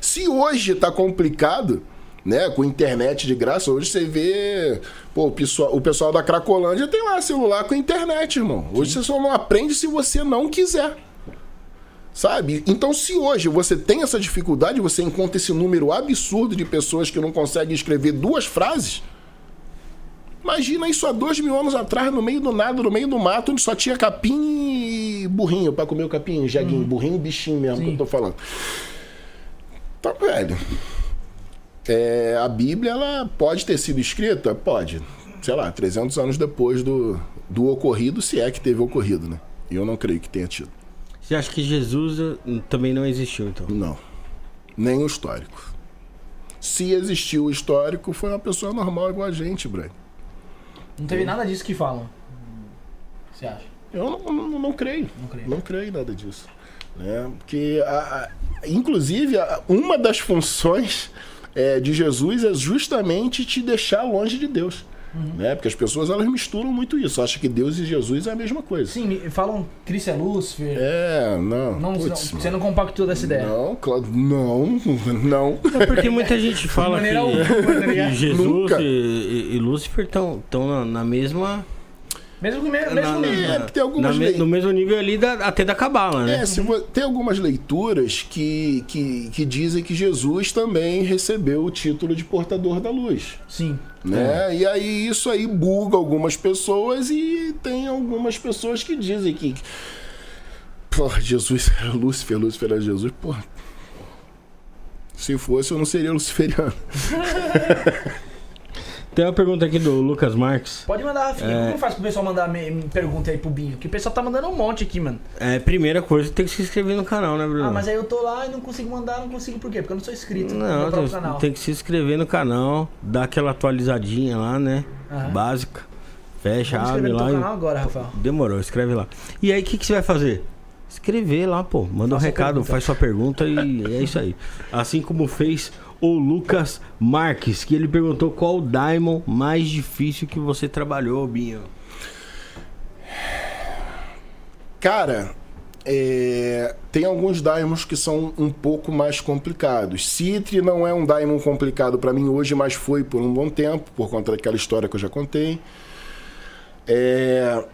Se hoje tá complicado, né, com internet de graça, hoje você vê, pô, o pessoal, o pessoal da Cracolândia tem lá celular com internet, irmão. Hoje você só não aprende se você não quiser. Sabe? Então, se hoje você tem essa dificuldade, você encontra esse número absurdo de pessoas que não conseguem escrever duas frases, Imagina isso há dois mil anos atrás, no meio do nada, no meio do mato, onde só tinha capim e burrinho pra comer o capim, jeguinho, burrinho e bichinho mesmo que eu tô falando. Tá, velho. É, a Bíblia, ela pode ter sido escrita? Pode. Sei lá, 300 anos depois do, do ocorrido, se é que teve ocorrido, né? E eu não creio que tenha tido. Você acha que Jesus eh, também não existiu, então? Não. Nem o histórico. Se existiu o histórico, foi uma pessoa normal igual a gente, Brad. Não teve nada disso que falam. Você acha? Eu não, não, não creio. Não creio. Não creio em nada disso. Né? Porque, a- a- inclusive, a- uma das funções é, de Jesus é justamente te deixar longe de Deus. Uhum. Né? Porque as pessoas elas misturam muito isso. Acham que Deus e Jesus é a mesma coisa. Sim, falam Cristo é Lúcifer. É, não. Não, Putz, não- você não compactou dessa ideia. Não, claro, não, não. É porque muita gente fala que, ligado? que Jesus Nunca. e, e- e Lúcifer estão na, na mesma. Mesmo que me- mesmo na- nível. É, tem algumas na no mesmo nível ali da- até da cabala, né? É, se tem algumas leituras que, que, que dizem que Jesus também recebeu o título de portador da luz. Sim. né? E aí isso aí buga algumas pessoas e tem algumas pessoas que dizem que porra, Jesus era Lúcifer, Lúcifer era Jesus, porra. Se fosse, eu não seria luciferiano. Tem uma pergunta aqui do Lucas Marques. Pode mandar, Rafinha. Como faz pro pessoal mandar pergunta aí pro Binho? Que o pessoal tá mandando um monte aqui, mano. É, primeira coisa, tem que se inscrever no canal, né, Bruno? Ah, mas aí eu tô lá e não consigo mandar, não consigo por quê? Porque eu não sou inscrito no Não, próprio tem, canal. tem que se inscrever no canal, dar aquela atualizadinha lá, né? Aham. Básica. Fecha, Vamos abre inscrever no lá. teu e- canal agora, Rafael. Demorou, escreve lá. E aí, o que, que você vai fazer? Escrever lá, pô. Manda um Faça a recado, pergunta. faz sua pergunta e é isso aí. Assim como fez o Lucas Marques, que ele perguntou qual o Diamond mais difícil que você trabalhou, Binho. Cara, é, tem alguns diamonds que são um pouco mais complicados. Citre não é um diamond complicado pra mim hoje, mas foi por um bom tempo, por conta daquela história que eu já contei. É,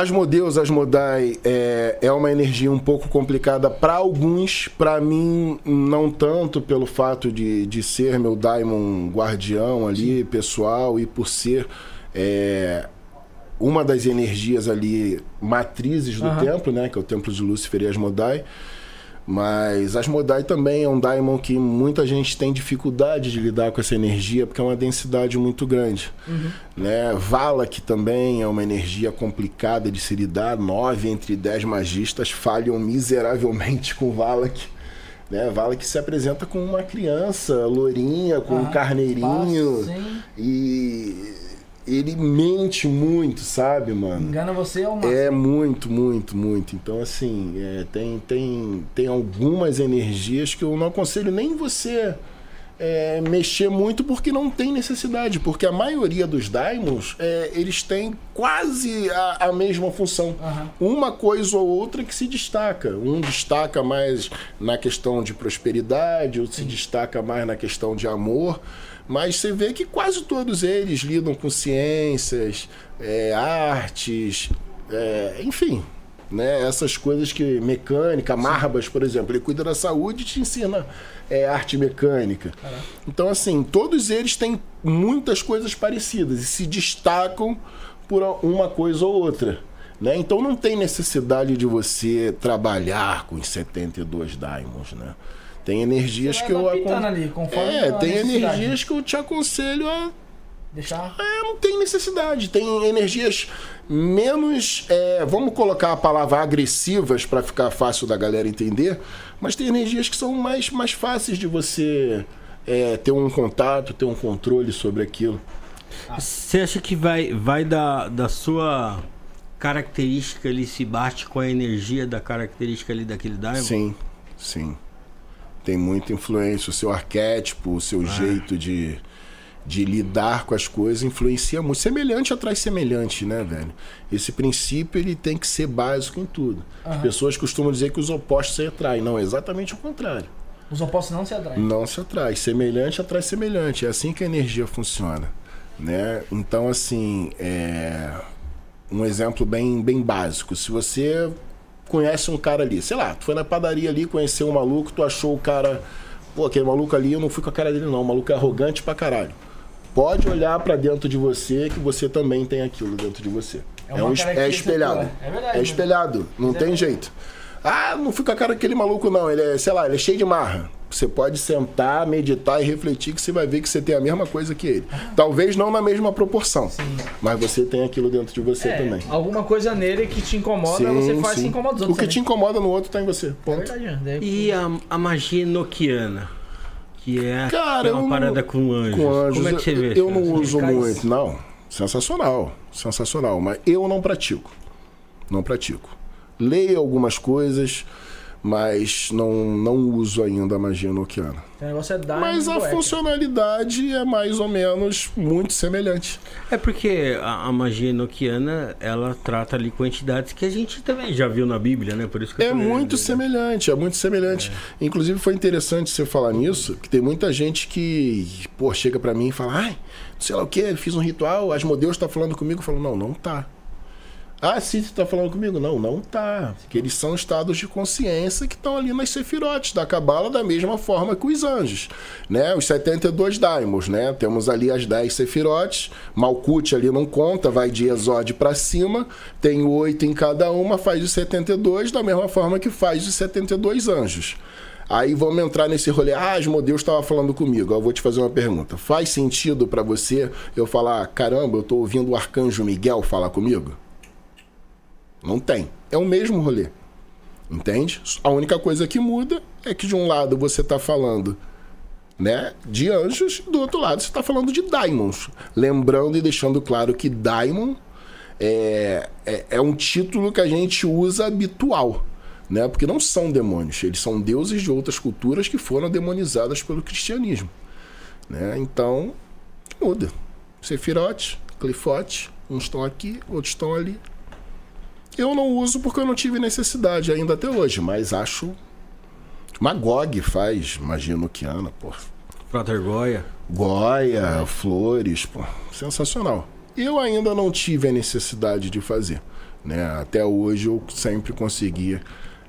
Asmodeus, Asmodai é, é uma energia um pouco complicada para alguns, para mim não tanto pelo fato de, de ser meu Daimon guardião ali, pessoal, e por ser é, uma das energias ali matrizes do uhum. templo, né? Que é o templo de Lúcifer e Asmodai. Mas Asmodai também é um daimon que muita gente tem dificuldade de lidar com essa energia porque é uma densidade muito grande. Uhum. Né? Valak também é uma energia complicada de se lidar. Nove entre dez magistas falham miseravelmente com Valak. Né? Valak se apresenta como uma criança lourinha, com um carneirinho. e ele mente muito, sabe, mano? Engana você ao máximo. É muito, muito, muito. Então, assim, é, tem, tem, tem algumas energias que eu não aconselho nem você é, mexer muito porque não tem necessidade. Porque a maioria dos daimons, é, eles têm quase a, a mesma função. Uhum. Uma coisa ou outra que se destaca. Um destaca mais na questão de prosperidade, outro Sim. se destaca mais na questão de amor. Mas você vê que quase todos eles lidam com ciências, é, artes, é, enfim, né? Essas coisas que mecânica, Marbas, por exemplo, ele cuida da saúde e te ensina é, arte mecânica. Então, assim, todos eles têm muitas coisas parecidas e se destacam por uma coisa ou outra. Né? Então não tem necessidade de você trabalhar com os 72 diamonds, né? Tem energias que eu ali, É, tem energias que eu te aconselho a deixar. É, não tem necessidade. Tem energias menos, é, vamos colocar a palavra agressivas para ficar fácil da galera entender, mas tem energias que são mais mais fáceis de você é, ter um contato, ter um controle sobre aquilo. Você acha que vai vai da, da sua característica ele se bate com a energia da característica ali daquele Diamond? Sim, sim tem muita influência. O seu arquétipo, o seu ah. jeito de, de lidar com as coisas influencia muito. Semelhante atrai semelhante, né, velho? Esse princípio ele tem que ser básico em tudo. Uhum. As pessoas costumam dizer que os opostos se atraem. Não, é exatamente o contrário. Os opostos não se atraem. Não se atrai. Semelhante atrai semelhante. É assim que a energia funciona. Né? Então, assim, é... um exemplo bem, bem básico. Se você conhece um cara ali. Sei lá, tu foi na padaria ali, conheceu um maluco, tu achou o cara. Pô, aquele maluco ali, eu não fui com a cara dele, não. O maluco é arrogante pra caralho. Pode olhar para dentro de você que você também tem aquilo dentro de você. É, é, um, é espelhado. É, verdade, é espelhado. Não é tem jeito. Ah, não fica a cara daquele maluco, não. Ele é, sei lá, ele é cheio de marra. Você pode sentar, meditar e refletir que você vai ver que você tem a mesma coisa que ele. Talvez não na mesma proporção, sim. mas você tem aquilo dentro de você é, também. Alguma coisa nele que te incomoda, sim, você faz sim. se incomoda os outros. O que também. te incomoda no outro está em você. Ponto. É verdade. E a, a magia noquiana? Que é, Cara, uma parada não, com anjos. Com anjos. Como é que você vê? Eu, eu não uso muito, não. Sensacional, sensacional. Mas eu não pratico. Não pratico. Leio algumas coisas mas não, não uso ainda a magia noquiana. O negócio é dar mas a funcionalidade é mais ou menos muito semelhante. É porque a, a magia noquiana ela trata ali com entidades que a gente também já viu na Bíblia, né? Por isso que é muito semelhante, é muito semelhante. É. Inclusive foi interessante você falar nisso, que tem muita gente que pô, chega para mim e fala, ai, sei lá o que, fiz um ritual, Asmodeus está falando comigo, eu falo, não, não tá. Ah, sim, você está falando comigo? Não, não tá. Porque eles são estados de consciência que estão ali nas sefirotes da Cabala da mesma forma que os anjos. Né? Os 72 daimos, né? Temos ali as 10 sefirotes. Malkut ali não conta, vai de Exode para cima. Tem oito em cada uma, faz os 72 da mesma forma que faz os 72 anjos. Aí vamos entrar nesse rolê. Ah, Asmodeus estava falando comigo. Eu vou te fazer uma pergunta. Faz sentido para você eu falar, caramba, eu estou ouvindo o arcanjo Miguel falar comigo? Não tem. É o mesmo rolê. Entende? A única coisa que muda é que de um lado você está falando né, de anjos, do outro lado você está falando de daimons. Lembrando e deixando claro que daimon é, é, é, um título que a gente usa habitual. Né? Porque não são demônios, eles são deuses de outras culturas que foram demonizadas pelo cristianismo. Né? Então, muda. Sefirote, Clifote, uns estão aqui, outros estão ali. Eu não uso porque eu não tive necessidade ainda até hoje, mas acho. Magog faz magia noquiana, pô. Frater Goya. Goya, é. flores, pô. Sensacional. Eu ainda não tive a necessidade de fazer. Né? Até hoje eu sempre conseguia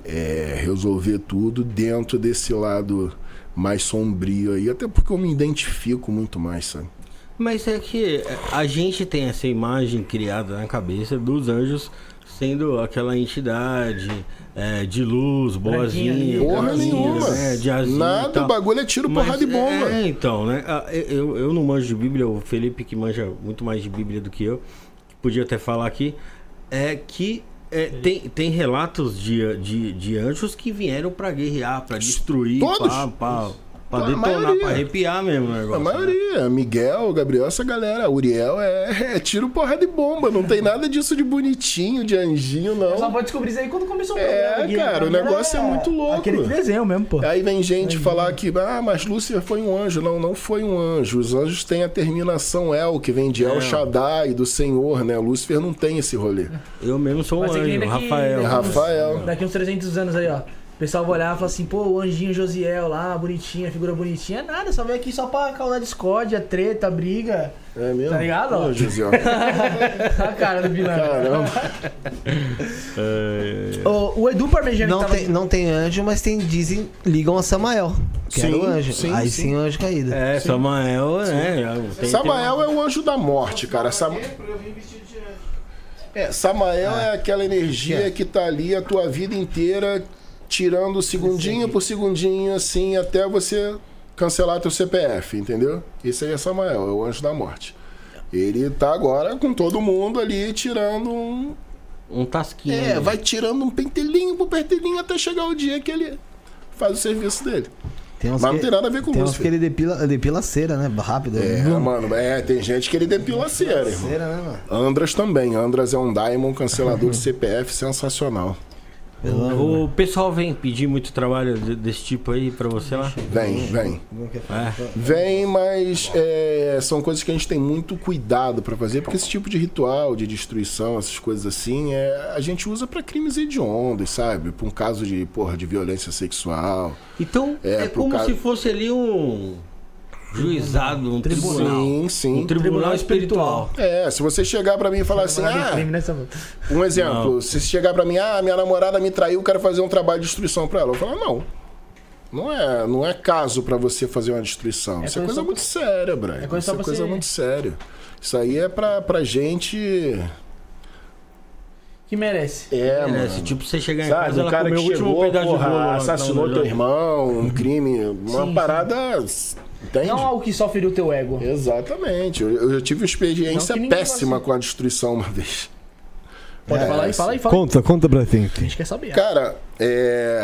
é, resolver tudo dentro desse lado mais sombrio aí. Até porque eu me identifico muito mais, sabe? Mas é que a gente tem essa imagem criada na cabeça dos anjos sendo aquela entidade é, de luz, boazinha. Porra nenhuma. Né, de Nada, o bagulho é tiro, Mas, porra de bomba. É, então, né? Eu, eu não manjo de Bíblia, o Felipe que manja muito mais de Bíblia do que eu, podia até falar aqui, é que é, tem, tem relatos de, de, de anjos que vieram para guerrear, para destruir, Todos? Pá, pá, Pra detonar, pra arrepiar mesmo o negócio. A maioria. Miguel, Gabriel, essa galera. Uriel é, é tiro porra de bomba. Não tem nada disso de bonitinho, de anjinho, não. Só pode descobrir isso aí quando começou o programa. É, cara, o negócio é, é muito louco. Aquele desenho mesmo, pô. Aí vem gente falar que, ah, mas Lúcifer foi um anjo. Não, não foi um anjo. Os anjos têm a terminação El, que vem de El é. Shaddai, do Senhor, né? Lúcifer não tem esse rolê. Eu mesmo sou um anjo, Rafael. Rafael. Daqui uns 300 anos aí, ó. O pessoal vai olhar e falar assim, pô, o anjinho Josiel lá, bonitinha, figura bonitinha. É nada, só veio aqui só pra causar discórdia, treta, briga. É mesmo? Tá ligado? Ô, Josiel. a cara do Bilão. Caramba. o, o Edu Parmegiani não, tava... tem, não tem anjo, mas tem, dizem, ligam a Samael. Que sim, era o anjo. Sim, Aí sim, sim o anjo caído. É, sim. Samael, é. Tem, Samael tem... é o anjo da morte, cara. Sam... É, Samael é. é aquela energia que tá ali a tua vida inteira tirando segundinho por segundinho, assim, até você cancelar teu CPF, entendeu? Isso aí é Samael, é o anjo da morte. Ele tá agora com todo mundo ali tirando um. Um tasquinho. É, vai tirando um pentelinho por pentelinho até chegar o dia que ele faz o serviço dele. Mas não tem nada a ver com tem Lúcifer. Tem que ele depila, depila cera, né? Rápido. É, mano. É, tem gente que ele depila cera, irmão. Cera, né, mano? Andras também. Andras é um Diamond cancelador de CPF sensacional. O pessoal vem pedir muito trabalho desse tipo aí pra você lá? Vem, vem. É. Vem, mas é, são coisas que a gente tem muito cuidado para fazer, porque esse tipo de ritual de destruição, essas coisas assim, é, a gente usa para crimes hediondos, sabe? Pra um caso de, porra, de violência sexual. Então, é, é como caso... se fosse ali um juizado, um tribunal. Sim, sim. Um tribunal espiritual. É, se você chegar para mim e falar assim, ah, né, um exemplo, não. se chegar para mim, ah, minha namorada me traiu, quero fazer um trabalho de destruição para ela, eu falo, não. Não é, não é caso para você fazer uma destruição. É Isso é coisa muito séria, Brian. É coisa Isso é coisa você... muito séria. Isso aí é pra, pra gente que merece. É, merece. mano. Tipo, você chegar em Sabe, casa, um cara que chegou, porra, assassinou teu irmão, um crime, uma sim, parada sim. Entende? Não algo que só feriu teu ego. Exatamente. Eu, eu tive uma experiência péssima com a destruição uma vez. Pode é, falar aí, fala aí, fala Conta, conta pra gente. A gente quer saber. Cara, é...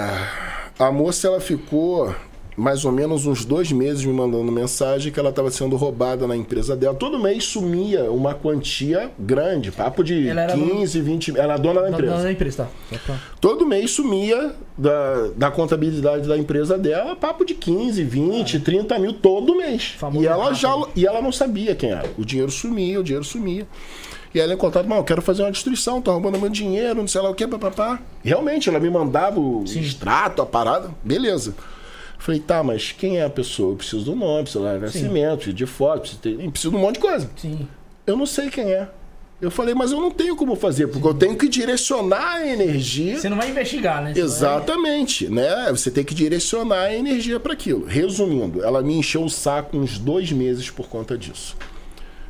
a moça ela ficou mais ou menos uns dois meses me mandando mensagem que ela estava sendo roubada na empresa dela. Todo mês sumia uma quantia grande, papo de 15, dona... 20 Ela é dona da empresa. Dona da empresa, tá. Todo mês sumia da, da contabilidade da empresa dela, papo de 15, 20, ah. 30 mil todo mês. e ela, já, e ela não sabia quem era. O dinheiro sumia, o dinheiro sumia. E ela em contato, mal, eu quero fazer uma destruição, tá roubando meu dinheiro, não sei lá o que, papapá. Realmente, ela me mandava o Sim. extrato, a parada, beleza. Falei, tá, mas quem é a pessoa? Eu preciso do nome, preciso de nascimento, preciso de foto, preciso, ter... preciso de um monte de coisa. Sim. Eu não sei quem é. Eu falei, mas eu não tenho como fazer, porque eu tenho que direcionar a energia. Você não vai investigar, né? Você Exatamente, vai... né? Você tem que direcionar a energia para aquilo. Resumindo, ela me encheu o saco uns dois meses por conta disso.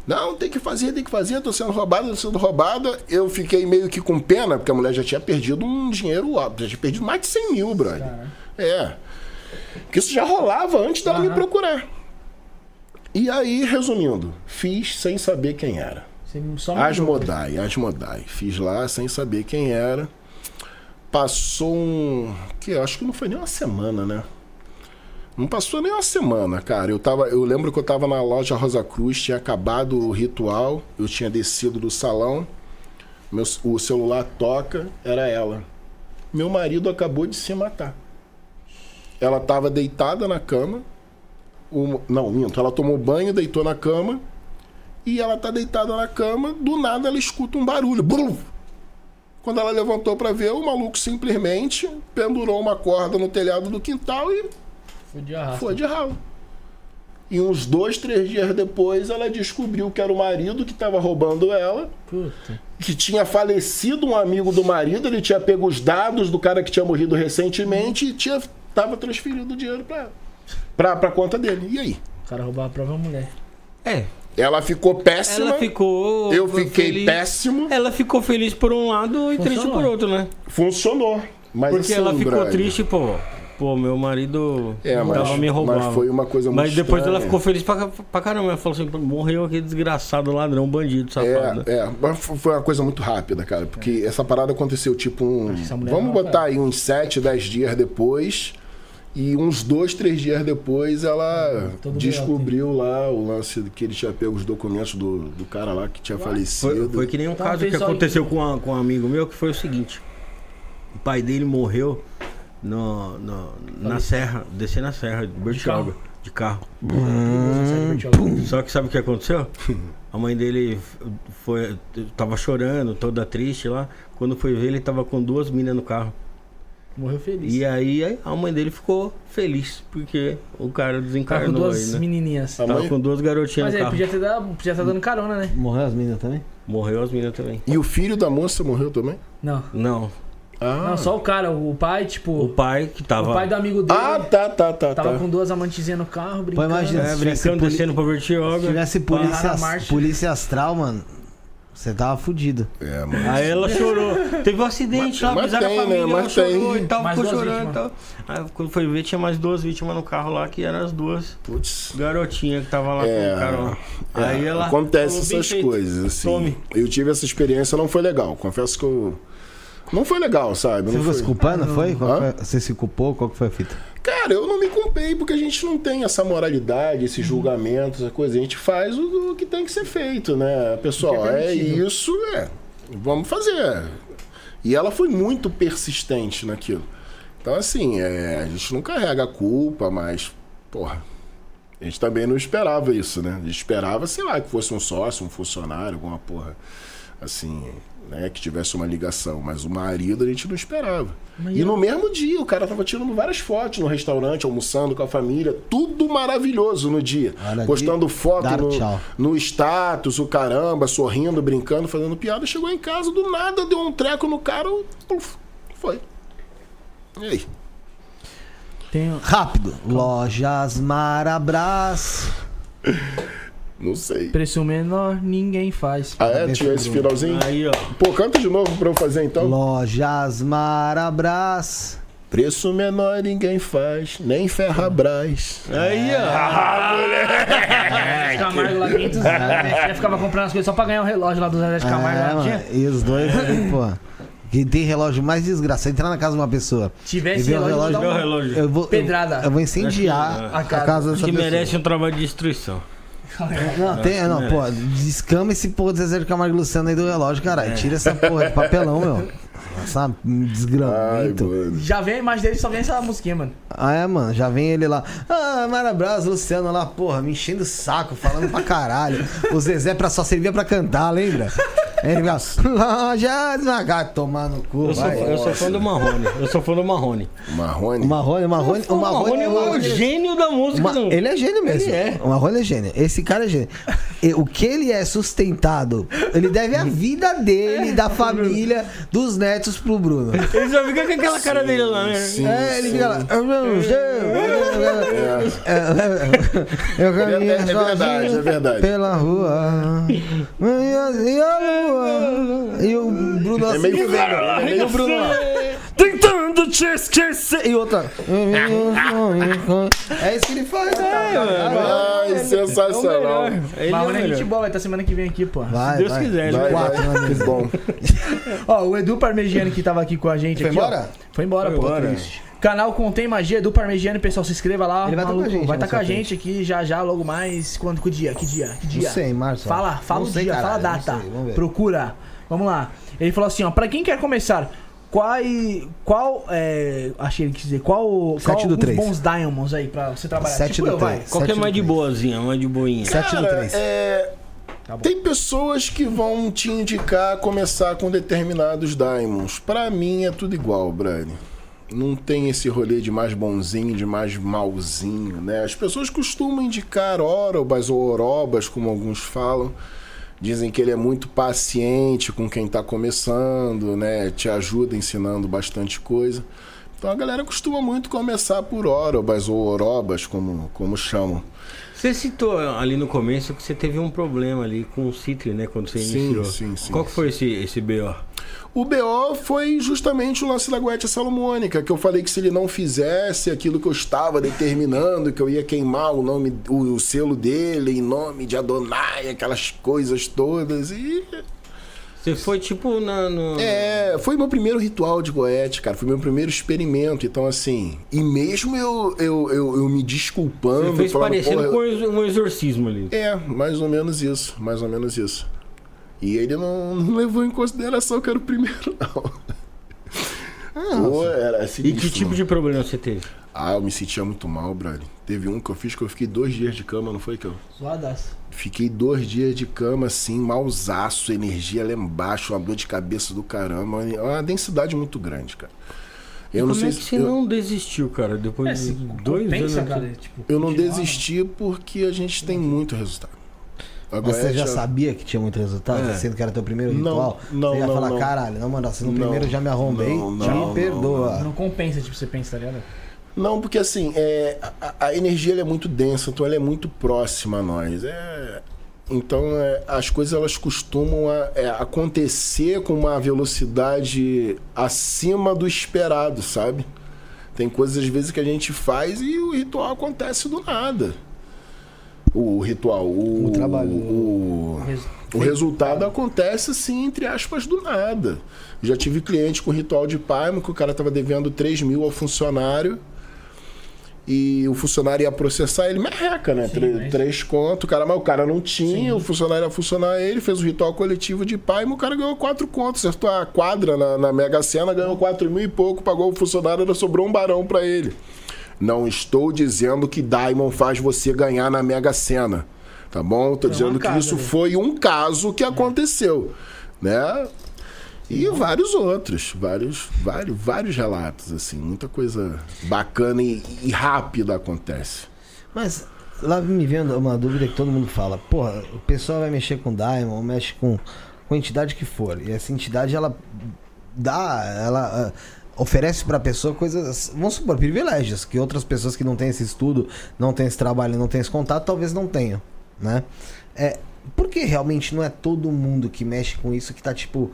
Não, tem que fazer, tem que fazer, tô sendo roubada, tô sendo roubada. Eu fiquei meio que com pena, porque a mulher já tinha perdido um dinheiro, já tinha perdido mais de 100 mil, brother. Cara. É. Que isso já rolava antes dela uhum. me procurar. E aí, resumindo, fiz sem saber quem era. Asmodai, Asmodai. Fiz lá sem saber quem era. Passou um. Que acho que não foi nem uma semana, né? Não passou nem uma semana, cara. Eu, tava, eu lembro que eu tava na loja Rosa Cruz, tinha acabado o ritual, eu tinha descido do salão, meu, o celular toca, era ela. Meu marido acabou de se matar. Ela estava deitada na cama. O, não, minto. Ela tomou banho, deitou na cama. E ela tá deitada na cama. Do nada ela escuta um barulho. Brum! Quando ela levantou para ver, o maluco simplesmente pendurou uma corda no telhado do quintal e. Foi de arrasto. Foi de ralo. E uns dois, três dias depois, ela descobriu que era o marido que estava roubando ela. Puta. Que tinha falecido um amigo do marido, ele tinha pego os dados do cara que tinha morrido recentemente e tinha tava transferindo o dinheiro pra, pra, pra conta dele. E aí? O cara roubava a própria mulher. É, Ela ficou péssima. Ela ficou. Eu fiquei feliz. péssimo. Ela ficou feliz por um lado e triste Funcionou. por outro, né? Funcionou. Mas Porque assim, ela ficou triste, pô. Pô, meu marido É, mas, tava me roubando. mas foi uma coisa muito Mas depois ela estranha. ficou feliz pra, pra caramba. Ela falou assim: morreu aquele desgraçado ladrão, bandido, safado. É, é, mas foi uma coisa muito rápida, cara, porque essa parada aconteceu tipo um. Vamos não, botar aí uns 7, 10 dias depois. E uns dois, três dias depois ela Todo descobriu lá o lance de que ele tinha pego os documentos do, do cara lá que tinha Foi, falecido. foi que nem um Então, caso que aconteceu com, a- com um amigo meu, que foi o seguinte. O pai dele morreu no, no- na serra, descendo a serra de Bertioga, de carro. Só que sabe o que aconteceu? A mãe dele foi, tava chorando, toda triste lá. Quando foi ver, ele tava com duas minas no carro. Morreu feliz. E aí aí a mãe dele ficou feliz, porque o cara Tá com desencarnou duas aí, né? menininhas. A Tava mãe- com duas garotinhas Mas no ele carro. podia ter dado, podia estar dando carona, né? Morreu as meninas também? Morreu as meninas também. E o filho da moça morreu também? Não. Não, Ah, Não, só o cara, o pai, tipo. o pai que tava... O pai do amigo dele ah tá, tá, tá. tava tá. com duas amantezinhas no carro, brincando. imagina. É, Se brincando, poli- descendo pra Se Bertioga. tivesse polícia, polícia astral, mano, você tava fudido. É, mano. Aí ela chorou. Teve um acidente lá, mas avisaram tem, a família, né? ela Mas chorou tem. e tal, Mais ficou chorando e tal. Aí quando foi ver, tinha mais duas vítimas no carro lá, que eram as duas Putz. garotinhas que tava lá É, com o cara lá. É, Aí ela. acontece falou, "Bem essas coisas, assim. Tome. Eu tive essa experiência, não foi legal. Confesso que eu. Não foi legal, sabe? Você Não ficou se foi... culpando, foi? Hã? foi? Você se culpou? Qual que foi a fita? Cara, eu não me culpei porque a gente não tem essa moralidade, esse julgamento, essa coisa. A gente faz o, o que tem que ser feito, né? Pessoal, é é, isso, é. Vamos fazer. E ela foi muito persistente naquilo. Então, assim, é, a gente não carrega a culpa, mas, porra, a gente também não esperava isso, né? A gente esperava, sei lá, que fosse um sócio, um funcionário, alguma porra, assim, né? Que tivesse uma ligação. Mas o marido a gente não esperava. E no mesmo dia, o cara tava tirando várias fotos no restaurante, almoçando com a família, tudo maravilhoso no dia. Olha, Postando de- foto dar no, tchau. no status, o caramba, sorrindo, brincando, fazendo piada. Chegou em casa, do nada, deu um treco no cara, puf, foi. E aí? Tem... Rápido. Lojas Marabras. Não sei. Preço menor, ninguém faz. Ah, é? Tinha esse finalzinho? Aí, ó. Pô, canta de novo pra eu fazer então. Lojas Marabras. Preço menor ninguém faz, nem Ferrabras. Aí, ó. Camargo lá 500 anos, né? Já ficava comprando as coisas só pra ganhar o relógio lá do Zé de Camargo. É, lá, mano, e os dois ali, pô. Que tem relógio mais desgraçado. Entrar na casa de uma pessoa. Tivesse relógio, relógio. Um- relógio. Eu vou, Pedrada. Eu, eu vou incendiar Acho que, a a cara. casa dessa Que pessoa. merece um trabalho de destruição. Não, tem, não, pô, descama esse porra do Zezé de Camargo e Luciano aí do relógio, caralho. Tira essa porra de papelão, meu. Essa Ai, desgramento. Já vem a imagem dele, só vem essa musiquinha, mano. Ah, é, mano, já vem ele lá. Ah, Marabras, Luciano lá, porra, me enchendo o saco, falando pra caralho. O Zezé pra, só servia pra cantar, lembra? Ele ficava, loja devagar, tomar no cu, Eu sou, vai. eu sou fã do Marrone. Eu sou fã do Marrone. Marrone. O Marrone, o Marrone, o Marrone, é o gênio da música. Ma- não. ele é gênio mesmo. Ele é. O Marrone é gênio. Esse cara é gênio. E o que ele é sustentado, ele deve a vida dele, da família, dos netos pro Bruno. Ele só fica com aquela cara dele lá, né? Sim, É, ele sim. fica lá. Eu não sei. Eu É, caminho é verdade, sozinho é verdade. Pela rua. E. E o Bruno É assim. meio velho. É E meio o Bruno lá. Tentando te esquecer. E outra. É isso que ele faz, né? Ai, sensacional. Ele é o Marrone é melhor. gente boa, vai estar semana que vem aqui, pô. Vai, Deus vai. quiser, ele Vai, vai. Quatro, vai. né, Que bom. Ó, o Edu Parmegiani que tava aqui com a gente Foi aqui, ó. embora? Foi embora, Foi pô. embora. Triste. Canal Contém Magia, Edu Parmegiani, pessoal, se inscreva lá. Ele vai tá com a gente, Vai estar né, com a gente aqui já já, logo mais. Quando? Que dia? Que dia? Que dia? Não sei, março. Fala, fala Não o sei, dia, caralho, fala a data. sei, vamos ver. Procura. Vamos lá. Ele falou assim, ó, pra quem quer começar, qual, qual, é, achei ele quis dizer, qual, Sete qual do os três. bons diamonds aí pra você trabalhar? Sete tipo do eu, vai. três. Qual que é mais do de boazinha, mais de boinha? Sete do Cara, três. é... Tá. Tem pessoas que vão te indicar a começar com determinados diamonds. Pra mim é tudo igual, brother. Não tem esse rolê de mais bonzinho, de mais malzinho, né? As pessoas costumam indicar orobas ou orobas, como alguns falam. Dizem que ele é muito paciente com quem tá começando, né? Te ajuda ensinando bastante coisa. Então a galera costuma muito começar por orobas ou orobas, como, como chamam. Você citou ali no começo que você teve um problema ali com o Citri, né? Quando você sim, iniciou. Sim, sim. Qual que foi esse, esse BO? O BO foi justamente o lance da Goethe Salomônica, que eu falei que se ele não fizesse aquilo que eu estava determinando, que eu ia queimar o nome, o, o selo dele em nome de Adonai, aquelas coisas todas, e você foi tipo na. No... É, foi meu primeiro ritual de Goethe, cara. Foi meu primeiro experimento. Então, assim. E mesmo eu, eu, eu, eu me desculpando. Você fez falando, parecendo com um exorcismo ali. É, mais ou menos isso. Mais ou menos isso. E ele não, não levou em consideração que era o primeiro, não. Ah, Pô, era sinistro, e que tipo mano. de problema você teve? Ah, eu me sentia muito mal, brother. Teve um que eu fiz que eu fiquei dois dias de cama, não foi que eu? Suadaço. Fiquei dois dias de cama, assim, mausaço, energia lá embaixo, uma dor de cabeça do caramba. É uma densidade muito grande, cara. Eu e não como sei é que você eu... não desistiu, cara? Depois é, de dois pensa, anos. Cara, tipo, eu não desisti porque a gente tem muito resultado. Agora Mas você já sabia que tinha muito resultado, é. sendo que era teu primeiro ritual? Não, não, você ia não, falar, não. caralho, não, mano, assim, no não, primeiro já me arrombei, não, não, me perdoa. Não, compensa, tipo, você pensa, tá ligado? Não, porque assim, é, a, a energia é muito densa, então ela é muito próxima a nós. É, então é, as coisas elas costumam a, é, acontecer com uma velocidade acima do esperado, sabe? Tem coisas às vezes que a gente faz e o ritual acontece do nada. O, ritual, o, o trabalho, o, o, o resultado acontece assim, entre aspas, do nada. Já tive cliente com ritual de Paimo que o cara estava devendo 3 mil ao funcionário e o funcionário ia processar ele, merreca, né? Sim, três, mas... três contos, cara, mas o cara não tinha, Sim. o funcionário ia funcionar ele, fez o ritual coletivo de pai, mas o cara ganhou quatro contos, acertou a quadra na, na Mega Sena, ganhou quatro mil e pouco, pagou o funcionário, ainda sobrou um barão para ele. Não estou dizendo que Diamond faz você ganhar na Mega Sena, tá bom? Estou dizendo que isso ali. foi um caso que aconteceu, né? E vários outros, vários, vários, vários relatos, assim, muita coisa bacana e, e rápida acontece. Mas lá me vendo uma dúvida que todo mundo fala, porra, o pessoal vai mexer com Diamond, mexe com, com a entidade que for. E essa entidade, ela dá, ela uh, oferece para a pessoa coisas, vamos supor, privilégios, que outras pessoas que não têm esse estudo, não têm esse trabalho, não têm esse contato, talvez não tenham, né? É, porque realmente não é todo mundo que mexe com isso que tá, tipo,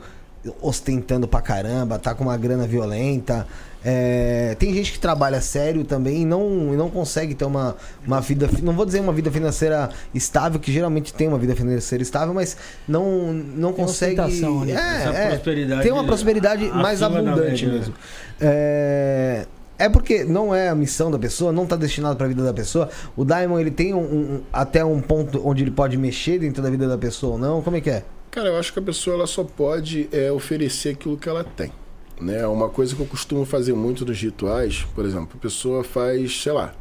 ostentando pra caramba, tá com uma grana violenta. É, tem gente que trabalha sério também e não, e não consegue ter uma, uma vida. Não vou dizer uma vida financeira estável, que geralmente tem uma vida financeira estável, mas não, não tem consegue. Ali. É, é, tem uma prosperidade mais abundante mesmo. É, é porque não é a missão da pessoa, não está destinado para a vida da pessoa. O Diamond ele tem um, um, até um ponto onde ele pode mexer dentro da vida da pessoa ou não. Como é que é? Cara, eu acho que a pessoa ela só pode é, oferecer aquilo que ela tem. Né? Uma coisa que eu costumo fazer muito nos rituais, por exemplo, a pessoa faz, sei lá,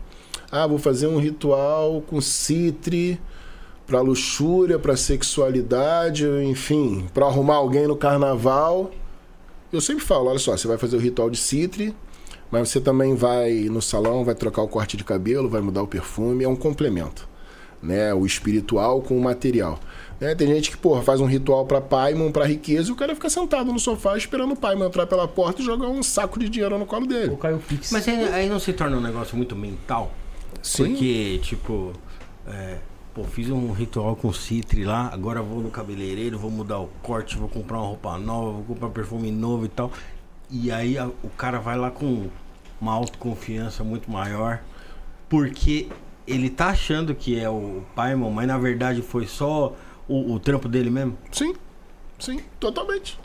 ah, vou fazer um ritual com citre para luxúria, para sexualidade, enfim, para arrumar alguém no carnaval. Eu sempre falo, olha só, você vai fazer o ritual de citre, mas você também vai no salão, vai trocar o corte de cabelo, vai mudar o perfume, é um complemento, né? O espiritual com o material. Né? Tem gente que, porra, faz um ritual para Paimon, para riqueza, e o cara fica sentado no sofá esperando o Paimon entrar pela porta e jogar um saco de dinheiro no colo dele. Ou caiu pix. Mas aí, aí, não se torna um negócio muito mental? Sim. Porque, tipo, é, pô, fiz um ritual com citre lá, agora vou no cabeleireiro, vou mudar o corte, vou comprar uma roupa nova, vou comprar perfume novo e tal. E aí a, o cara vai lá com uma autoconfiança muito maior, porque ele tá achando que é o Paimon, mas na verdade foi só o, o trampo dele mesmo? Sim, sim, totalmente.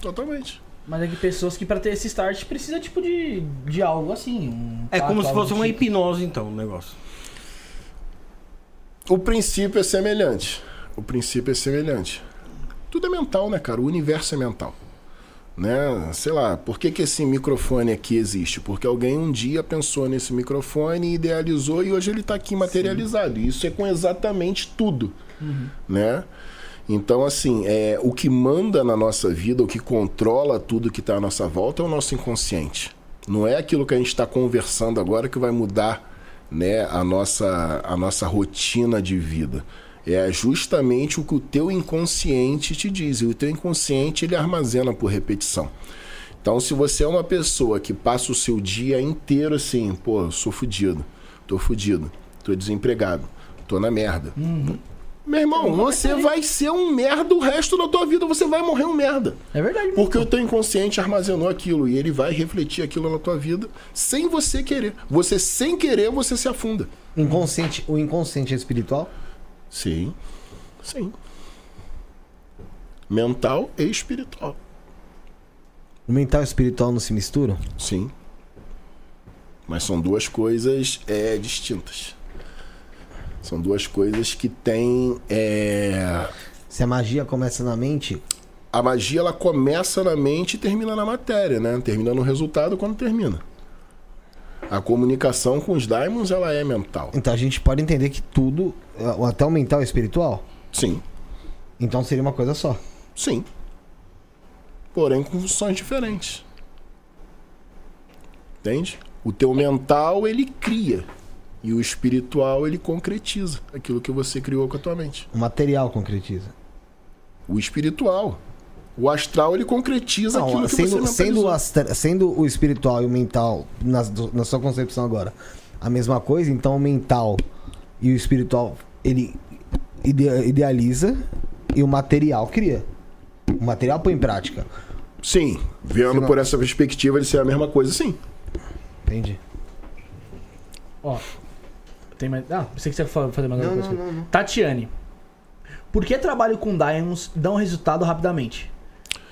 Totalmente. Mas é que pessoas que para ter esse start precisa tipo de, de algo assim. Um é como se fosse uma tipo. hipnose então o negócio. O princípio é semelhante. O princípio é semelhante. Tudo é mental, né, cara? O universo é mental. Né? Sei lá, por que, que esse microfone aqui existe? Porque alguém um dia pensou nesse microfone, idealizou e hoje ele está aqui materializado. Sim. Isso é com exatamente tudo uhum. né? Então, assim, é, o que manda na nossa vida, o que controla tudo que está à nossa volta é o nosso inconsciente. Não é aquilo que a gente está conversando agora que vai mudar né, a, nossa, a nossa rotina de vida. É justamente o que o teu inconsciente te diz. E o teu inconsciente ele armazena por repetição. Então, se você é uma pessoa que passa o seu dia inteiro assim, pô, sou fudido, tô fudido, tô desempregado, tô na merda. Uhum. Meu irmão, você vai ser um merda o resto da tua vida, você vai morrer um merda. É verdade. Porque o teu inconsciente armazenou aquilo e ele vai refletir aquilo na tua vida sem você querer. Você sem querer, você se afunda. Inconsciente, o inconsciente é espiritual? Sim. Sim. Mental e espiritual. O mental e o espiritual não se misturam? Sim. Mas são duas coisas é, distintas. São duas coisas que têm. É... Se a magia começa na mente. A magia ela começa na mente e termina na matéria, né? Termina no resultado quando termina. A comunicação com os daimons ela é mental. Então a gente pode entender que tudo, até o mental é espiritual? Sim. Então seria uma coisa só? Sim. Porém com funções diferentes. Entende? O teu mental ele cria. E o espiritual, ele concretiza aquilo que você criou com a tua mente. O material concretiza. O espiritual. O astral, ele concretiza Não, aquilo que sendo, você sendo, astra, sendo o espiritual e o mental, na, na sua concepção agora, a mesma coisa, então o mental e o espiritual, ele idealiza e o material cria. O material põe em prática. Sim. Vendo Senão... por essa perspectiva, ele ser a mesma coisa, sim. Entendi. Ó, tem mais. Ah, você que você fazer mais alguma coisa. Não, não, Tatiane. Por que trabalho com Diamonds dão resultado rapidamente?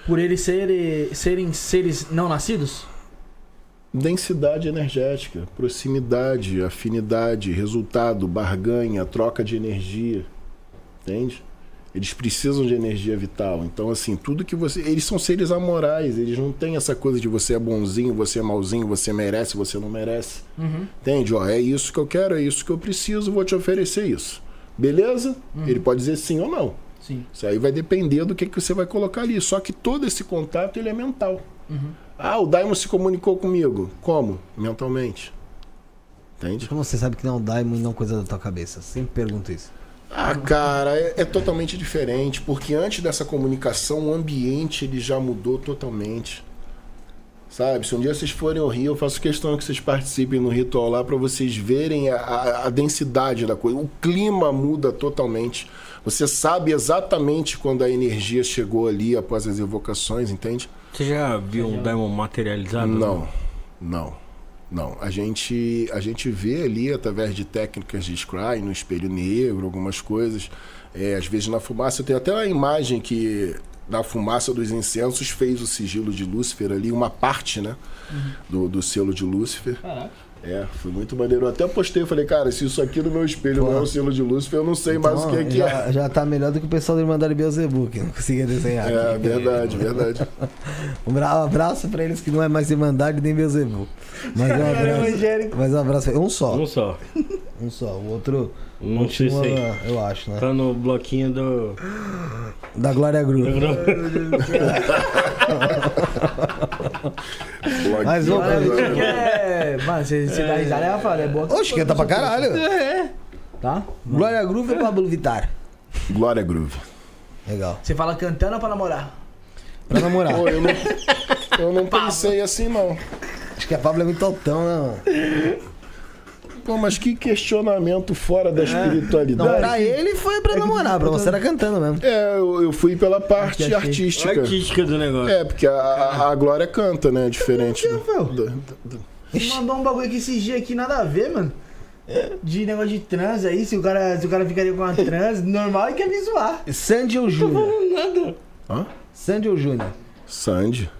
Por eles serem, serem seres não nascidos? Densidade energética, proximidade, afinidade, resultado, barganha, troca de energia. Entende? Eles precisam de energia vital. Então, assim, tudo que você. Eles são seres amorais. Eles não têm essa coisa de você é bonzinho, você é malzinho, você merece, você não merece. Uhum. Entende? Ó, é isso que eu quero, é isso que eu preciso, vou te oferecer isso. Beleza? Uhum. Ele pode dizer sim ou não. Sim. Isso aí vai depender do que, que você vai colocar ali. Só que todo esse contato ele é mental. Uhum. Ah, o Daimon se comunicou comigo. Como? Mentalmente. Entende? Como você sabe que não é o Daimon e não coisa da tua cabeça? Sempre pergunto isso. Ah, cara, é, é, totalmente diferente, porque antes dessa comunicação o ambiente ele já mudou totalmente. Sabe? Se um dia vocês forem ao Rio, eu faço questão que vocês participem no ritual lá para vocês verem a, a, a, densidade da coisa. O clima muda totalmente. Você sabe exatamente quando a energia chegou ali após as evocações, entende? Você já viu um Daimon materializado? Não, não. Não, a gente, a gente vê ali através de técnicas de scry, no espelho negro, algumas coisas. É, às vezes na fumaça, eu tenho até a imagem que na fumaça dos incensos fez o sigilo de Lúcifer ali, uma parte né, uhum. do, do selo de Lúcifer. Caraca. É, foi muito maneiro. Eu até postei, falei, cara, se isso aqui no meu espelho Pô. não é o selo de Lúcifer, eu não sei então, mais o que é que já, é. Já tá melhor do que o pessoal do Irmandade Beelzebub, que não conseguia desenhar. É, aqui. verdade, verdade. um abraço pra eles que não é mais Irmandade nem Beelzebub. Mas um abraço. Mas um abraço. Um só. Um só. Um só. O outro. Um continua, eu acho, né? Tá no bloquinho do. Da Glória Groove. Mas vamos é, Mano, você, você dá risada, ela fala, é boa. Oxe, canta pra caralho. É. Tá? Glória Groove ou Pablo Vittar? Glória Groove. Legal. Você fala cantando ou pra namorar? Pra namorar. Pô, eu não, eu não pensei assim, não. Acho que a Pablo é muito altão, né, mano? Pô, mas que questionamento fora da é. espiritualidade. Não, pra ele foi pra namorar, pra você era cantando mesmo. É, eu, eu fui pela parte artística. Artística do negócio. É, porque a, a Glória canta, né? Diferente. Do, do, do... Você mandou um bagulho aqui esses dias aqui, nada a ver, mano. De negócio de trans aí, se o cara, se o cara ficaria com uma trans, normal é que é me zoar. Sandy ou Júnior? Não tô falando nada. Hã? Sandy ou Júnior? Sandy.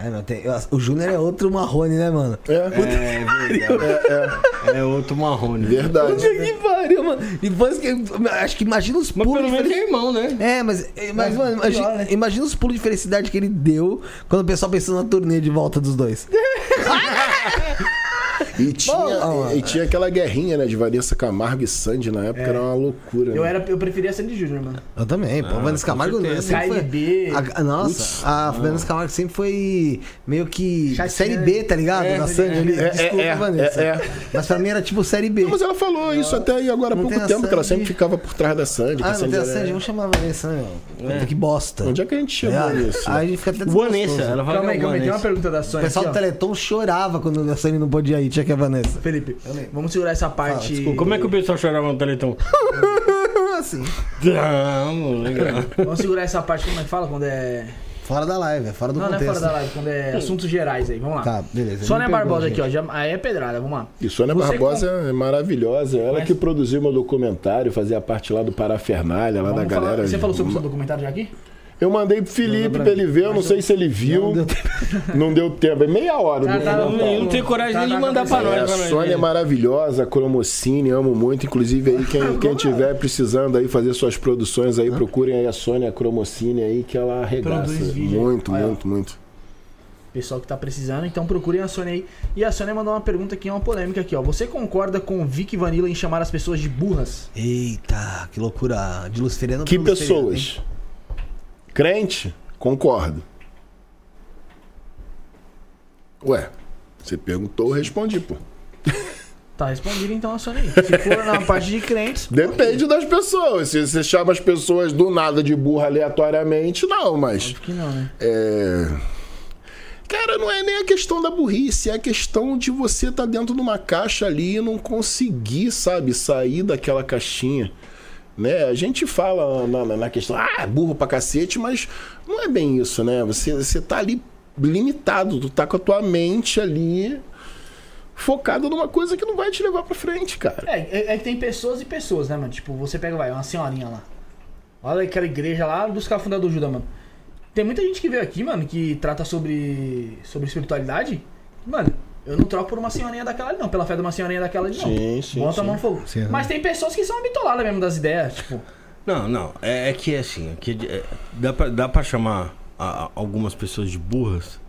É, não, tem, o Júnior é outro Marrone, né, mano? É, é, verdade. É, é. é, outro Marrone. Verdade. Puta que pariu, mano. Depois que. Acho que imagina os pulos. Mas pelo menos é irmão, né? É, mas, mas mano, imagina, né? imagina os pulos de felicidade que ele deu quando o pessoal pensou na turnê de volta dos dois. E tinha, Bom, e, e, tinha aquela guerrinha, né, de Vanessa Camargo e Sandy na época, é. era uma loucura. Eu, né? era, eu preferia Sandy Júnior, mano. Eu também, pô. Ah, Vanessa Camargo sempre foi... A, nossa, Uts, a Vanessa Camargo sempre foi meio que Chatinha. série B, tá ligado? É, na Sandy ali. É, Desculpa, é, Vanessa. É, mas pra mim era tipo série B. Não, mas ela falou isso até aí agora há pouco tempo, que ela sempre ficava por trás da Sandy. Ah, não tem a Sandy, vamos chamar a Vanessa, né? Que bosta. Onde é que a gente chamou isso? Aí fica até Vanessa, ela fala Calma aí, calma aí, tem uma pergunta da Sônia. O pessoal do Teleton chorava quando a Sônia não podia ir, tinha que a Vanessa. Felipe, vamos segurar essa parte. Fala, Como é que o pessoal chorava no Teleton? assim. Não, legal. Vamos segurar essa parte, como é que fala? Quando é. Fora da live, é fora do não, contexto. Não, é fora da live, quando é assuntos gerais aí, vamos lá. Tá, beleza. Sônia Barbosa aqui, ó, já, aí é pedrada, vamos lá. E Sônia Você Barbosa com... é maravilhosa, ela Mas... que produziu meu documentário, fazia parte lá do Parafernália, lá vamos da falar... galera. Você falou sobre o seu documentário já aqui? Eu mandei pro Felipe pra ele ver, eu não sei se ele viu. Não deu tempo. Não deu tempo. É meia hora. Tá, tá, não, não, tenho coragem tá, nem de mandar pra nós. É, a Sônia é maravilhosa, a Cromocine, amo muito. Inclusive aí, quem, quem tiver precisando aí fazer suas produções aí, procurem aí a Sônia Cromocine aí, que ela arregaça. Muito, muito, muito. Pessoal que tá precisando, então procurem a Sônia aí. E a Sônia mandou uma pergunta aqui, uma polêmica aqui, ó. Você concorda com o Vic Vanilla em chamar as pessoas de burras? Eita, que loucura. De Luciferiano Que pessoas? Crente? Concordo. Ué, você perguntou, eu respondi, pô. Tá respondido então a Sony. Se for na parte de crentes. Depende das pessoas. Se você chama as pessoas do nada de burra aleatoriamente, não, mas. Acho que não, né? É. Cara, não é nem a questão da burrice, é a questão de você estar tá dentro de uma caixa ali e não conseguir, sabe, sair daquela caixinha. Né? A gente fala na, na, questão, ah, burro pra cacete, mas não é bem isso, né? Você, você tá ali limitado, tu tá com a tua mente ali focada numa coisa que não vai te levar pra frente, cara. É, é, é que tem pessoas e pessoas, né, mano? Tipo, você pega, vai, uma senhorinha lá. Olha aquela igreja lá dos cafundadores do Judas, mano. Tem muita gente que veio aqui, mano, que trata sobre, sobre espiritualidade. Mano, eu não troco por uma senhorinha daquela ali, não. Pela fé de uma senhorinha daquela ali, não. Sim, sim. Bota sim. a mão no fogo. Sim, Mas tem pessoas que são bitoladas mesmo das ideias, tipo. Não, não. É, é que é assim, é que é, dá, pra, dá pra chamar a, a algumas pessoas de burras.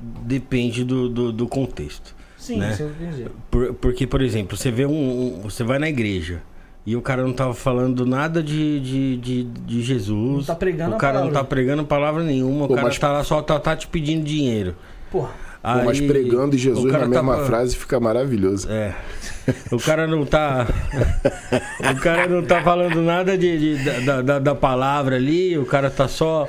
Depende do, do, do contexto. Sim, né? isso eu entendi. Por, porque, por exemplo, você vê um, um, Você vai na igreja. E o cara não tava falando nada de, de, de, de Jesus. Não tá pregando O cara não tá pregando palavra nenhuma. Pô, o cara mas... tá lá só tá, tá te pedindo dinheiro. Porra. Pô, mas pregando e Jesus na mesma tá... frase fica maravilhoso. É. O cara não tá. o cara não tá falando nada de, de da, da, da, palavra ali, o cara tá só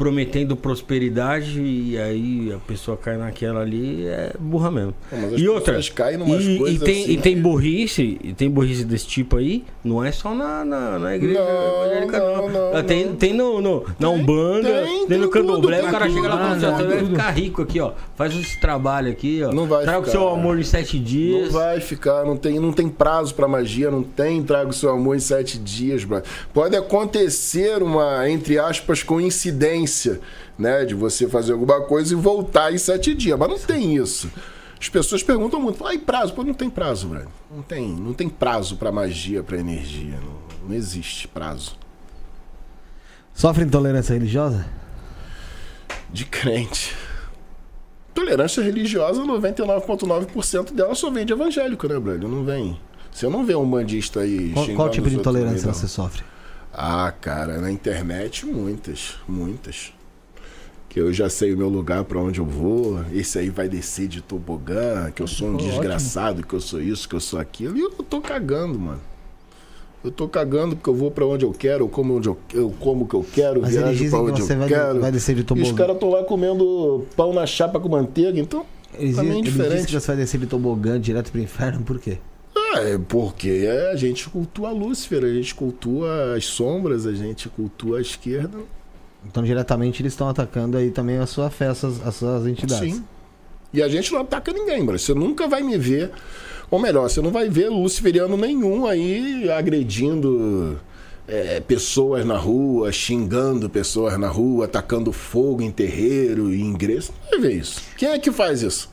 prometendo prosperidade e aí a pessoa cai naquela ali, é burra mesmo. e outra, e, e, tem, assim, e tem burrice, e tem burrice desse tipo aí, não é só na, na, na igreja evangélica, não. não, não tem, tem no, no, na Umbanda, tem, tem, no Candomblé, o cara chega lá e fala assim, você vai ficar rico aqui, ó. Faz esse trabalho aqui, ó. Não vai Traga o seu amor em sete dias. Não vai ficar, não tem, não tem prazo pra magia, não tem traga o seu amor em sete dias, bro. Pode acontecer uma, entre aspas, coincidência né? De você fazer alguma coisa e voltar em sete dias. Mas não tem isso. As pessoas perguntam muito, ah, e prazo? Pô, não tem prazo, velho. Não tem, não tem prazo para magia, para energia. Não, não existe prazo. Sofre intolerância religiosa? De crente. Tolerância religiosa, 99,9% dela só vem de evangélico, né, Brad? Não vem. Você não vê um bandista aí. Qual, qual tipo de intolerância você sofre? Ah, cara, na internet muitas, muitas. Que eu já sei o meu lugar para onde eu vou. Esse aí vai descer de tobogã, que eu sou um desgraçado, ótimo. que eu sou isso, que eu sou aquilo. E eu tô cagando, mano. Eu tô cagando porque eu vou para onde eu quero, eu como, onde eu, eu como o que eu quero, Mas viajo para onde eu vai quero. vai descer de tobogã. E os caras estão lá comendo pão na chapa com manteiga, então eles, também é diferente. Eles que você vai descer de tobogã direto pro inferno, por quê? É, porque a gente cultua Lúcifer, a gente cultua as sombras, a gente cultua a esquerda. Então, diretamente, eles estão atacando aí também a sua fé, as, as suas entidades. Sim. E a gente não ataca ninguém, bro. Você nunca vai me ver. Ou melhor, você não vai ver luciferiano nenhum aí agredindo é, pessoas na rua, xingando pessoas na rua, atacando fogo em terreiro e em igreja. Não vai ver isso. Quem é que faz isso?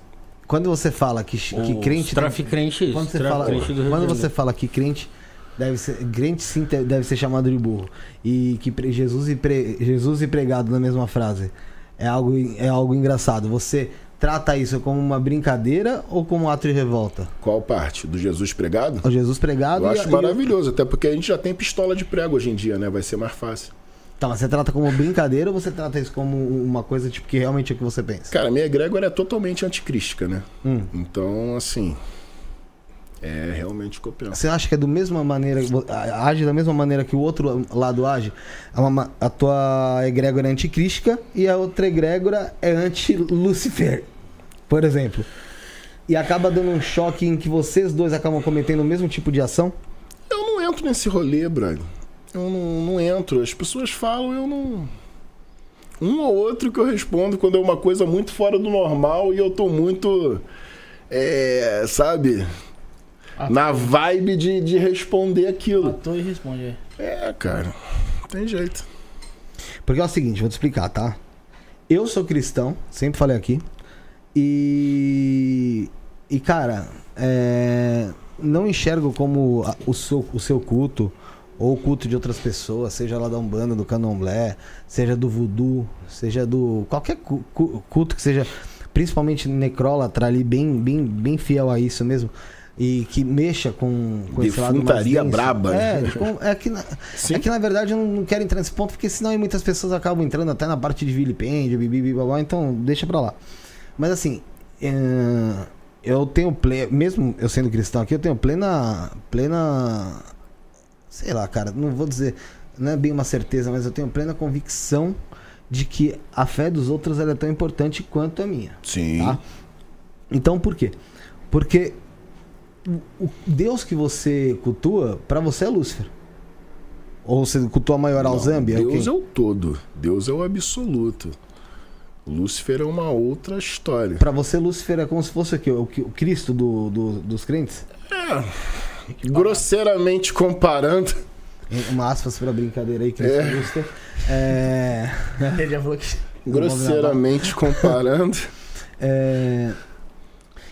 Quando você fala que, que crente. Traficante, quando você, fala, quando você fala que crente deve ser. Crente sim deve ser chamado de burro. E que Jesus e, pre, Jesus e pregado na mesma frase. É algo, é algo engraçado. Você trata isso como uma brincadeira ou como um ato de revolta? Qual parte? Do Jesus pregado? O Jesus pregado. Eu acho maravilhoso, até porque a gente já tem pistola de prego hoje em dia, né? Vai ser mais fácil. Tá, mas você trata como brincadeira ou você trata isso como uma coisa tipo que realmente é o que você pensa? Cara, minha egrégora é totalmente anticrística, né? Hum. Então, assim. É realmente o que eu penso. Você acha que é da mesma maneira, age da mesma maneira que o outro lado age? A, a tua egrégora é anticrística e a outra egrégora é anti-Lucifer, por exemplo. E acaba dando um choque em que vocês dois acabam cometendo o mesmo tipo de ação? Eu não entro nesse rolê, brother. Eu não, não entro. As pessoas falam, eu não. Um ou outro que eu respondo quando é uma coisa muito fora do normal e eu tô muito. É, sabe? na vibe de, de responder aquilo. Ator e responde. É, cara. Não tem jeito. Porque é o seguinte, vou te explicar, tá? Eu sou cristão, sempre falei aqui. E. E, cara, é, não enxergo como o seu, o seu culto ou o culto de outras pessoas, seja lá da Umbanda, do Candomblé, seja do Voodoo, seja do. qualquer culto que seja, principalmente necrólatra ali, bem, bem, bem fiel a isso mesmo e que mexa com, com esse lado mais braba. É, né? com, é, que na, é que na verdade eu não quero entrar nesse ponto, porque senão muitas pessoas acabam entrando até na parte de vilipêndio, bibi, blá, então deixa pra lá. Mas assim, é, eu tenho plena, mesmo eu sendo cristão aqui, eu tenho plena, plena, sei lá, cara, não vou dizer, não é bem uma certeza, mas eu tenho plena convicção de que a fé dos outros é tão importante quanto a minha. Sim. Tá? Então por quê? Porque o Deus que você cultua, para você é Lúcifer. Ou você cultua maior ao Zambia? Deus é, é o todo. Deus é o absoluto. Lúcifer é uma outra história. Para você, Lúcifer é como se fosse o, quê? o, o Cristo do, do, dos crentes? É. Grosseiramente comparando. Uma aspas pra brincadeira aí, Cristo é. É... Ele já falou que. Grosseiramente comparando. É...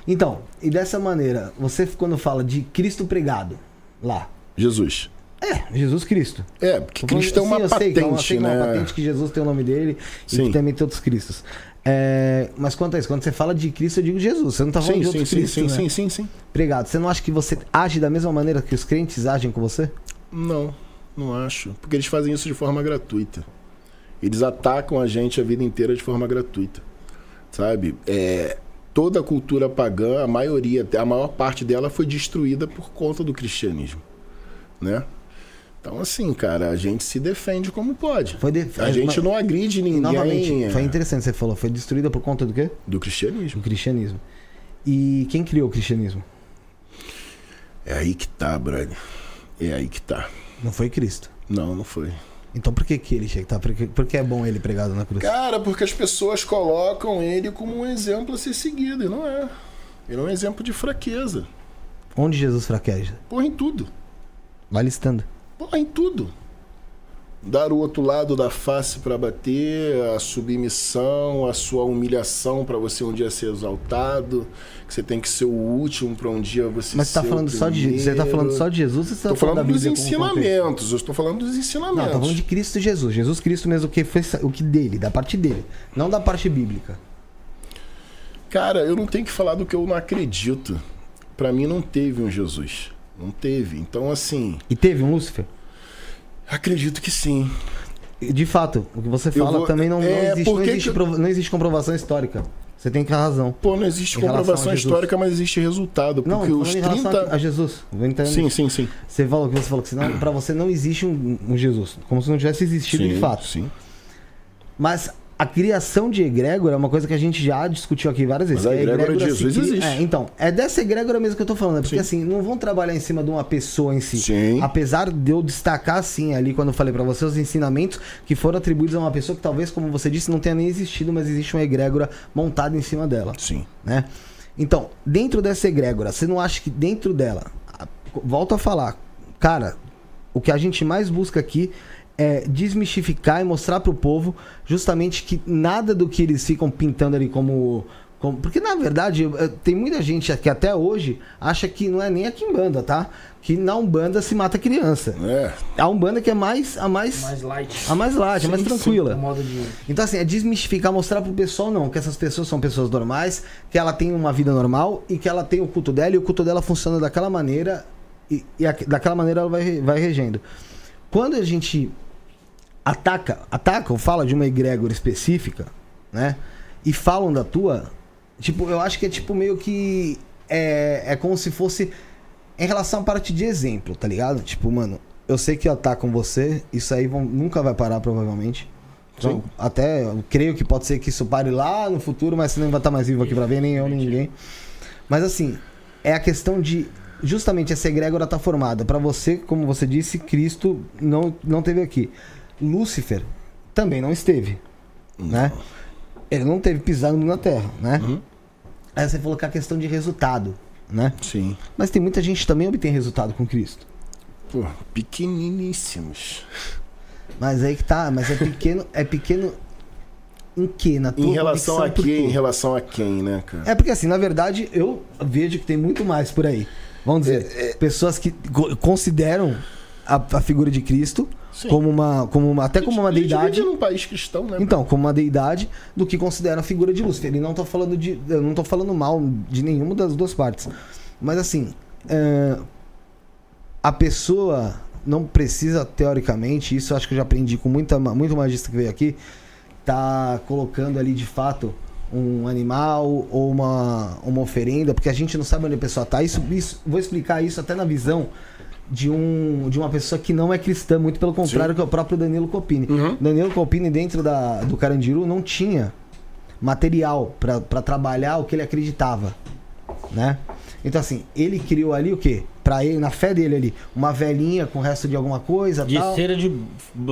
Então, e dessa maneira, você quando fala de Cristo pregado lá. Jesus. É, Jesus Cristo. É, porque Cristo é uma sim, patente, sei, eu sei né? É uma patente que Jesus tem o nome dele sim. e que também tem outros Cristos. É, mas quanto a isso, quando você fala de Cristo, eu digo Jesus. Você não está falando sim, de outros sim, Cristo, sim, né? sim, sim, sim. Pregado. Você não acha que você age da mesma maneira que os crentes agem com você? Não, não acho. Porque eles fazem isso de forma gratuita. Eles atacam a gente a vida inteira de forma gratuita. Sabe? É, toda a cultura pagã, a maioria, a maior parte dela foi destruída por conta do cristianismo, né? Então, assim, cara, a gente se defende como pode. Foi de... A gente não agride ninguém. Novamente, foi interessante você falou. Foi destruída por conta do quê? Do cristianismo. Do cristianismo. E quem criou o cristianismo? É aí que tá, brother. É aí que tá. Não foi Cristo? Não, não foi. Então por que, que ele chega? Tá? Por, que, por que é bom ele pregado na cruz? Cara, porque as pessoas colocam ele como um exemplo a ser seguido, e não é. Ele é um exemplo de fraqueza. Onde Jesus fraqueja? Porra, em tudo. Vai listando. Em tudo dar o outro lado da face para bater, a submissão, a sua humilhação para você um dia ser exaltado, que você tem que ser o último para um dia você Mas tá ser falando só de você tá falando só de Jesus você tá falando, falando dos ensinamentos? Eu estou falando dos ensinamentos. Não, tô falando de Cristo Jesus. Jesus Cristo mesmo o que foi o que dele, da parte dele, não da parte bíblica. Cara, eu não tenho que falar do que eu não acredito. Para mim não teve um Jesus. Não teve. Então assim, E teve um Lúcifer? Acredito que sim. De fato, o que você fala vou... também não, é, não, existe, não, existe que... não existe comprovação histórica. Você tem que ter razão. Pô, não existe comprovação histórica, mas existe resultado. Porque não, os 30. A, Jesus. Sim, sim, sim. Você falou que você falou que para você não existe um, um, Jesus. Como se não tivesse existido sim, de fato. Sim. Mas a criação de egrégora é uma coisa que a gente já discutiu aqui várias vezes. Mas a egrégora, egrégora de Jesus existe. É, então, é dessa egrégora mesmo que eu tô falando. É porque sim. assim, não vão trabalhar em cima de uma pessoa em si. Sim. Apesar de eu destacar, assim, ali quando eu falei para você, os ensinamentos que foram atribuídos a uma pessoa que talvez, como você disse, não tenha nem existido, mas existe uma egrégora montada em cima dela. Sim. Né? Então, dentro dessa egrégora, você não acha que dentro dela, volto a falar, cara, o que a gente mais busca aqui é, desmistificar e mostrar para o povo justamente que nada do que eles ficam pintando ali como Porque, na verdade, tem muita gente que até hoje acha que não é nem a Kimbanda, tá? Que na Umbanda se mata criança. É. A Umbanda que é mais a mais mais light. A mais light, sim, a mais tranquila. Sim, de... Então assim, é desmistificar, mostrar pro pessoal não, que essas pessoas são pessoas normais, que ela tem uma vida normal e que ela tem o culto dela e o culto dela funciona daquela maneira e, e a, daquela maneira ela vai vai regendo. Quando a gente ataca, ataca ou fala de uma egrégora específica, né? E falam da tua, tipo, eu acho que é tipo meio que é, é como se fosse em relação à parte de exemplo, tá ligado? Tipo, mano, eu sei que atacam você, isso aí vão, nunca vai parar, provavelmente. Então, até eu creio que pode ser que isso pare lá no futuro, mas você não vai estar mais vivo aqui pra ver, nem eu, nem ninguém. Mas assim, é a questão de. Justamente essa egrégora tá formada. para você, como você disse, Cristo não, não teve aqui. Lúcifer também não esteve. Não. Né? Ele não teve pisando na terra, né? Uhum. Aí você falou que é a questão de resultado né? Sim. Mas tem muita gente que também obtém resultado com Cristo. Pô, pequeniníssimos. Mas aí que tá, mas é pequeno, é pequeno em que na tua Em relação a quem? Em relação a quem, né, cara? É porque assim, na verdade, eu vejo que tem muito mais por aí. Vamos dizer, é, é... pessoas que consideram a, a figura de Cristo Sim. como uma, como uma, até como uma deidade. num país cristão, né? Então, como uma deidade do que considera a figura de Lúcifer. Ele não tô falando de, eu não tô falando mal de nenhuma das duas partes, mas assim, é, a pessoa não precisa teoricamente, isso eu acho que eu já aprendi com muita muito magista que veio aqui, tá colocando ali de fato um animal ou uma, uma oferenda, porque a gente não sabe onde a pessoa tá. Isso, isso vou explicar isso até na visão de, um, de uma pessoa que não é cristã, muito pelo contrário, Sim. que é o próprio Danilo Copini. Uhum. Danilo Copini, dentro da, do Carandiru, não tinha material para trabalhar o que ele acreditava, né? Então, assim, ele criou ali o quê? Pra ele, na fé dele ali, uma velhinha com o resto de alguma coisa. De tal. cera de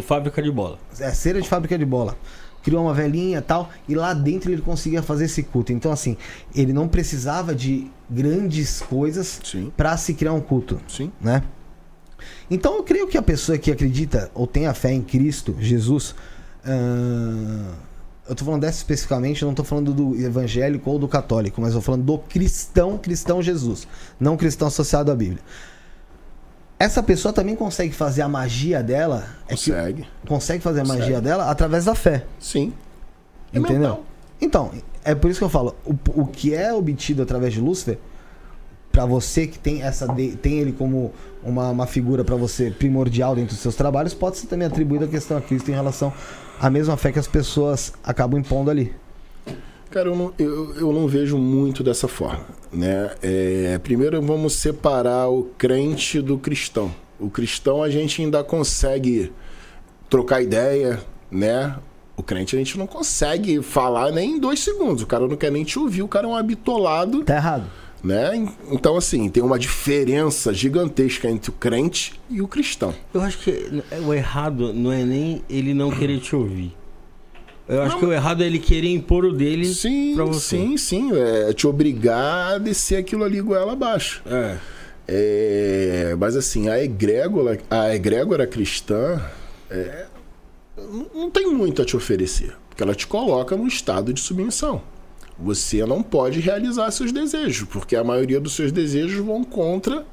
fábrica de bola. É, cera de fábrica de bola. Criou uma velhinha tal, e lá dentro ele conseguia fazer esse culto. Então, assim, ele não precisava de grandes coisas para se criar um culto. Sim. Né? Então eu creio que a pessoa que acredita ou tem a fé em Cristo, Jesus, uh, eu estou falando dessa especificamente, eu não estou falando do evangélico ou do católico, mas eu estou falando do cristão, cristão Jesus, não cristão associado à Bíblia. Essa pessoa também consegue fazer a magia dela. Consegue. É consegue fazer a magia dela através da fé. Sim. É Entendeu? Então, é por isso que eu falo, o, o que é obtido através de Lúcifer, para você que tem essa tem ele como uma, uma figura para você primordial dentro dos seus trabalhos, pode ser também atribuído a questão a Cristo em relação à mesma fé que as pessoas acabam impondo ali. Cara, eu não, eu, eu não vejo muito dessa forma. Né? É, primeiro vamos separar o crente do cristão. O cristão a gente ainda consegue trocar ideia, né? O crente a gente não consegue falar nem em dois segundos. O cara não quer nem te ouvir, o cara é um habitolado. Tá errado. Né? Então, assim, tem uma diferença gigantesca entre o crente e o cristão. Eu acho que o errado não é nem ele não querer te ouvir. Eu acho não, que o errado é ele querer impor o dele sim, pra você. Sim, sim. É te obrigar a descer aquilo ali goela abaixo. É. é mas assim, a egrégora, a egrégora cristã é, não tem muito a te oferecer. Porque ela te coloca num estado de submissão. Você não pode realizar seus desejos, porque a maioria dos seus desejos vão contra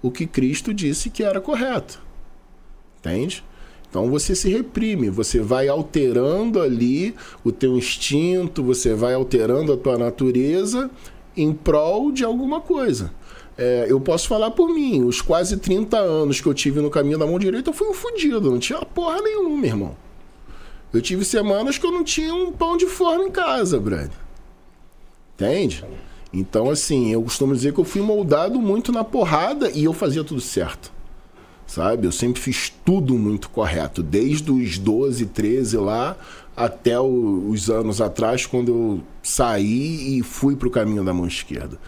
o que Cristo disse que era correto. Entende? Então você se reprime, você vai alterando ali o teu instinto, você vai alterando a tua natureza em prol de alguma coisa. É, eu posso falar por mim, os quase 30 anos que eu tive no caminho da mão direita, eu fui um fudido, não tinha porra nenhuma, irmão. Eu tive semanas que eu não tinha um pão de forma em casa, brother. Entende? Então, assim, eu costumo dizer que eu fui moldado muito na porrada e eu fazia tudo certo. Sabe? Eu sempre fiz tudo muito correto, desde os 12, 13 lá até os anos atrás, quando eu saí e fui para o caminho da mão esquerda.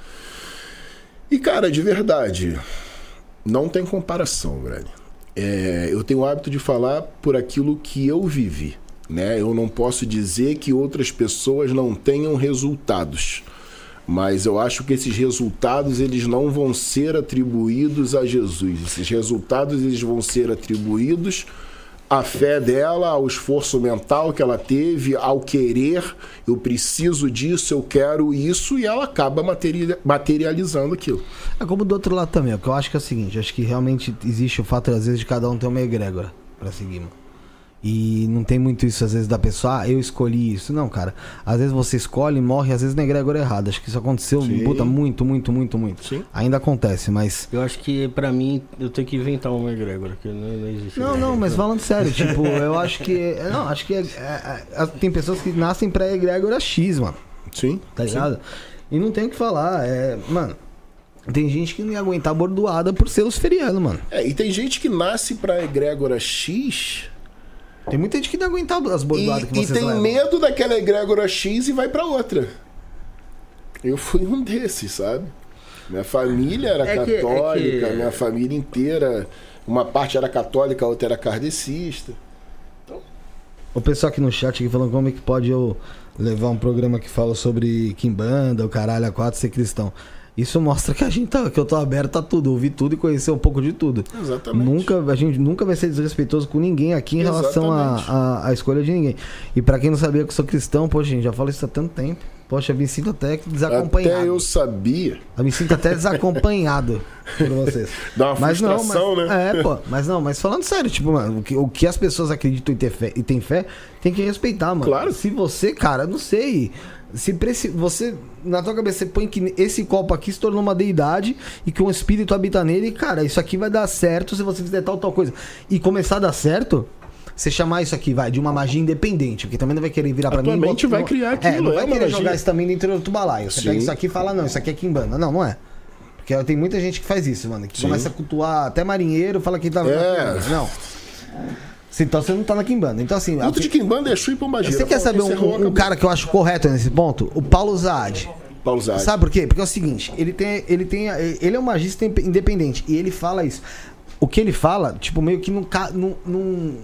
E, cara, de verdade, não tem comparação, velho. É, eu tenho o hábito de falar por aquilo que eu vivi. Né? Eu não posso dizer que outras pessoas não tenham resultados, mas eu acho que esses resultados eles não vão ser atribuídos a Jesus. Esses resultados eles vão ser atribuídos à fé dela, ao esforço mental que ela teve, ao querer, eu preciso disso, eu quero isso, e ela acaba materializando aquilo. É como do outro lado também, porque eu acho que é o seguinte, acho que realmente existe o fato, às vezes, de cada um ter uma egrégora para seguir, mano. E não tem muito isso, às vezes, da pessoa, ah, eu escolhi isso. Não, cara. Às vezes você escolhe morre, às vezes na egrégora errada. Acho que isso aconteceu, puta, muito, muito, muito, muito. Sim. Ainda acontece, mas. Eu acho que, pra mim, eu tenho que inventar uma egrégora, que não, não existe. Não, não, mas falando sério, tipo, eu acho que. Não, acho que é, é, é, tem pessoas que nascem pra egrégora X, mano. Sim. Tá ligado? Sim. E não tem o que falar. É, mano. Tem gente que não ia aguentar bordoada por ser os ferianos, mano. É, e tem gente que nasce pra egrégora X tem muita gente que não aguenta as bordoadas e, que vocês E tem levam. medo daquela egrégora X e vai para outra. Eu fui um desses, sabe? Minha família era é católica, que, é que... minha família inteira, uma parte era católica, a outra era kardecista. Então... O pessoal aqui no chat aqui falando como é que pode eu levar um programa que fala sobre Kimbanda, o caralho a quatro ser cristão. Isso mostra que a gente tá, que eu tô aberto a tudo, ouvir tudo e conhecer um pouco de tudo. Exatamente. Nunca, a gente nunca vai ser desrespeitoso com ninguém aqui em Exatamente. relação à escolha de ninguém. E para quem não sabia que eu sou cristão, poxa, gente, já falo isso há tanto tempo. Poxa, me sinto até desacompanhado. Até eu sabia. Eu me sinto até desacompanhado por vocês. Dá uma mas não, mas, né? É, pô, mas não, mas falando sério, tipo, mano, o que, o que as pessoas acreditam e, ter fé, e tem fé, tem que respeitar, mano. Claro. Se você, cara, não sei se você na tua cabeça você põe que esse copo aqui se tornou uma deidade e que um espírito habita nele, cara, isso aqui vai dar certo se você fizer tal tal coisa. E começar a dar certo, você chamar isso aqui, vai, de uma magia independente, porque também não vai querer virar para mim. A mente vai criar aquilo, é, não vai é querer jogar isso também dentro do balaio. Você Sim. pega isso aqui e fala, não, isso aqui é Kimbanda. Não, não é. Porque tem muita gente que faz isso, mano, que Sim. começa a cultuar até marinheiro, fala que tá. É. Não. Então você não tá na Kimbanda. Então, assim. Luta de Kimbanda é Shu e Pombagira. Você quer saber um, um cara que eu acho correto nesse ponto? O Paulo Zaad. Paulo Zaad. Sabe por quê? Porque é o seguinte, ele tem, ele tem, ele é um magista independente e ele fala isso. O que ele fala, tipo, meio que não, não, não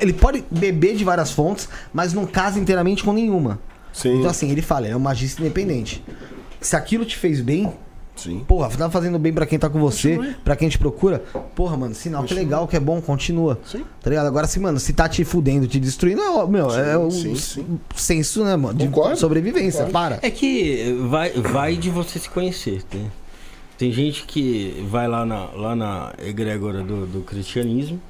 ele pode beber de várias fontes, mas não casa inteiramente com nenhuma. Sim. Então assim, ele fala, ele é um magista independente. Se aquilo te fez bem, Sim. Porra, tá fazendo bem para quem tá com você, para pra quem te procura. Porra, mano, sinal Continue. que legal, que é bom, continua. Sim. Tá ligado? Agora, se, mano, se tá te fudendo, te destruindo, é, meu, sim, é o sim, sim. senso, né, mano? De Concordo. sobrevivência. Concordo. Para. É que vai, vai de você se conhecer, né? Tem gente que vai lá na, lá na egrégora do, do cristianismo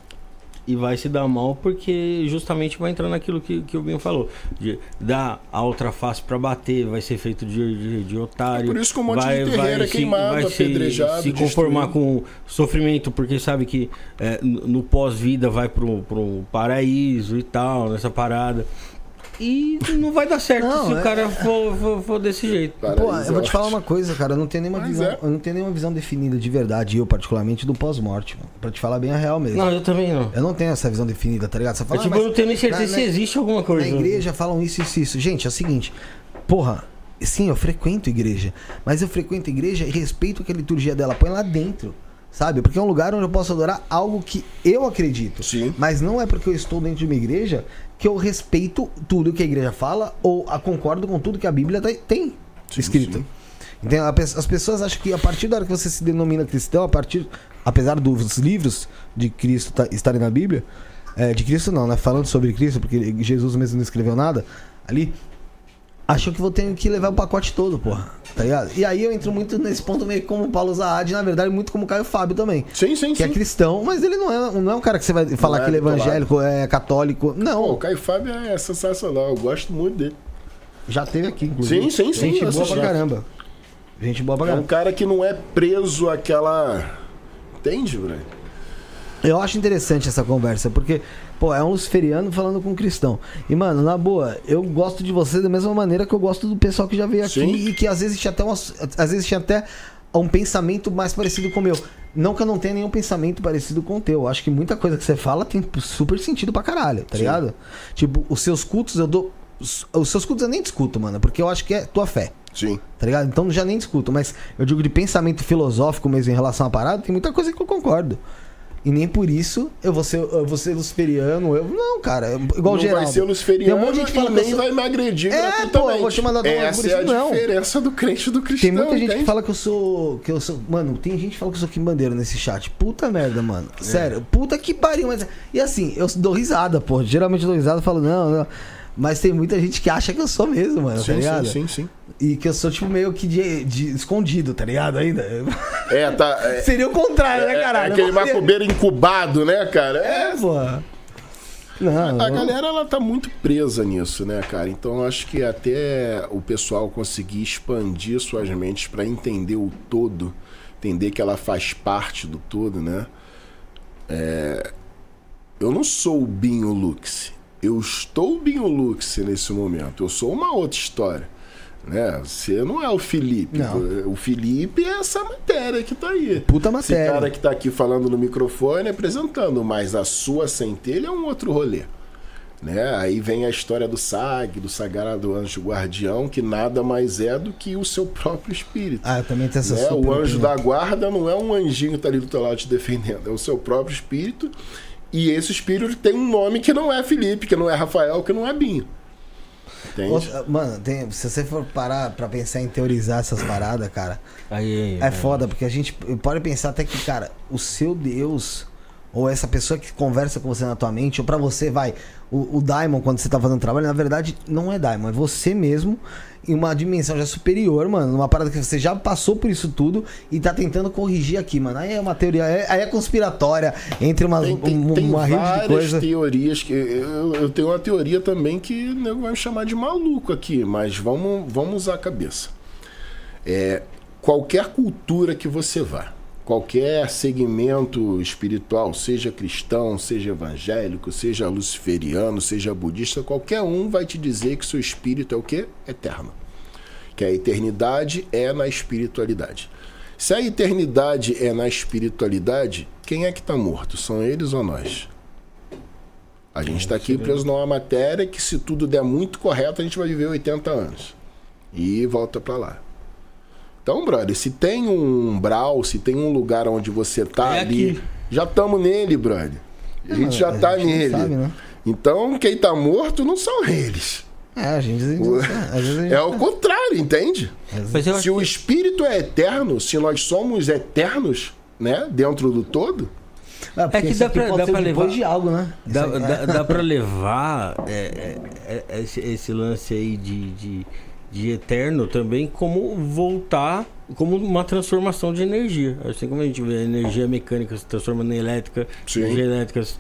e vai se dar mal porque justamente vai entrar naquilo que, que o Ben falou. De dar a outra face para bater, vai ser feito de, de, de otário. É por isso que um monte vai, de terreiro é queimado, vai apedrejado. Se, se conformar com sofrimento, porque sabe que é, no pós-vida vai pro, pro paraíso e tal, nessa parada. E não vai dar certo não, se é... o cara for, for, for desse jeito. Pô, eu vou te falar uma coisa, cara. Eu não tenho nenhuma visão. É. Eu não tenho nenhuma visão definida de verdade, eu, particularmente, do pós-morte, mano. Pra te falar bem a real mesmo. Não, eu também não. Eu não tenho essa visão definida, tá ligado? Você fala, eu, tipo, ah, eu não tenho nem certeza na, se existe alguma coisa. Na igreja falam isso, isso, isso. Gente, é o seguinte, porra. Sim, eu frequento igreja, mas eu frequento igreja e respeito que a liturgia dela põe lá dentro sabe? Porque é um lugar onde eu posso adorar algo que eu acredito. Sim. Mas não é porque eu estou dentro de uma igreja que eu respeito tudo que a igreja fala ou a concordo com tudo que a Bíblia tem sim, escrito. Sim. Então, as pessoas acham que a partir da hora que você se denomina cristão, a partir, apesar dos livros de Cristo estarem na Bíblia, é, de Cristo não, né? Falando sobre Cristo, porque Jesus mesmo não escreveu nada ali, achou que vou ter que levar o pacote todo, porra. Tá ligado? E aí eu entro muito nesse ponto meio como o Paulo Zaad, na verdade, muito como o Caio Fábio também. Sim, sim, que é sim. é cristão, mas ele não é, não é um cara que você vai falar não que ele é evangélico, é católico. Não. Pô, o Caio Fábio é sensacional, eu gosto muito dele. Já teve aqui, inclusive. Sim, sim, sim. Gente boa pra caramba. Gente boa pra caramba. É um cara que não é preso àquela. Entende, velho? Eu acho interessante essa conversa, porque Pô, é um luciferiano falando com um cristão. E, mano, na boa, eu gosto de você da mesma maneira que eu gosto do pessoal que já veio aqui Sim. e que às vezes tinha até, uma, às vezes tinha até um pensamento mais parecido com o meu. Não que eu não tenha nenhum pensamento parecido com o teu. Eu acho que muita coisa que você fala tem super sentido pra caralho, tá Sim. ligado? Tipo, os seus cultos eu dou. Os seus cultos eu nem discuto, mano, porque eu acho que é tua fé. Sim. Tá ligado? Então já nem discuto, mas eu digo de pensamento filosófico mesmo em relação à parada, tem muita coisa que eu concordo. E nem por isso eu vou ser, eu vou ser luciferiano. Eu, não, cara. Igual não Geraldo. vai ser luciferiano Tem um monte de gente que fala que nem sou- vai me agredir É, pô, eu vou te mandar Essa por é a isso, não. diferença do crente do cristão. Tem muita gente que entende? fala que eu sou. Que eu sou. Mano, tem gente que fala que eu sou quimbandeiro nesse chat. Puta merda, mano. Sério, puta que pariu. Mas... E assim, eu dou risada, pô. Geralmente eu dou risada e falo, não, não. Mas tem muita gente que acha que eu sou mesmo, mano, tá Sim, ligado? sim, sim, sim. E que eu sou, tipo, meio que de, de escondido, tá ligado? Ainda. É, tá. É, Seria o contrário, né, é- caralho? é aquele macumbeiro incubado, né, cara? É, É, pô. Não, A eu- galera ela tá muito presa nisso, né, cara? Então eu acho que até o pessoal conseguir expandir suas mentes para entender o todo, entender que ela faz parte do todo, né? É, Eu não sou o Binho Lux. Eu estou o Binho Lux nesse momento. Eu sou uma outra história. Né? Você não é o Felipe. Não. O Felipe é essa matéria que tá aí. Puta Esse matéria. cara que tá aqui falando no microfone apresentando, mas a sua centelha é um outro rolê. Né? Aí vem a história do SAG, do Sagrado Anjo Guardião, que nada mais é do que o seu próprio espírito. Ah, eu também tenho essa né? O anjo opinião. da guarda não é um anjinho que tá ali do teu lado te defendendo, é o seu próprio espírito. E esse espírito tem um nome que não é Felipe, que não é Rafael, que não é Binho. Entende? Outra- Mano, tem- se você for parar pra pensar em teorizar essas paradas, cara, Aí, é foda, porque a gente pode pensar até que, cara, o seu Deus, ou essa pessoa que conversa com você na tua mente, ou pra você, vai, o, o Daimon, quando você tá fazendo trabalho, na verdade, não é Daimon, é você mesmo, em uma dimensão já superior, mano, numa parada que você já passou por isso tudo e tá tentando corrigir aqui, mano. Aí é uma teoria, é- aí é conspiratória entre uma, Tem, tem, um- tem uma de várias coisa. teorias que eu, eu tenho uma teoria também que nego vai me chamar de maluco aqui, mas vamos, vamos usar a cabeça. É, qualquer cultura que você vá, qualquer segmento espiritual, seja cristão, seja evangélico, seja luciferiano, seja budista, qualquer um vai te dizer que seu espírito é o quê? Eterno. Que a eternidade é na espiritualidade. Se a eternidade é na espiritualidade, quem é que está morto? São eles ou nós? A gente está aqui preso numa matéria que, se tudo der muito correto, a gente vai viver 80 anos. E volta para lá. Então, brother, se tem um umbral, se tem um lugar onde você tá É ali, aqui. já estamos nele, brother. A gente já tá gente nele. sabe, né? Então, quem tá morto não são eles. É, a gente, às vezes a gente É o contrário, entende? Se o que- espírito é eterno, se nós somos eternos, né, dentro do todo, É, É que dá pra- dá pra levar- de algo, né? Dá, aí- dá, dá pra levar é, é, é, esse, esse lance aí de, de, de eterno também como voltar, como uma transformação de energia. Assim como a gente vê a energia mecânica se transformando em elétrica, Sim. energia elétrica se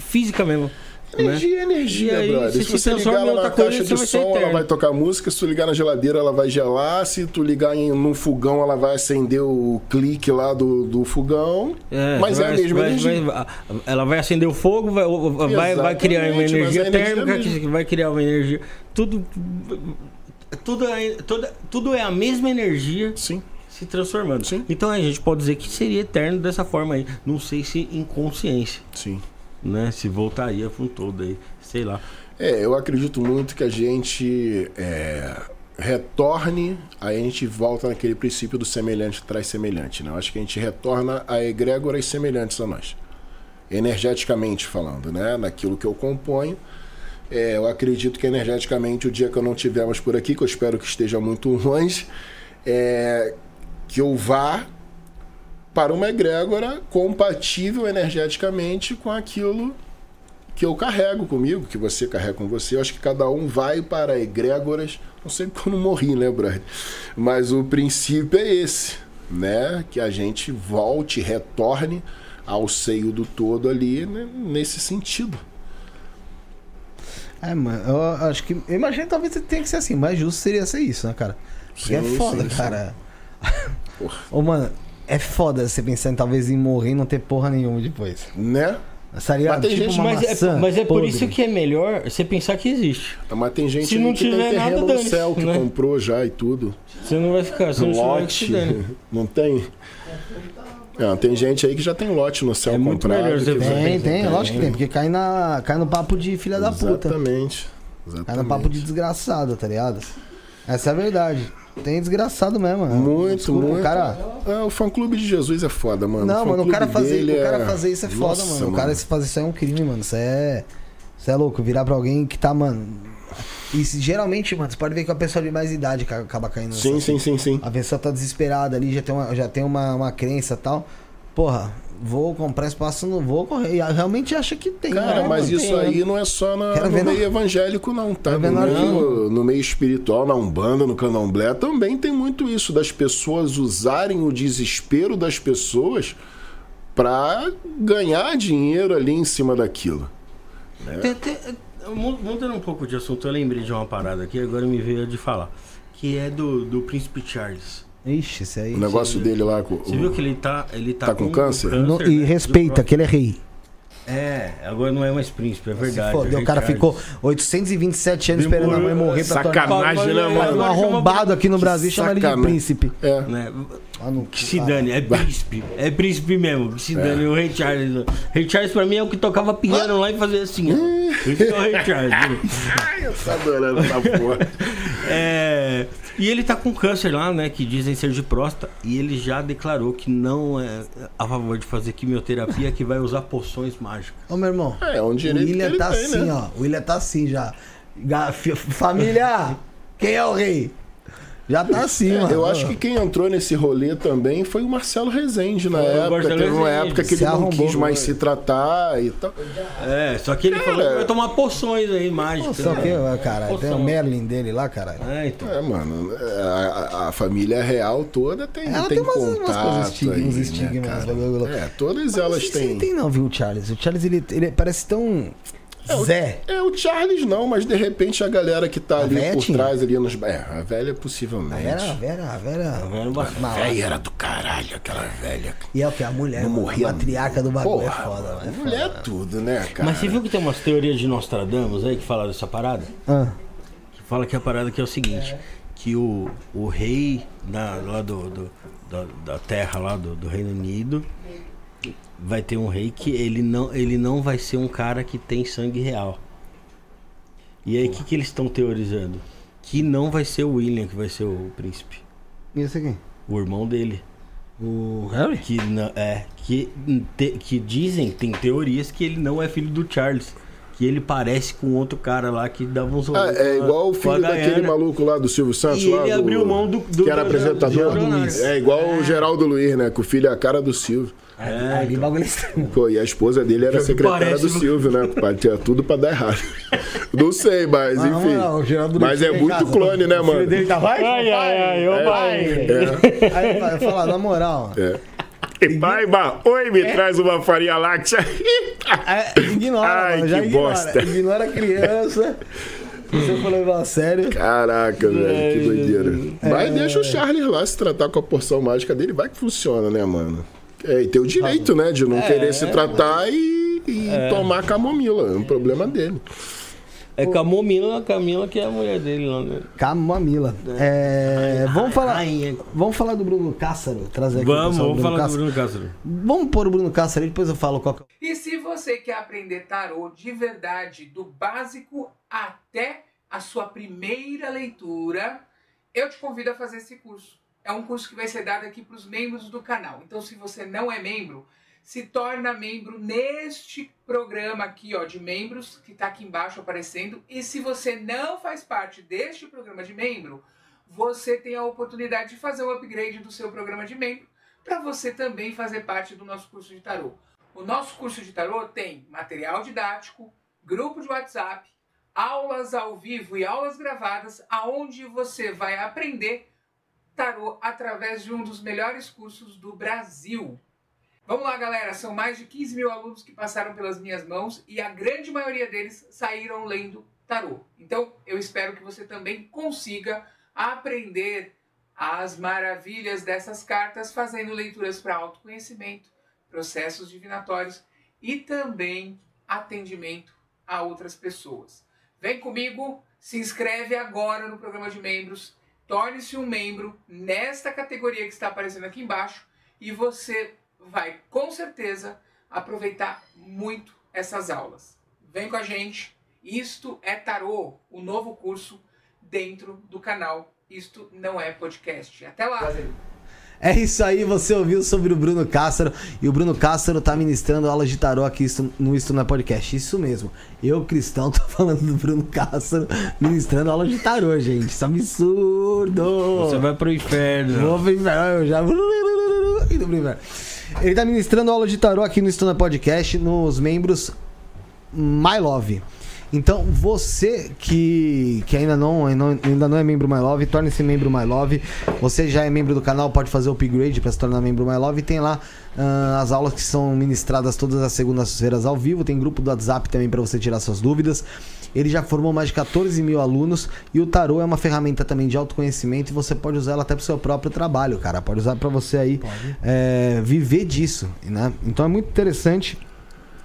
física mesmo. né? energia é energia, aí, brother. se Se, você ligar ela na caixa de som, ela vai tocar música. Se tu ligar na geladeira, ela vai gelar. Se tu ligar em, num fogão, ela vai acender o clique lá do, do fogão. É, Mas é a vai- mesma vai- energia. vai- ela vai acender o fogo, vai, vai, criar uma energia a energia térmica, que vai criar uma energia. Tudo. Tudo é, toda, tudo é a mesma energia Sim. se transformando. Sim. Então a gente pode dizer que seria eterno dessa forma aí. Não sei se em consciência, Sim. né? Se voltaria com todo aí, sei lá. É, eu acredito muito que a gente é, retorne, aí a gente volta naquele princípio do semelhante traz semelhante, né? Eu acho que a gente retorna a egrégoras semelhantes a nós. Energeticamente falando, né? Naquilo que eu componho. É, eu acredito que energeticamente, o dia que eu não tivermos por aqui, que eu espero que esteja muito longe, é, que eu vá para uma egrégora compatível energeticamente com aquilo que eu carrego comigo, que você carrega com você. Eu acho que cada um vai para egrégoras. Não sei porque eu não morri, né, brother? Mas o princípio é esse, né? Que a gente volte, retorne ao seio do todo ali, né? nesse sentido. É, mano, eu acho que. Eu imagino que talvez tenha que ser assim, mais justo seria ser isso, né, cara? Porque é Sim, foda, sim, sim. cara. Porra. Ô, mano, é foda você pensar em talvez em morrer e não ter porra nenhuma depois. Né? Seria Mas tem tipo gente- uma Mas é, mas é por isso que é melhor você pensar que existe. Mas tem gente Se não que tem tiver nada, terreno no céu que né? comprou já e tudo. Você não vai ficar, você não vai lote. se dane. Não tem? Não, tem gente aí que já tem lote no céu É muito comprado. melhor vai- Tem, tem, lógico que tem, porque cai, na, cai no papo de filha da puta. Exatamente. Cai no Exatamente. papo de desgraçado, tá ligado? Essa é a verdade. Tem desgraçado mesmo, mano. Muito, Desculpa, muito. O cara... É, o fã clube de Jesus é foda, mano. Não, mano, o cara, fazer, dele o cara é- fazer isso é foda, Nossa, mano. O cara se fazer isso aí é um crime, mano. Isso é. Isso é louco. Virar pra alguém que tá, mano. E se- geralmente, mano, você pode ver que a pessoa de mais idade ca- acaba caindo Sim, sim, sim, sim. A pessoa tá desesperada ali, já tem uma, já tem uma, uma crença e tal. Porra, vou comprar espaço, não vou correr. E realmente acha que tem. Cara, né, mas mano? isso Tem, né? aí não é só na- no ver na- meio evangélico, não, tá? No meio, no meio espiritual, na Umbanda, no Candomblé, também tem muito isso, das pessoas usarem o desespero das pessoas pra ganhar dinheiro ali em cima daquilo. Tem- tem- mu- Mudando um pouco de assunto, eu lembrei de uma parada aqui, agora me veio de falar. Que é do, do Príncipe Charles. Ixi, esse aí. O negócio dele lá com. Você viu que ele tá. Ele tá, Tá com câncer? No- né? e respeita, que ele é rei. É, agora não é mais príncipe, é verdade. Se fodeu, é o cara ficou 827 anos esperando a mãe morrer pra Sacanagem, né, mano? um arrombado aqui no Brasil chama ele de Sacanagem. príncipe. É. Né? Ah, Que se dane, é príncipe. É príncipe mesmo, que se dane. O Rei Charles. Rei Charles pra mim é o que tocava piano lá e fazia assim, ó. Esse é o Rei Charles. Ai, eu tô adorando essa porra. É, e ele tá com câncer lá, né? Que dizem ser de próstata. E ele já declarou que não é a favor de fazer quimioterapia, que vai usar poções mágicas. Ô, meu irmão. É, é um O direito William que ele tá tem, assim, né? ó. O William tá assim já. Família! Quem é o rei? Já tá assim, É, mano. eu acho que quem entrou nesse rolê também foi o Marcelo Rezende na o época. Teve uma época que ele Se não arrombou, quis mais né? se tratar e tal. É, só que ele falou que vai tomar poções aí mágicas. Só que, né? cara, tem o Merlin dele lá, cara. É, então. É, mano, é, a, a- família real toda tem, Ela tem tem umas- umas contato coisas estigmas, aí, uns né, estigmas, cara? blá, blá, blá. É, todas Não elas têm. ele tem não, viu, o Charles? O Charles, ele, ele parece tão... É, o- Zé. É, o Charles não, mas de repente a galera que tá A ali por tinha? trás, ali nos. É, a velha possivelmente. A Vera, a Vera, a Vera... vendo bastante. Uma- A velha era do caralho, aquela velha. E é o que? A mulher, Não morria. a matriarca do bagulho Porra, é foda, mano. É mulher é foda. tudo, né, cara? Mas você viu que tem umas teorias de Nostradamus aí que falam dessa parada? Ah, Que fala que a parada que é o seguinte, que o, o rei da, lá do, do- da, da terra lá do, do Reino Unido vai ter um rei que ele não, ele não vai ser um cara que tem sangue real. E aí o que, que eles estão teorizando? Que não vai ser o William que vai ser o príncipe. e esse aqui? O irmão dele. O Harry? Que não, é. Que, te- que dizem, tem teorias que ele não é filho do Charles. Que ele parece com outro cara lá que dava uns Ah, é igual o filho daquele maluco lá do Silvio Santos. E lá ele do- abriu mão do- do- que era do- apresentador. Luiz. É igual o Geraldo Luiz, né? Que o filho é a cara do Silvio. É, Ali bagulho estranho. Pô, e a esposa dele era secretária parece, do? Silvio, né? compadre? Tinha tudo pra dar errado. Não sei, mas enfim. moral, o Geraldo Mas é muito casa, clone, né, o filho mano? dele tá, vai, Ai, ai, ai, ô pai. É, Aí vai falar, na moral, é. E Paiba, oi, me traz uma farinha láctea. é, ignora, Ai, mano, já que ignora. bosta. Ignora a criança. Se você for levar a sério. Caraca, velho, que doideira. É. Mas deixa o Charles lá se tratar com a porção mágica dele, vai que funciona, né, mano? É, e tem o direito, né, de não querer se tratar e, e tomar camomila. É um problema dele. É Camomila, Camila que é a mulher dele lá, né? Camomila. É, vamos falar. Vamos falar do Bruno Cássaro. Trazer aqui o Vamos, vamos falar do Cássaro. Bruno Castro. Vamos pôr o Bruno Cássaro aí, depois eu falo qual que é. E se você quer aprender tarô de verdade, do básico até a sua primeira leitura, eu te convido a fazer esse curso. É um curso que vai ser dado aqui para os membros do canal. Então, se você não é membro, se torna membro neste programa aqui, ó, de membros, que está aqui embaixo aparecendo. E se você não faz parte deste programa de membro, você tem a oportunidade de fazer o upgrade do seu programa de membro para você também fazer parte do nosso curso de tarô. O nosso curso de tarô tem material didático, grupo de WhatsApp, aulas ao vivo e aulas gravadas, aonde você vai aprender tarô através de um dos melhores cursos do Brasil. Vamos lá, galera. São mais de 15 mil alunos que passaram pelas minhas mãos e a grande maioria deles saíram lendo tarô. Então, eu espero que você também consiga aprender as maravilhas dessas cartas fazendo leituras para autoconhecimento, processos divinatórios e também atendimento a outras pessoas. Vem comigo, se inscreve agora no programa de membros, torne-se um membro nesta categoria que está aparecendo aqui embaixo e você vai com certeza aproveitar muito essas aulas. Vem com a gente. Isto é Tarô, o novo curso dentro do canal isto não é podcast. Até lá! É isso aí, você ouviu sobre o Bruno Cássaro. E o Bruno Cássaro tá ministrando aula de tarô aqui no Isto na Podcast. Isso mesmo. Eu, cristão, tô falando do Bruno Cássaro ministrando aula de tarô, gente. Isso é absurdo. Você vai pro inferno. Vou pro inferno, eu já. Indo pro inferno. Ele tá ministrando aula de tarô aqui no Isto na Podcast nos membros My Love. Então, você que, que ainda, não, ainda não é membro My Love, torne-se membro My Love. Você já é membro do canal, pode fazer o upgrade para se tornar membro My Love. Tem lá uh, as aulas que são ministradas todas as segundas-feiras ao vivo. Tem grupo do WhatsApp também para você tirar suas dúvidas. Ele já formou mais de 14 mil alunos e o tarô é uma ferramenta também de autoconhecimento e você pode usar ela até para o seu próprio trabalho, cara. Pode usar para você aí é, viver disso, né? Então é muito interessante.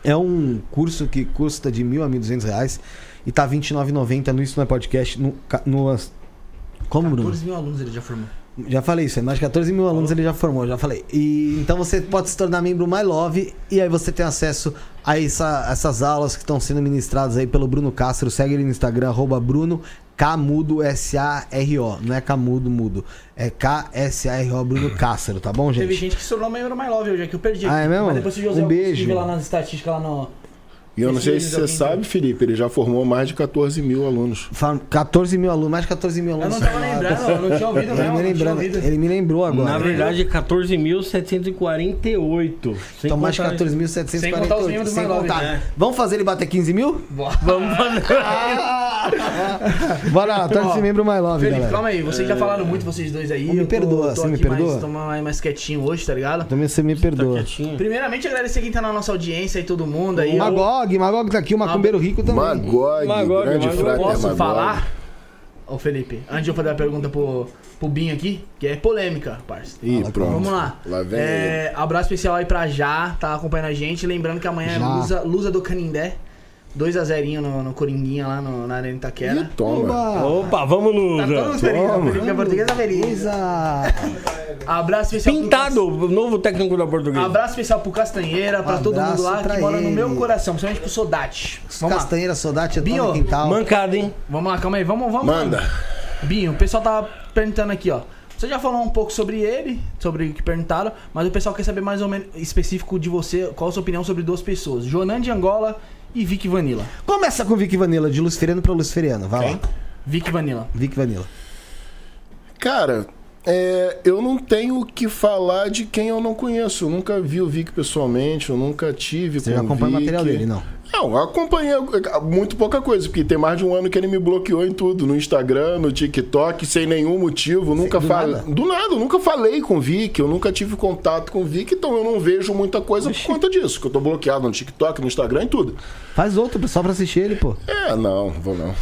É um curso que custa de mil a mil duzentos reais e tá R$29,90 no Isso Não é Podcast. No, no, como, Bruno? 14 mil alunos ele já formou. Já falei isso, é mais de 14 mil alunos ele já formou, já falei. E então você pode se tornar membro My Love e aí você tem acesso a essa, essas aulas que estão sendo ministradas aí pelo Bruno Castro. Segue ele no Instagram, arroba Bruno Camudo S-A-R-O. Não é Camudo Mudo. É K-S-A-R-O Bruno Cássaro, tá bom, gente? Teve gente que se tornou membro My Love hoje, é que eu perdi. Ah, é mesmo? Mas depois o um beijo. lá nas estatísticas lá no. E eu não sei se você sabe, Felipe, ele já formou mais de 14 mil alunos. 14 mil alunos, mais de 14 mil alunos. Eu não tava lembrando, eu não tinha ouvido ele mesmo. Me lembrando, ele me lembrou agora. Na verdade, 14.748. Então, mais de 14.748. Sem contar os membros sem contar. Né? Vamos fazer ele bater 15 mil? Vamos fazer. Bora lá, torne-se membro My Love, Felipe, galera. calma aí, vocês já falaram muito, vocês dois aí. Me perdoa, você me perdoa? Mais, tô mais, mais quietinho hoje, tá ligado? Também você me perdoa. Tá Primeiramente, agradecer quem tá na nossa audiência e todo mundo aí. Magog, Magog tá aqui, o Macumbeiro Rico também. Magog, Magog grande Magog. frater Posso Magog. falar? Ô Felipe, antes de eu fazer a pergunta pro, pro Binho aqui, que é polêmica, parça. Ih, pronto. Vamos lá. Lá vem é, abraço especial aí pra Já, tá acompanhando a gente. Lembrando que amanhã Já. é Lusa, Lusa do Canindé. 2x0 no, no Coringuinha lá no, na Arena Itaquera. Ih, toma. Opa, vamos Lusa. Tá todo mundo feliz. O Felipe é feliz. Abraço especial Pintado, pro... novo técnico da portuguesa. Abraço especial pro Castanheira, pra todo mundo lá que mora no meu coração, principalmente pro Sodate. Vamos Castanheira, lá. Sodate, Binho, no quintal. Mancada, hein? Vamos lá, calma aí, vamos, vamos. Manda. Binho, o pessoal tá perguntando aqui, ó. Você já falou um pouco sobre ele, sobre o que perguntaram, mas o pessoal quer saber mais ou menos específico de você, qual a sua opinião sobre duas pessoas, Jonan de Angola e Vic Vanilla. Começa com Vic Vanilla, de Luciferiano pra Luciferiano, vai Quem? lá. Vic Vanilla. Vic Vanilla. Cara, é, eu não tenho o que falar de quem eu não conheço. Eu nunca vi o Vic pessoalmente, eu nunca tive Você com já acompanha o material dele, não? Não, eu acompanhei muito pouca coisa, porque tem mais de um ano que ele me bloqueou em tudo, no Instagram, no TikTok, sem nenhum motivo. Nunca falei. Do nada, eu nunca falei com o Vic, eu nunca tive contato com o Vic, então eu não vejo muita coisa Oxi. por conta disso, que eu tô bloqueado no TikTok, no Instagram e tudo. Faz outro, só pra assistir ele, pô. É, não, vou não.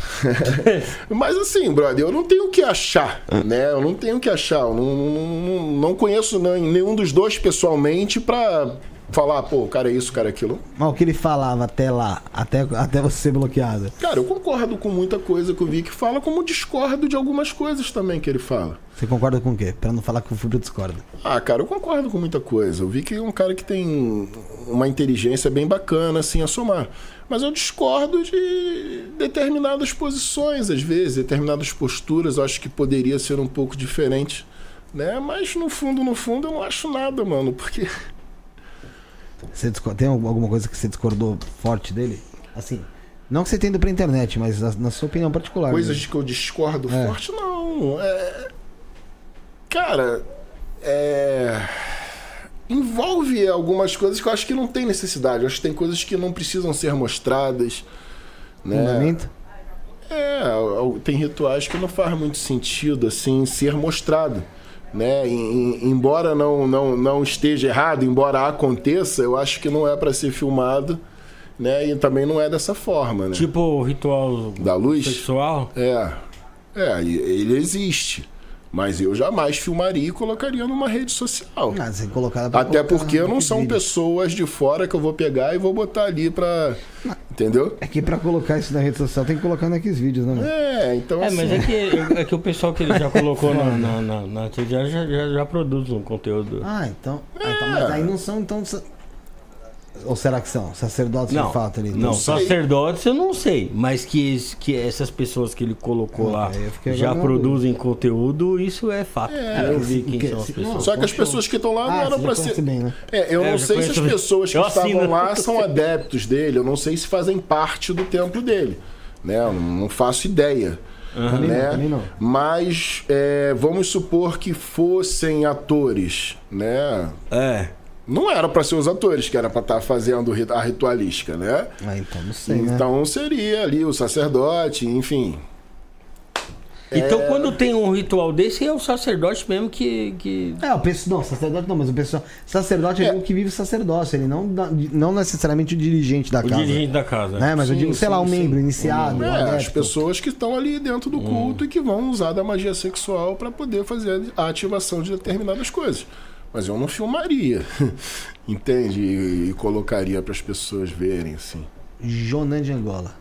Mas assim, brother, eu não tenho o que achar, né? Eu não tenho o que achar. Eu não, não, não conheço nenhum dos dois pessoalmente pra falar, pô, o cara é isso, o cara é aquilo. Mas o que ele falava até lá, até, até você ser bloqueado? Cara, eu concordo com muita coisa que o Vic fala, como discordo de algumas coisas também que ele fala. Você concorda com o quê? Pra não falar que o Fubro discorda. Ah, cara, eu concordo com muita coisa. O Vic é um cara que tem uma inteligência bem bacana, assim, a somar. Mas eu discordo de determinadas posições, às vezes, determinadas posturas, eu acho que poderia ser um pouco diferente. Né? Mas no fundo, no fundo, eu não acho nada, mano, porque você tem alguma coisa que você discordou forte dele? Assim, não que você tenha ido pra internet, mas na, na sua opinião particular. Coisas mesmo. que eu discordo é. forte, não. É... Cara, é... envolve algumas coisas que eu acho que não tem necessidade. Eu acho que tem coisas que não precisam ser mostradas. Né? Fundamento? É, tem rituais que não faz muito sentido assim ser mostrado né? embora não, não, não esteja errado, embora aconteça, eu acho que não é para ser filmado, né? E também não é dessa forma, né? Tipo o ritual da luz sexual? É. É, ele existe. Mas eu jamais filmaria e colocaria numa rede social. Ah, você colocar Até porque não são vídeo. pessoas de fora que eu vou pegar e vou botar ali pra. Entendeu? É que pra colocar isso na rede social tem que colocar naqueles vídeos, né? Mano? É, então. É, assim... mas é que, é que o pessoal que ele já colocou na, na, na, na já, já, já, produz um conteúdo. Ah, então. É. Ah, então mas aí não são. Então, Ou será que são? Sacerdotes não, de fato ali? Não, sacerdotes eu não sei. Mas que, que essas pessoas que ele colocou Ah, lá já produzem conteúdo, isso é fato. É, eu vi quem que- são as se- pessoas. Só que as pessoas que estão lá não Ah, eram já pra conhece ser. bem, né? É, eu É, não sei se as pessoas que estavam lá são adeptos dele. Eu não sei se fazem parte do templo dele. Né? Eu não faço ideia. Também né? não, também não. Mas é, vamos supor que fossem atores, né? É. Não era pra ser os atores que era pra estar fazendo ri- a ritualística, né? Ah, então não sei, né? Então seria ali o sacerdote, enfim. Então, quando tem um ritual desse, é o sacerdote mesmo que. que... É, o pessoal, não, sacerdote não, mas o pessoal, sacerdote é, É. o que vive sacerdócio, ele não, não necessariamente o dirigente da O casa. dirigente da casa. Né? Mas eu Sim, digo, sei lá, sim, um sim. membro iniciado, um É, as pessoas que estão ali dentro do culto e que vão usar da magia sexual para poder fazer a ativação de determinadas coisas. Mas eu não filmaria, entende? E, e colocaria para as pessoas verem assim. Jonan de Angola.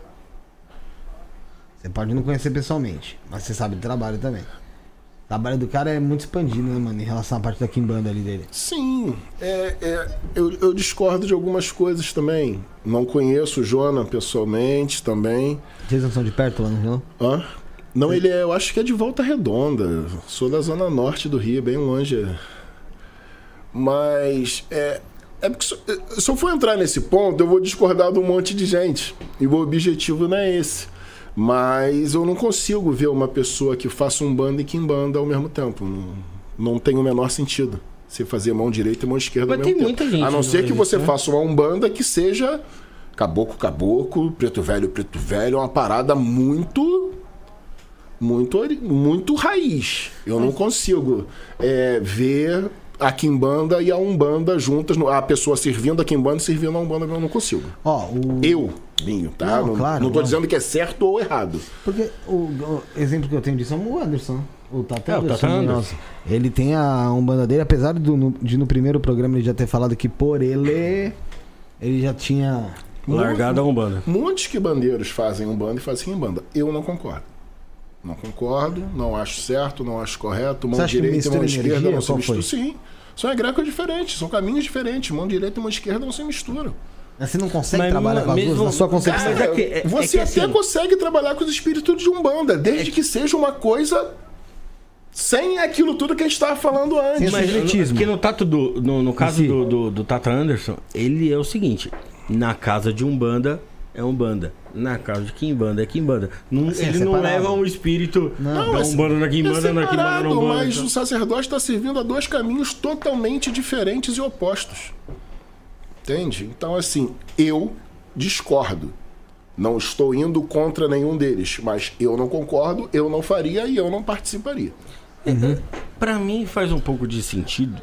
Você pode não conhecer pessoalmente, mas você sabe do trabalho também. O trabalho do cara é muito expandido, né, mano? Em relação à parte da Kimbanda ali dele. Sim, é, é, eu, eu discordo de algumas coisas também. Não conheço o Jona pessoalmente também. Vocês não são de perto lá no Rio? não? Hã? Não, ele é, eu acho que é de Volta Redonda. Sou da zona norte do Rio, bem longe. Mas é, é porque se, se eu for entrar nesse ponto, eu vou discordar de um monte de gente. E o objetivo não é esse. Mas eu não consigo ver uma pessoa que faça um banda e quimbanda ao mesmo tempo. Não, não tem o menor sentido. Você fazer mão direita e mão esquerda Mas ao mesmo tem tempo. muita gente A não ser que Brasil, você né? faça uma umbanda que seja caboclo, caboclo, preto velho, preto velho. É uma parada muito muito, muito raiz. Eu não consigo é, ver a Kimbanda e a Umbanda juntas, a pessoa servindo a Kimbanda e servindo a Umbanda, eu não consigo. Ó, o. Eu, Binho, tá? Não, Não, claro, não tô não. dizendo que é certo ou errado. Porque o, o exemplo que eu tenho disso é o Anderson. O Tata É, o Anderson. Tata Anderson. Ele tem a Umbanda dele, apesar de no, de no primeiro programa ele já ter falado que por ele. Ele já tinha. Largada a Umbanda. Muitos que bandeiros fazem Umbanda e fazem Umbanda. Eu não concordo. Não concordo, não acho certo, não acho correto. Mão que direita e mão esquerda energia? não se misturam. Sim. São egrégoras diferentes, são caminhos diferentes. Mão direita e mão esquerda não se misturam. Mas Você não consegue Mas trabalhar com as duas na sua concepção. Mas é que- é- é Você que até assim- consegue trabalhar com os espíritos de Umbanda, desde que seja uma coisa sem aquilo tudo que a gente estava falando antes. Mas Secretismo. que no, tato do, no, no caso Si. do, do, do Tata Anderson, ele é o seguinte: na casa de Umbanda é Umbanda, na casa de Kimbanda é Kimbanda. Não, Assim, é ele não separado. leva um espírito Não, da é- Umbanda na é Kimbanda, na Kimbanda separado, na Umbanda. mas o sacerdote está servindo a dois caminhos totalmente diferentes e opostos. Entende? Então, assim, eu discordo. Não estou indo contra nenhum deles, mas eu não concordo, eu não faria e eu não participaria. Pra mim faz um pouco de sentido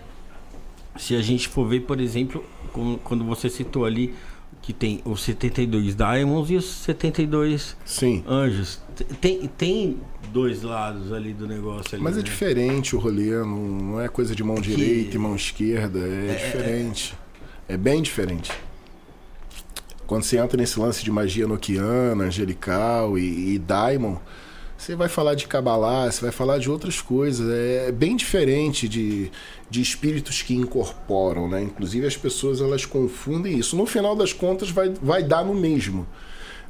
se a gente for ver, por exemplo, como- quando você citou ali que tem os 72 Diamonds e os 72 Sim. Anjos. Tem, tem dois lados ali do negócio ali. Mas é né? diferente o rolê, não, não é coisa de mão direita e mão esquerda, é, diferente. É bem diferente. Quando você entra nesse lance de magia noquiana, angelical e, e daimon, você vai falar de Kabbalah, você vai falar de outras coisas. É bem diferente de, de espíritos que incorporam, né? Inclusive as pessoas elas confundem isso. No final das contas vai, vai dar no mesmo,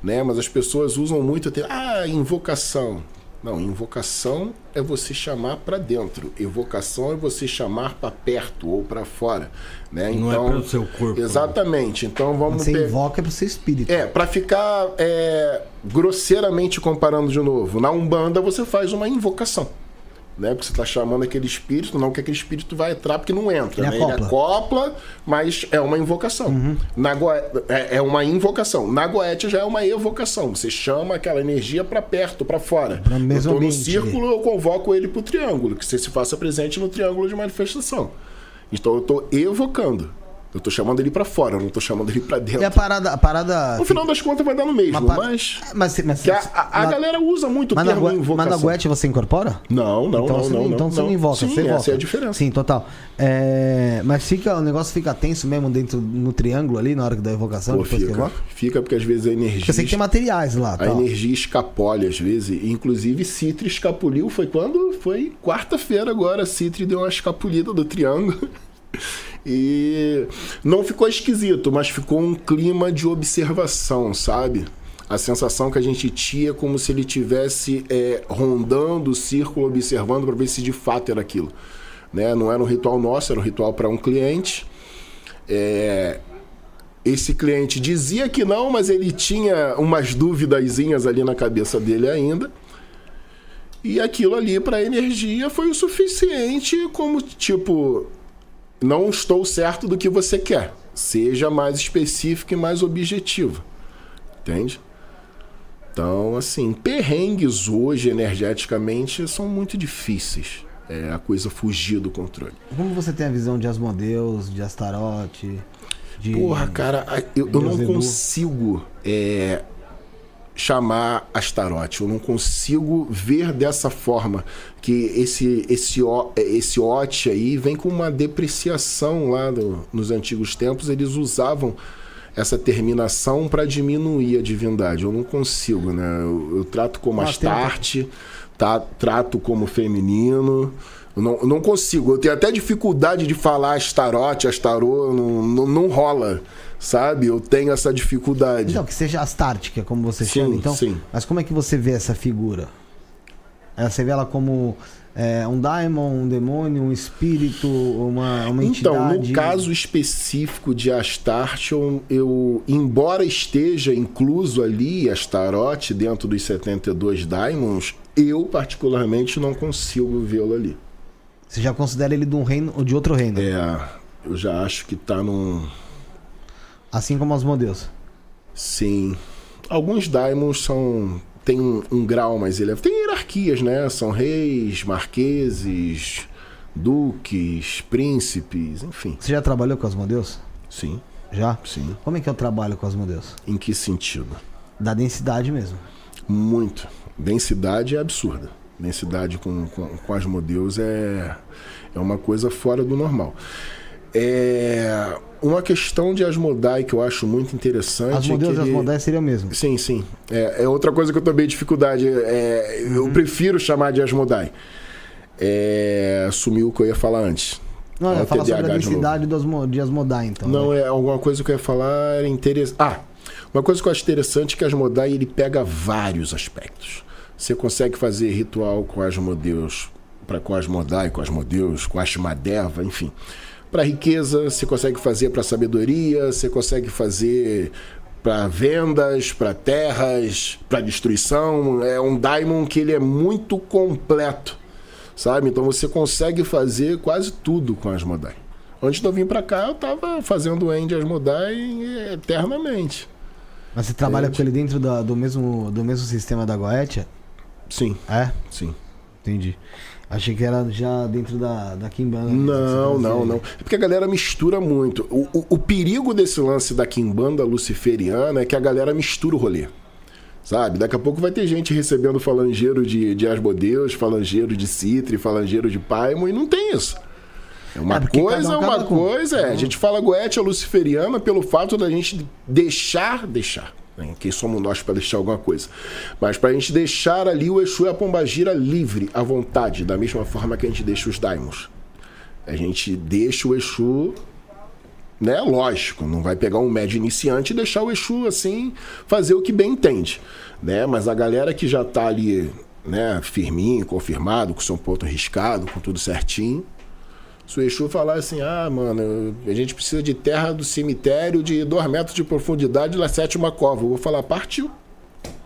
né? Mas as pessoas usam muito até ah, invocação. Não, invocação é você chamar para dentro. Evocação é você chamar para perto ou para fora, né? Não é pelo seu corpo, né? Exatamente. Então vamos Você invoca pro seu espírito. é, pra ficar é, grosseiramente comparando de novo, na Umbanda você faz uma invocação. Né? Porque você tá chamando aquele espírito, não que aquele espírito vai entrar porque não entra. Ele né? Ele acopla. acopla, mas é uma invocação. Na Goe- é, é uma invocação. Na Goethe já é uma evocação. Você chama aquela energia pra perto, pra fora. Pra eu tô no círculo, eu convoco ele pro triângulo, que você se faça presente no triângulo de manifestação. Então eu tô evocando. Eu tô chamando ele pra fora, eu não tô chamando ele pra dentro. E a parada. A parada No final das contas vai dar no mesmo, Uma pa- mas. mas, mas, Que a, a- a na- galera usa muito o mas, na, termo Gue- mas invocação. na Guete você incorpora? Não, não, então não, você, não, então não, você não invoca, Sim, você invoca. essa é a diferença. Sim, total. É, mas fica, o negócio fica tenso mesmo dentro no triângulo ali na hora da evocação, Pô, fica, invoca? fica porque às vezes a energia. Porque eu sei que tem materiais lá, A tal. energia escapole às vezes. Inclusive, Citri escapuliu. Foi quando? Foi quarta-feira agora. Citri deu uma escapulida do triângulo. E não ficou esquisito, mas ficou um clima de observação, sabe? A sensação que a gente tinha é como se ele tivesse é, rondando o círculo, observando para ver se de fato era aquilo. Né? Não era um ritual nosso, era um ritual para um cliente. É, esse cliente dizia que não, mas ele tinha umas duvidazinhas ali na cabeça dele ainda. E aquilo ali para energia foi o suficiente como tipo não estou certo do que você quer. Seja mais específico e mais objetivo. Entende? Então, assim, perrengues hoje energeticamente são muito difíceis. É a coisa fugir do controle. Como você tem a visão de Asmodeus, de Astarote? De... Porra, cara, eu, eu não consigo é, chamar Astarote. Eu não consigo ver dessa forma que esse esse esse Ote aí vem com uma depreciação lá do, nos antigos tempos. Eles usavam essa terminação para diminuir a divindade. Eu não consigo, né? Eu, eu trato como Mas Astarte, tá, trato como feminino. Eu não, eu não consigo. Eu tenho até dificuldade de falar Astarote, Astarô, não, não, não rola sabe? Eu tenho essa dificuldade. Então, que seja é como você sim, chama. Então, sim. Mas como é que você vê essa figura? Você vê ela como é, um daimon, um demônio, um espírito, uma, uma entidade? Então, no caso específico de Astarte, eu, embora esteja incluso ali Astarote dentro dos 72 daimons, eu particularmente não consigo vê-lo ali. Você já considera ele de um reino ou de outro reino? É, eu já acho que está num... Assim como os modelos? Sim. Alguns daimons são tem um, um grau mais elevado. Tem hierarquias, né? São reis, marqueses, duques, príncipes, enfim. Você já trabalhou com Asmodeus? Sim. Já? Sim. Como é que é o trabalho com Asmodeus? Em que sentido? Da densidade mesmo. Muito. Densidade é absurda. Densidade com, com, com Asmodeus é, é uma coisa fora do normal. É uma questão de Asmodai que eu acho muito interessante. Asmodeus é ele... e Asmodai seria o mesmo. Sim, sim. É, é, outra coisa que eu também dificuldade. É, uhum. Eu prefiro chamar de Asmodai. É, sumiu o que eu ia falar antes. Não, eu ia falar sobre a densidade de, de Asmodai, então. Não, né? é alguma coisa que eu ia falar interessante. Ah, uma coisa que eu acho interessante é que Asmodai ele pega vários aspectos. Você consegue fazer ritual com Asmodeus, para com Asmodai, com Asmodeus, com Ashmadeva, enfim para riqueza, você consegue fazer para sabedoria, você consegue fazer para vendas, para terras, para destruição. É um daimon que ele é muito completo, sabe? Então você consegue fazer quase tudo com Asmodai. Antes de eu vir para cá, eu tava fazendo o End Asmodai eternamente. Mas você trabalha com ele dentro da, do, mesmo, do mesmo sistema da Goetia? Sim. É? Sim. Entendi. Achei que era já dentro da, da Kimbanda. Não, não, não. É porque a galera mistura muito. O, o, o, perigo desse lance da Kimbanda luciferiana é que a galera mistura o rolê. Sabe? Daqui a pouco vai ter gente recebendo falangeiro de, de Asmodeus, falangeiro de Citre, falangeiro de Paimon, e não tem isso. É uma é coisa, um uma coisa. É, a gente fala goetia luciferiana pelo fato da gente deixar, deixar? Quem somos nós para deixar alguma coisa? Mas para a gente deixar ali o Exu e a Pombagira livre, à vontade, da mesma forma que a gente deixa os daimons. A gente deixa o Exu, né? Lógico, não vai pegar um médio iniciante e deixar o Exu assim, fazer o que bem entende, né? Mas a galera que já está ali, né, firminho, confirmado, com seu ponto riscado, com tudo certinho, se o Exu falar assim, ah, mano, a gente precisa de terra do cemitério de 2 metros de profundidade na sétima cova. Eu vou falar, partiu.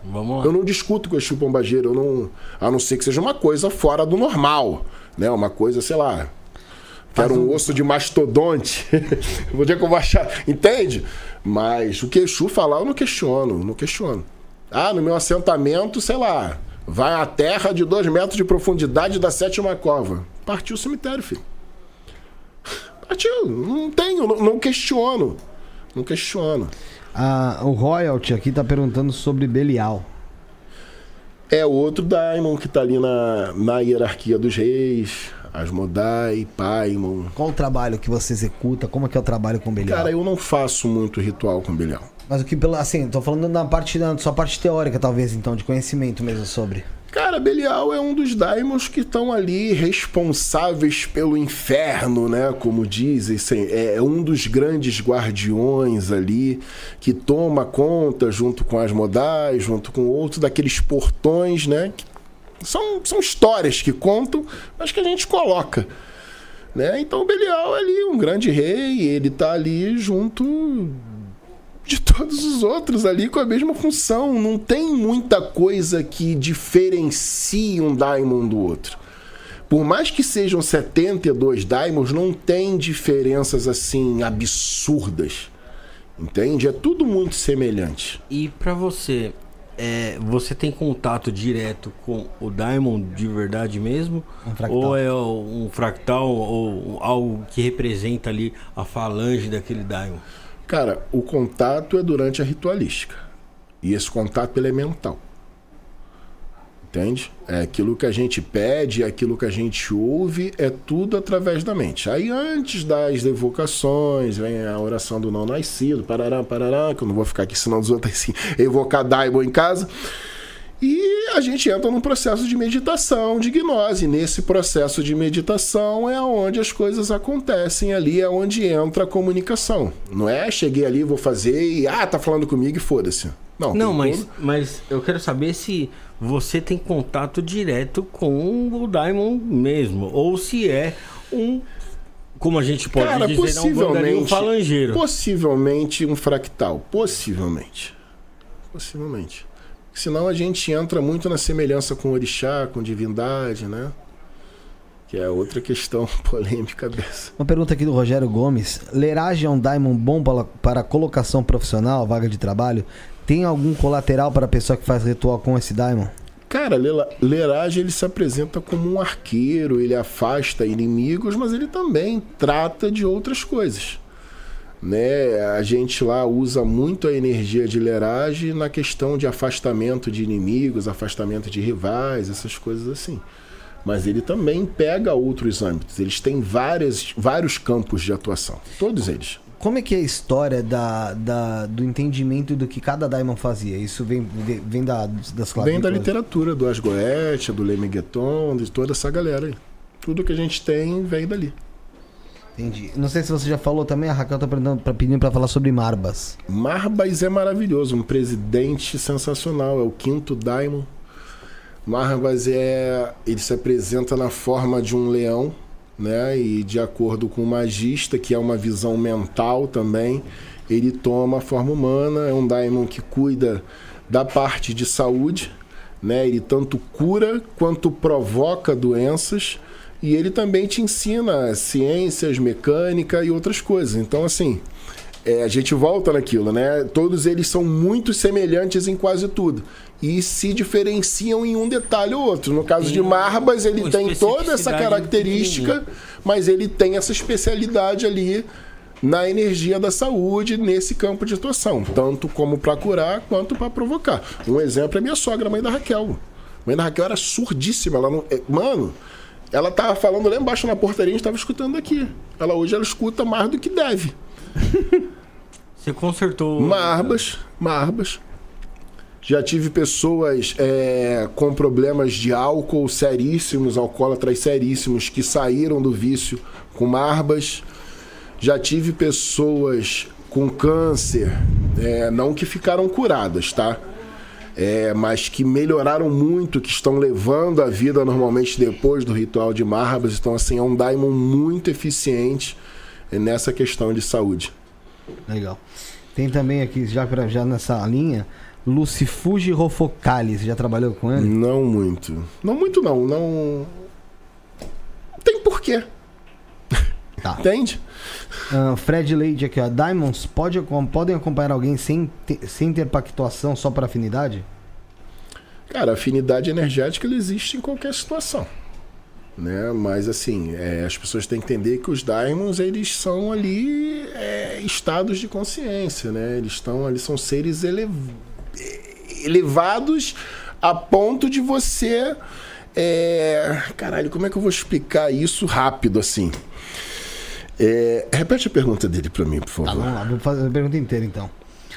Vamos lá. Eu não discuto com o Exu Pombageiro, eu não, a não ser que seja uma coisa fora do normal, né? Uma coisa, sei lá, quero um osso de mastodonte. Vou dia que eu vou achar, entende? Mas o que Exu falar, eu não questiono, não questiono. Ah, no meu assentamento, sei lá, vai a terra de 2 metros de profundidade da sétima cova. Partiu o cemitério, filho. Partiu. Não tenho, não, não questiono. Não questiono. Ah, o Royalty aqui tá perguntando sobre Belial. É outro Daimon que tá ali na, na hierarquia dos reis. Asmodai, Paimon. Qual o trabalho que você executa? Como é que é o trabalho com Belial? Cara, eu não faço muito ritual com Belial. Mas o que, assim, tô falando na parte, na sua parte teórica, talvez, então, de conhecimento mesmo sobre. Cara, Belial é um dos daimons que estão ali responsáveis pelo inferno, né? Como dizem, é um dos grandes guardiões ali que toma conta junto com as modais, junto com outros daqueles portões, né? São, são histórias que contam, mas que a gente coloca. Né? Então Belial é ali um grande rei, ele está ali junto de todos os outros ali com a mesma função. Não tem muita coisa que diferencie um Daimon do outro. Por mais que sejam 72 Daimons, não tem diferenças assim absurdas. Entende? É tudo muito semelhante. E para você, é, você tem contato direto com o Daimon de verdade mesmo? Um ou é um fractal ou algo que representa ali a falange daquele Daimon? Cara, o contato é durante a ritualística. E esse contato ele é mental. Entende? É aquilo que a gente pede, é aquilo que a gente ouve, é tudo através da mente. Aí antes das evocações, vem a oração do não nascido, parará, parará, que eu não vou ficar aqui senão dos outros assim, evocar Daibo em casa. E a gente entra num processo de meditação, de gnose. Nesse processo de meditação é onde as coisas acontecem ali, é onde entra a comunicação. Não é cheguei ali, vou fazer e ah, tá falando comigo e foda-se. Não, não mas, todo... mas eu quero saber se você tem contato direto com o Daimon mesmo, ou se é um como a gente pode Cara, dizer, possivelmente, um, um falangeiro. Possivelmente um fractal, possivelmente. Possivelmente. Senão a gente entra muito na semelhança com orixá, com divindade, né? Que é outra questão polêmica dessa. Uma pergunta aqui do Rogério Gomes. Leragem é um daimon bom para, colocação profissional, vaga de trabalho? Tem algum colateral para a pessoa que faz ritual com esse daimon? Cara, Leragem ele se apresenta como um arqueiro, ele afasta inimigos, mas ele também trata de outras coisas né? A gente lá usa muito a energia de leragem na questão de afastamento de inimigos, afastamento de rivais, essas coisas assim. Mas ele também pega outros âmbitos. Eles têm várias, vários campos de atuação. Todos eles. Como é que é a história da, da, do entendimento do que cada Daimon fazia? Isso vem, vem da, das clavículas? Vem da literatura, do Asgoetia, do Lemegueton, de toda essa galera aí. Tudo que a gente tem vem dali. Entendi. Não sei se você já falou também, a Raquel tá pedindo pra falar sobre Marbas. Marbas é maravilhoso, um presidente sensacional, é o quinto Daimon. Marbas é. Ele se apresenta na forma de um leão, né? E de acordo com o magista, que é uma visão mental também, ele toma a forma humana, é um Daimon que cuida da parte de saúde, né? Ele tanto cura quanto provoca doenças e ele também te ensina ciências, mecânica e outras coisas. Então, assim, é, a gente volta naquilo, né? Todos eles são muito semelhantes em quase tudo. E se diferenciam em um detalhe ou outro. No caso de Marbas, ele tem toda essa característica, mas ele tem essa especialidade ali na energia da saúde nesse campo de atuação, tanto como para curar quanto para provocar. Um exemplo é minha sogra, mãe da Raquel. A mãe da Raquel era surdíssima, ela não, é, mano, ela tava falando lá embaixo na portaria, a gente tava escutando aqui. Ela hoje ela escuta mais do que deve. Você consertou. Marbas, marbas. Já tive pessoas é, com problemas de álcool seríssimos, alcoólatras seríssimos, que saíram do vício com marbas. Já tive pessoas com câncer, é, não que ficaram curadas, tá? É, mas que melhoraram muito, que estão levando a vida normalmente depois do ritual de Marbas. Então, assim, é um daimon muito eficiente nessa questão de saúde. Legal. Tem também aqui, já, já nessa linha, Lucifuge Rofocali. Você já trabalhou com ele? Não muito. Não muito, não. Não. Tem porquê. Tá. Entende? Uh, Fred Leide aqui, ó. Diamonds pode, podem acompanhar alguém sem, ter, sem ter pactuação só para afinidade? Cara, afinidade energética ela existe em qualquer situação. Né? Mas assim, é, as pessoas têm que entender que os diamonds eles são ali é, estados de consciência, né? Eles estão ali são seres elev... elevados a ponto de você é... caralho, como é que eu vou explicar isso rápido assim? É, repete a pergunta dele para mim, por favor. Tá, vamos lá, vou fazer a pergunta inteira então.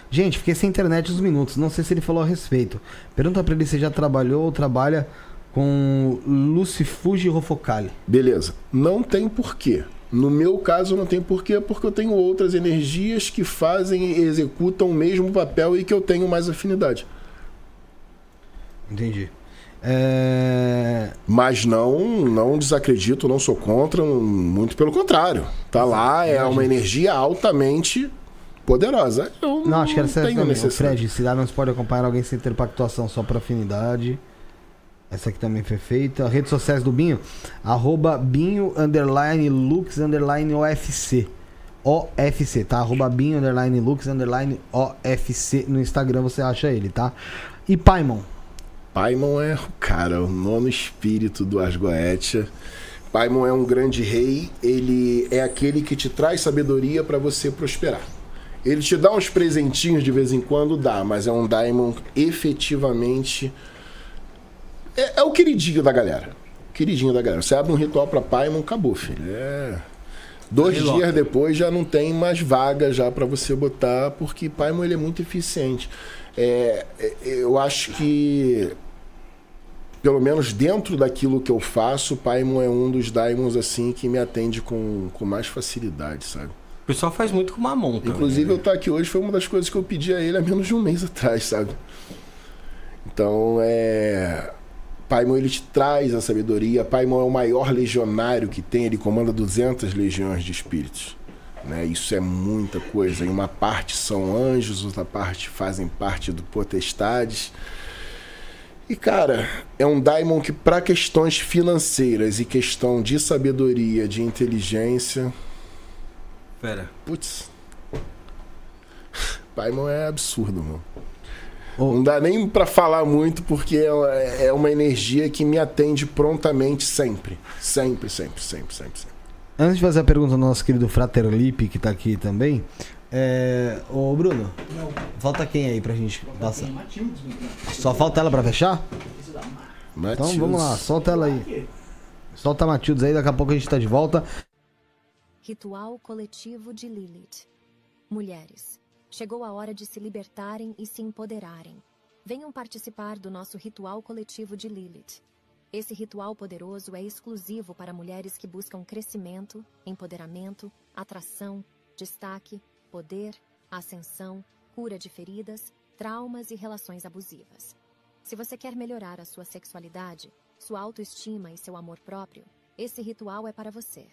Gente, fiquei sem internet uns minutos. Não sei se ele falou a respeito. Pergunta pra ele se já trabalhou ou trabalha com Lucifuge Rofocale. Beleza. Não tem porquê. No meu caso, não tem porquê, porque eu tenho outras energias que fazem e executam o mesmo papel e que eu tenho mais afinidade. Entendi. É... Mas não, não desacredito, não sou contra, muito pelo contrário. Tá lá, é uma energia altamente poderosa. Eu não, acho que era certo também. O Fred, se dá, não se pode acompanhar alguém sem ter pactuação só por afinidade. Essa aqui também foi feita. Redes sociais do Binho, arroba Binho, underline, Lux, underline, OFC. OFC, tá? Arroba Binho, underline, Lux, underline, OFC. No Instagram você acha ele, tá? E Paimon, Paimon é, cara, o nono espírito do Asgoetia. Paimon é um grande rei, ele é aquele que te traz sabedoria para você prosperar. Ele te dá uns presentinhos de vez em quando, dá, mas é um Daimon efetivamente. É, é o queridinho da galera. Queridinho da galera. Você abre um ritual para Paimon, acabou, filho. É. Dois dias depois já não tem mais vaga já para você botar, porque Paimon ele é muito eficiente. É, é, eu acho que, pelo menos dentro daquilo que eu faço, o Paimon é um dos Daimons assim que me atende com, com mais facilidade, sabe? O pessoal faz muito com Mamon também. Inclusive, né? eu estar aqui hoje foi uma das coisas que eu pedi a ele há menos de um mês atrás, sabe? Então, é... Paimon, ele te traz a sabedoria. Paimon é o maior legionário que tem. Ele comanda 200 legiões de espíritos. Né? Isso é muita coisa. Em uma parte são anjos, outra parte fazem parte do potestades. E cara, é um daimon que para questões financeiras e questão de sabedoria, de inteligência, pera, putz. Daimon é absurdo, mano. Não dá nem para falar muito porque é, é uma energia que me atende prontamente sempre, sempre, sempre, sempre, sempre. sempre. Antes de fazer a pergunta do nosso querido Frater Lipe, que tá aqui também. É... Ô Bruno, Não. falta quem aí pra gente passar? Só falta ela pra fechar? Então vamos lá, solta ela aí. Solta a Matildes aí, daqui a pouco a gente tá de volta. Ritual coletivo de Lilith. Mulheres, chegou a hora de se libertarem e se empoderarem. Venham participar do nosso ritual coletivo de Lilith. Esse ritual poderoso é exclusivo para mulheres que buscam crescimento, empoderamento, atração, destaque, poder, ascensão, cura de feridas, traumas e relações abusivas. Se você quer melhorar a sua sexualidade, sua autoestima e seu amor próprio, esse ritual é para você.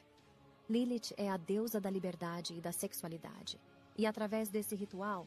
Lilith é a deusa da liberdade e da sexualidade. E através desse ritual,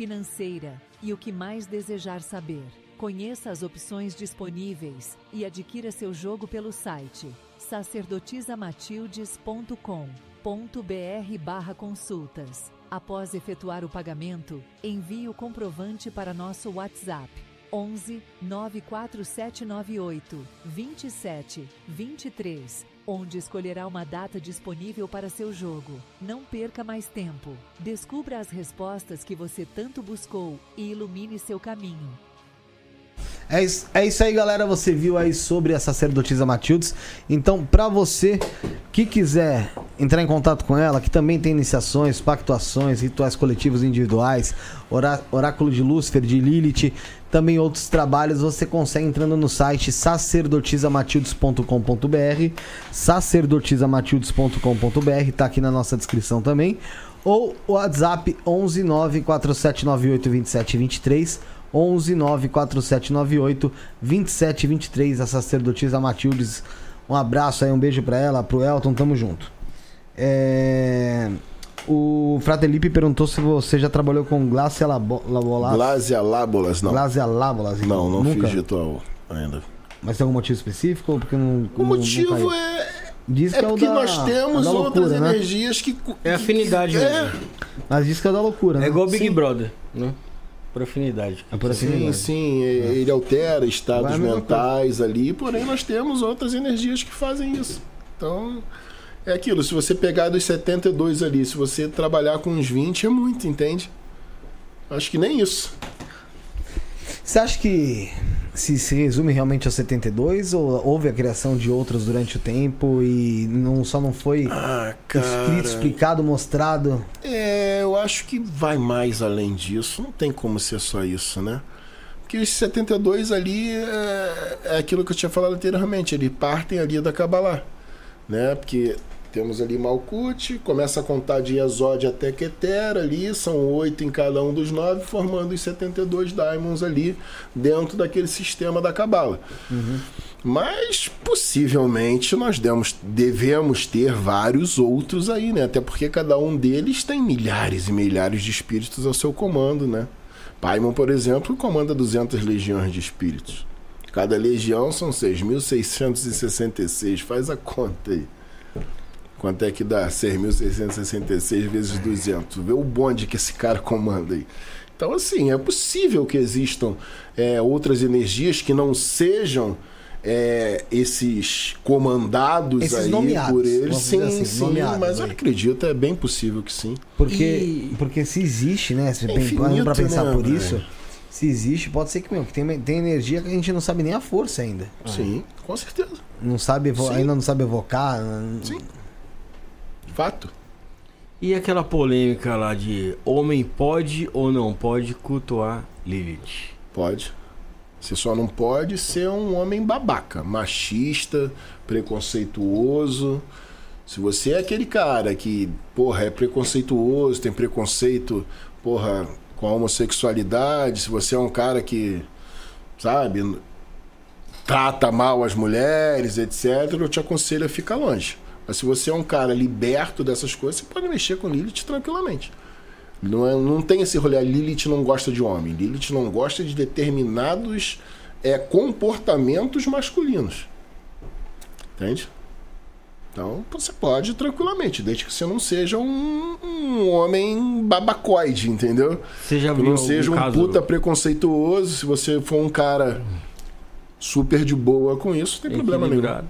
financeira e o que mais desejar saber. Conheça as opções disponíveis e adquira seu jogo pelo site sacerdotisamatildes.com.br barra consultas. Após efetuar o pagamento, envie o comprovante para nosso WhatsApp 11 94798 27 23 onde escolherá uma data disponível para seu jogo. Não perca mais tempo. Descubra as respostas que você tanto buscou e ilumine seu caminho. É isso, é isso aí, galera. Você viu aí sobre a sacerdotisa Matildes. Então, para você que quiser entrar em contato com ela, que também tem iniciações, pactuações, rituais coletivos individuais, orá oráculo de Lúcifer, de Lilith, também outros trabalhos, você consegue entrando no site sacerdotisamatildes.com.br, sacerdotisamatildes.com.br, tá aqui na nossa descrição também, ou o WhatsApp 11 94798 2723 11 94798 2723. A sacerdotisa Matildes. Um abraço aí, um beijo pra ela, pro Elton, tamo junto. É... O Fratelipe perguntou se você já trabalhou com Glácia Labolas. Glácia Lábolas, não. Glácia Lábolas, então. Não, não Nunca? fiz ritual ainda. Mas tem algum motivo específico? Porque não, o motivo não é. Diz é que é porque da, nós temos loucura, outras né? energias que. É afinidade, é. Né? Mas diz que é da loucura, né? É igual Big Sim. Brother, né? Por afinidade. É por afinidade. Sim, sim. É. Ele altera estados mentais ali, porém nós temos outras energias que fazem isso. Então. É aquilo, se você pegar dos 72 ali, se você trabalhar com uns 20, é muito, entende? Acho que nem isso. Você acha que se, se resume realmente aos 72 ou houve a criação de outros durante o tempo e não só não foi ah, escrito, explicado, mostrado? É, eu acho que vai mais além disso. Não tem como ser só isso, né? Porque os 72 ali é, é aquilo que eu tinha falado anteriormente, eles partem ali da Kabbalah, né? Porque temos ali Malkuth, começa a contar de Exode até Keter ali, são oito em cada um dos nove, formando os 72 Daimons ali dentro daquele sistema da Cabala. Uhum. Mas possivelmente nós demos, devemos ter vários outros aí, né? Até porque cada um deles tem milhares e milhares de espíritos ao seu comando, né? Paimon, por exemplo, comanda 200 legiões de espíritos. Cada legião são 6.666. Faz a conta aí. Quanto é que dá? 6.666 vezes 200. Vê o bonde que esse cara comanda aí. Então, assim, é possível que existam é, outras energias que não sejam é, esses comandados esses aí nomeados, por eles. Sim, assim, sim, mas eu acredito, é bem possível que sim. Porque, e... porque se existe, né? Se é infinito, pra pensar né, por isso, se existe, pode ser que, meu, que tem, tem energia que a gente não sabe nem a força ainda. Sim, com certeza. Não sabe, ainda não sabe evocar. Sim. Fato. E aquela polêmica lá de homem pode ou não pode cultuar Lilith? Pode. Você só não pode ser um homem babaca, machista, preconceituoso. Se você é aquele cara que, porra, é preconceituoso, tem preconceito, porra, com a homossexualidade, se você é um cara que, sabe, trata mal as mulheres, etc., eu te aconselho a ficar longe. Mas se você é um cara liberto dessas coisas, você pode mexer com Lilith tranquilamente. Não, é, não tem esse rolê, Lilith não gosta de homem. Lilith não gosta de determinados é, comportamentos masculinos. Entende? Então você pode tranquilamente, desde que você não seja um, um homem babacoide, entendeu? Você já viu não seja um caso... puta preconceituoso. Se você for um cara super de boa com isso, não tem problema nenhum.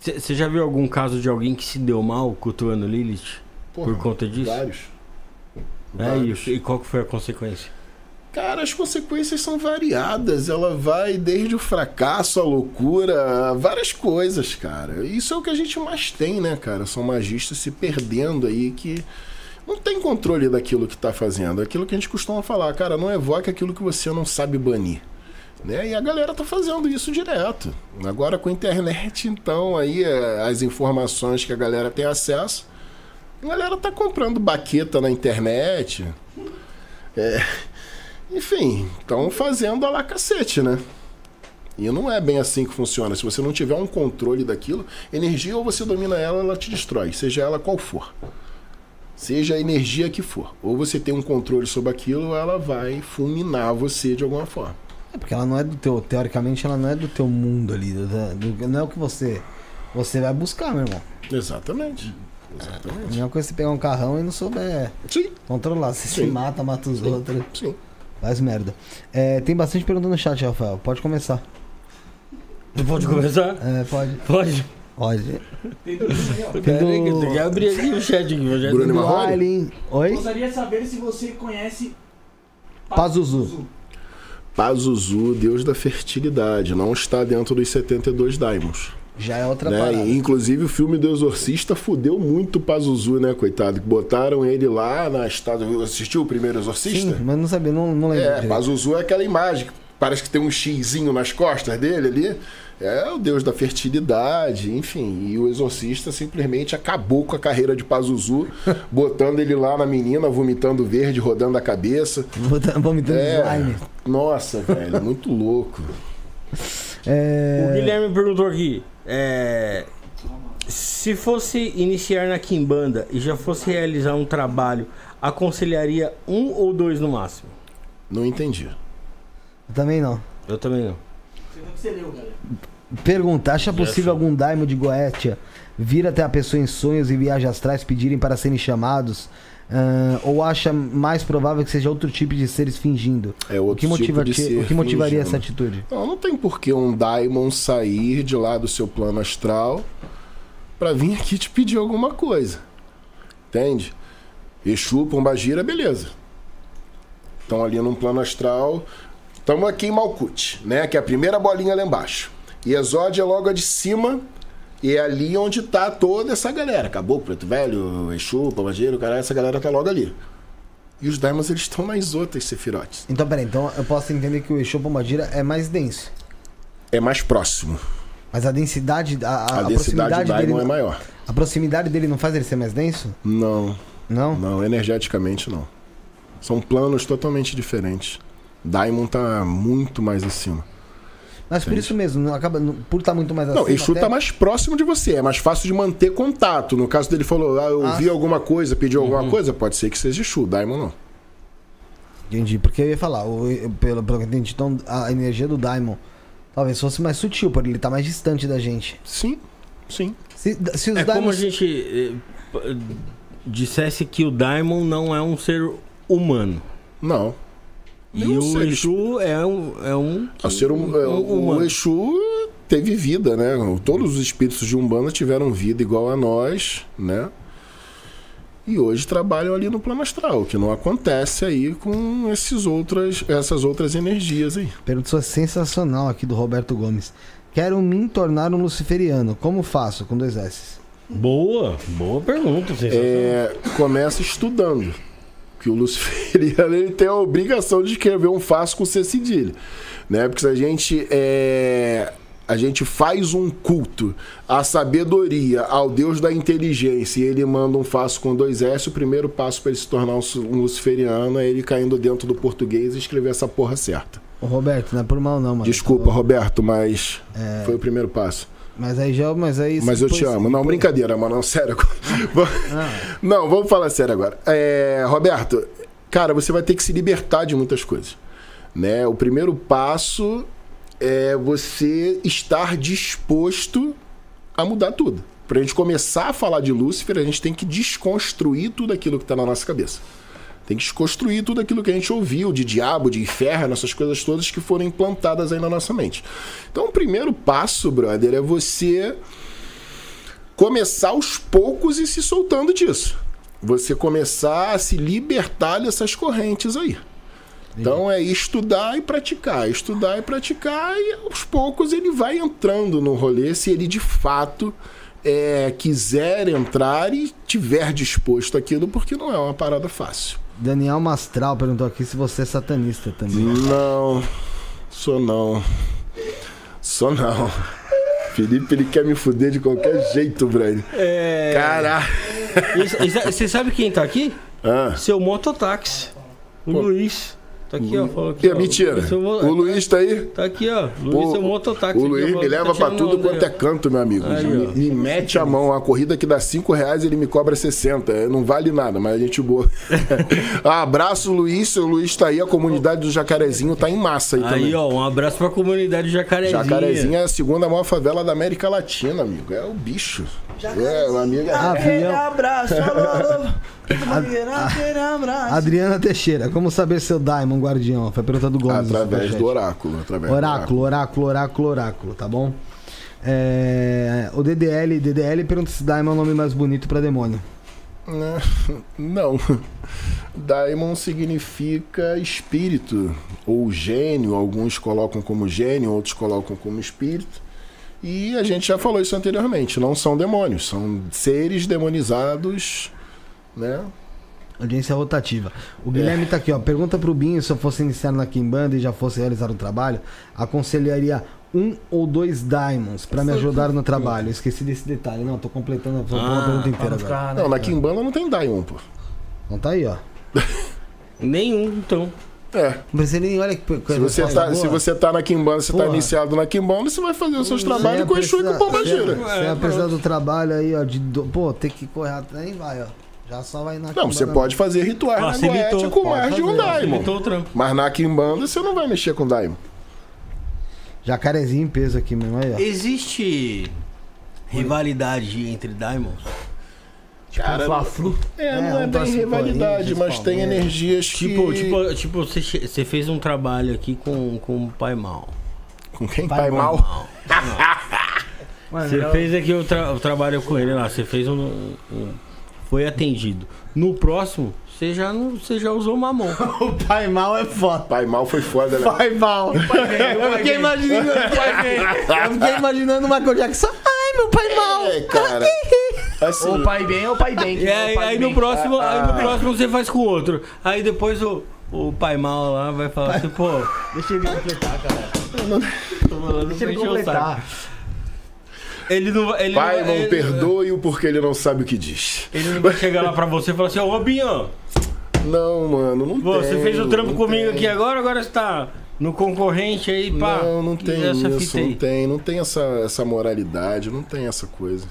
Você já viu algum caso de alguém que se deu mal cultuando Lilith? Porra, por conta disso? Vários. É, vários. E, e qual foi a consequência? Cara, as consequências são variadas. Ela vai desde o fracasso, a loucura, várias coisas, cara. Isso é o que a gente mais tem, né, cara? São magistas se perdendo aí que não tem controle daquilo que tá fazendo. Aquilo que a gente costuma falar, cara, não evoque aquilo que você não sabe banir. Né? E a galera tá fazendo isso direto. Agora com a internet, então, aí é, as informações que a galera tem acesso, a galera tá comprando baqueta na internet. É, enfim, estão fazendo a lá cacete, né? E não é bem assim que funciona. Se você não tiver um controle daquilo, energia ou você domina ela, ela te destrói, seja ela qual for. Seja a energia que for. Ou você tem um controle sobre aquilo, ela vai fulminar você de alguma forma. É porque ela não é do teu, teoricamente ela não é do teu mundo ali, do, do, não é o que você você vai buscar, meu irmão. Exatamente. Exatamente. A mesma coisa você pegar um carrão e não souber Sim. controlar. Você Sim. se mata, mata os Sim. outros. Sim. Faz merda. É, tem bastante pergunta no chat, Rafael. Pode começar. Pode começar? É, pode. Pode. Pode. Tem do... Tem Já abri aqui o chat aqui. Bruno Marrone. Oi? Gostaria de saber se você conhece Pazuzu. Pazuzu, deus da fertilidade, não está dentro dos 72 Daimons. Já é outra né? parada. Inclusive o filme do Exorcista fudeu muito o Pazuzu, né, coitado? Que botaram ele lá na estátua. Assistiu o primeiro Exorcista? Sim, mas não sabia, não, não lembro. É, Pazuzu é aquela imagem. parece que tem um xizinho nas costas dele ali. É o deus da fertilidade, enfim. E o exorcista simplesmente acabou com a carreira de Pazuzu, botando ele lá na menina, vomitando verde, rodando a cabeça. Vomitando é, slime. Nossa, velho, muito louco. É... O Guilherme perguntou aqui. É... Se fosse iniciar na Kimbanda e já fosse realizar um trabalho, aconselharia um ou dois no máximo? Não entendi. Eu também não. Eu também não. Você leu, galera? Pergunta: acha possível algum daimo de Goetia vir até a pessoa em sonhos e viagens astrais pedirem para serem chamados? Uh, ou acha mais provável que seja outro tipo de seres fingindo? É outro o que, motiva tipo de ser o que motivaria fingindo. essa atitude? Não, não tem por que um daimon sair de lá do seu plano astral para vir aqui te pedir alguma coisa. Entende? Exu, Pombagira, beleza. Estão ali num plano astral. Estamos aqui em Malkuth, né? Que é a primeira bolinha lá embaixo. E Exódia é logo a de cima. E é ali onde tá toda essa galera. Acabou, Preto Velho, Exu, Pombagira, o cara, essa galera tá logo ali. E os Daimons, eles estão nas outras Sefirotes. Então, peraí, então eu posso entender que o Exu Pombagira é mais denso. É mais próximo. Mas a densidade, a, a, a densidade proximidade dele é maior. A proximidade dele não faz ele ser mais denso? Não. Não? Não, energeticamente não. São planos totalmente diferentes. Daimon tá muito mais acima. Mas por isso mesmo, não acaba, por estar tá muito mais acima. Não, Exu até... tá mais próximo de você, é mais fácil de manter contato. No caso dele falou, ah, eu ah, vi alguma coisa, pediu uhum. alguma coisa, pode ser que seja Exu, Daimon não. Entendi, porque eu ia falar, pelo, pelo que eu entendi, então a energia do Daimon talvez fosse mais sutil, por ele tá mais distante da gente. Sim, sim. Se, se é como a gente eh, dissesse que o Daimon não é um ser humano. Não. E o Exu é um. É um, que, ser um, é, um o Exu teve vida, né? Todos os espíritos de Umbanda tiveram vida igual a nós, né? E hoje trabalham ali no plano astral, que não acontece aí com esses outras, essas outras energias aí. Pergunta sensacional aqui do Roberto Gomes. Quero me tornar um luciferiano. Como faço? Com dois S. Boa, boa pergunta. É, começa estudando. Que o luciferiano ele tem a obrigação de escrever um fácil com C cedilha. Né? Porque se a gente é, a gente faz um culto à sabedoria, ao Deus da inteligência, e ele manda um fácil com dois S, o primeiro passo para ele se tornar um luciferiano é ele caindo dentro do português e escrever essa porra certa. Ô Roberto, não é por mal não, mano. Desculpa, Roberto, mas é... foi o primeiro passo. Mas aí já, mas aí. Mas eu te amo. Não, brincadeira, mano. Não, sério. Ah. Não, vamos falar sério agora. É, Roberto, cara, você vai ter que se libertar de muitas coisas. Né? O primeiro passo é você estar disposto a mudar tudo. Para a gente começar a falar de Lúcifer, a gente tem que desconstruir tudo aquilo que está na nossa cabeça. Tem que desconstruir tudo aquilo que a gente ouviu de diabo, de inferno, essas coisas todas que foram implantadas aí na nossa mente. Então, o primeiro passo, brother, é você começar aos poucos e se soltando disso. Você começar a se libertar dessas correntes aí. Então é estudar e praticar, estudar e praticar, e aos poucos ele vai entrando no rolê se ele de fato é, quiser entrar e tiver disposto aquilo, porque não é uma parada fácil. Daniel Mastral perguntou aqui se você é satanista também. Não, sou não. Sou não. Felipe, ele quer me fuder de qualquer jeito, Breno. É. Caralho. Você sabe quem tá aqui? Ah. Seu mototáxi. O Pô. Luiz. Tá aqui, ó. Falou aqui, é mentira. o Luiz tá aí? Tá aqui, ó. Luiz é um mototáxi. O Luiz me leva tá pra tudo quanto é canto, meu amigo. Aí, me, me, mete a mão. A corrida que dá 5 reais, ele me cobra 60. Não vale nada, mas a gente boa. abraço, Luiz. O Luiz tá aí. A comunidade do Jacarezinho tá em massa aí, aí também. Aí, ó. Um abraço pra comunidade do Jacarezinho. Jacarezinho é a segunda maior favela da América Latina, amigo. É o bicho. É, o amigo. Avião. Abraço, alô, Adriana Teixeira, como saber seu Daimon Guardião? Foi a pergunta do Gomes. Através do oráculo. Através oráculo, oráculo, oráculo, oráculo, tá bom? É, o DDL, DDL pergunta se Daimon é o nome mais bonito para demônio. Não. Daimon significa espírito ou gênio. Alguns colocam como gênio, outros colocam como espírito. E a gente já falou isso anteriormente. Não são demônios, são seres demonizados né? Audiência rotativa. O Guilherme tá aqui, ó. Pergunta pro Binho se eu fosse iniciar na Kimbanda e já fosse realizar um trabalho, aconselharia um ou dois diamonds pra me ajudar no trabalho. Esqueci desse detalhe. Não, tô completando a Ah, pergunta inteira agora. ficar, né, Não, na? Kimbanda não tem Diamond, pô. Então tá aí, ó. Nenhum, então. É. Precisa nem, olha que coisa Se você, tá, boa. se você tá na Kimbanda, você tá Porra. iniciado na Kimbanda, você vai fazer os seus trabalhos com o Exu e com o Pomba Gira. Você vai precisar do trabalho aí, ó. De, do- pô, tem que correr atrás, vai, ó. Já só vai na Não, você pode fazer rituais na Facilitou, Goethe com mais de um trampo. Mas na Kimbanda você não vai mexer com Diamond. Jacarezinho em peso aqui mesmo, aí, ó. Existe rivalidade entre Diamonds? Cara, Fla-Flu. é, É, não é bem pro rivalidade, mas tem Palmeiras. energias Tipo, que... tipo, tipo você, che- você fez um trabalho aqui com, com o Pai Mal. Com quem? Pai Pai Mal? Mano, Você melhor- fez aqui o, tra- o trabalho com ele lá, você fez um, um- Foi atendido. No próximo, você já, não, você já usou mamão. O pai mal é foda. Pai Mal foi foda, né? Pai mal. Eu fiquei imaginando. Eu fiquei imaginando o Michael Jackson. Ai, meu pai mal. É, cara. Assim, Ou pai bem ou pai bem. que não é aí, o pai aí bem. no próximo, aí Ah. no próximo você faz com o outro. Aí depois o, o pai mal lá vai falar assim, pô. Deixa ele completar, cara. tô falando Deixa pra ele o completar. Ele não. Ele pai não, ele, perdoe-o porque ele não sabe o que diz. Ele não vai chegar lá pra você e falar assim, ô Robinho, Não, mano, não pô, tem. você fez o trampo comigo tem. aqui agora, agora você tá no concorrente aí, pá. Não, não tem isso, não tem. Não tem essa, essa moralidade, não tem essa coisa.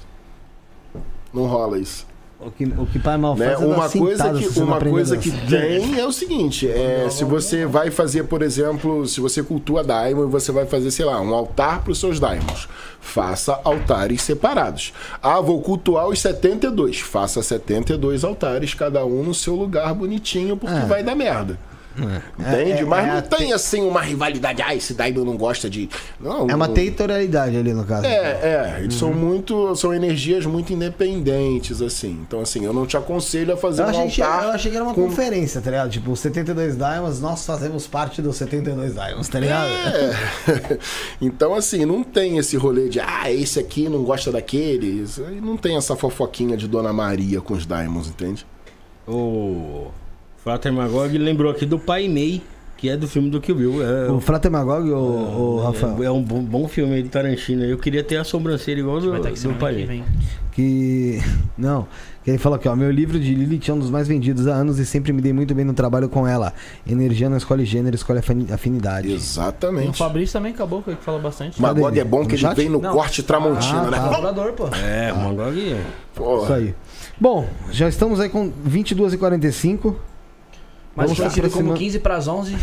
Não rola isso. O que, o que pai mal Né? faz é Uma coisa que, uma coisa que tem é o seguinte: é, se você vai fazer, por exemplo, se você cultua Daimon e você vai fazer, sei lá, um altar para os seus Daimons, faça altares separados. Ah, vou cultuar os 72. Faça 72 altares, cada um no seu lugar bonitinho, porque É. vai dar merda. Entende? É, é, Mas é não tem assim uma rivalidade. Ah, esse Daimon não gosta de. Não, É uma não- territorialidade ali no caso. é, é, eles são muito. São energias muito independentes, assim. Então, assim, eu não te aconselho a fazer Eu um achei, que, altar. eu achei que era uma com- conferência, tá ligado? Tipo, os 72 Diamonds, nós fazemos parte dos 72 Diamonds, tá ligado? É. então, assim, não tem esse rolê de, ah, esse aqui não gosta daquele. Não tem essa fofoquinha de Dona Maria com os Diamonds, entende? O Frater Magog lembrou aqui do Pai Mei, que é do filme do Kill Bill. É, O Fratemagog ou o Rafael? é, é um bom, bom filme aí do Tarantino. Eu queria ter a sobrancelha igual do, Vai estar aqui do Pai que Mei. Que. Não. Que ele falou aqui, ó. Meu livro de Lilith é um dos mais vendidos há anos e sempre me dei muito bem no trabalho com ela. Energia não escolhe gênero, escolhe afini- afinidade. E o Exatamente. Fabrício também acabou, que fala bastante. Magog é bom que ele vem no Não. corte Tramontina, Ah, né? tá. Colaborador, pô. É, o Magog. Isso Porra. aí. Bom, já estamos aí com 22h45. Mais Vamos conhecido aproximar- como 15 pras 11.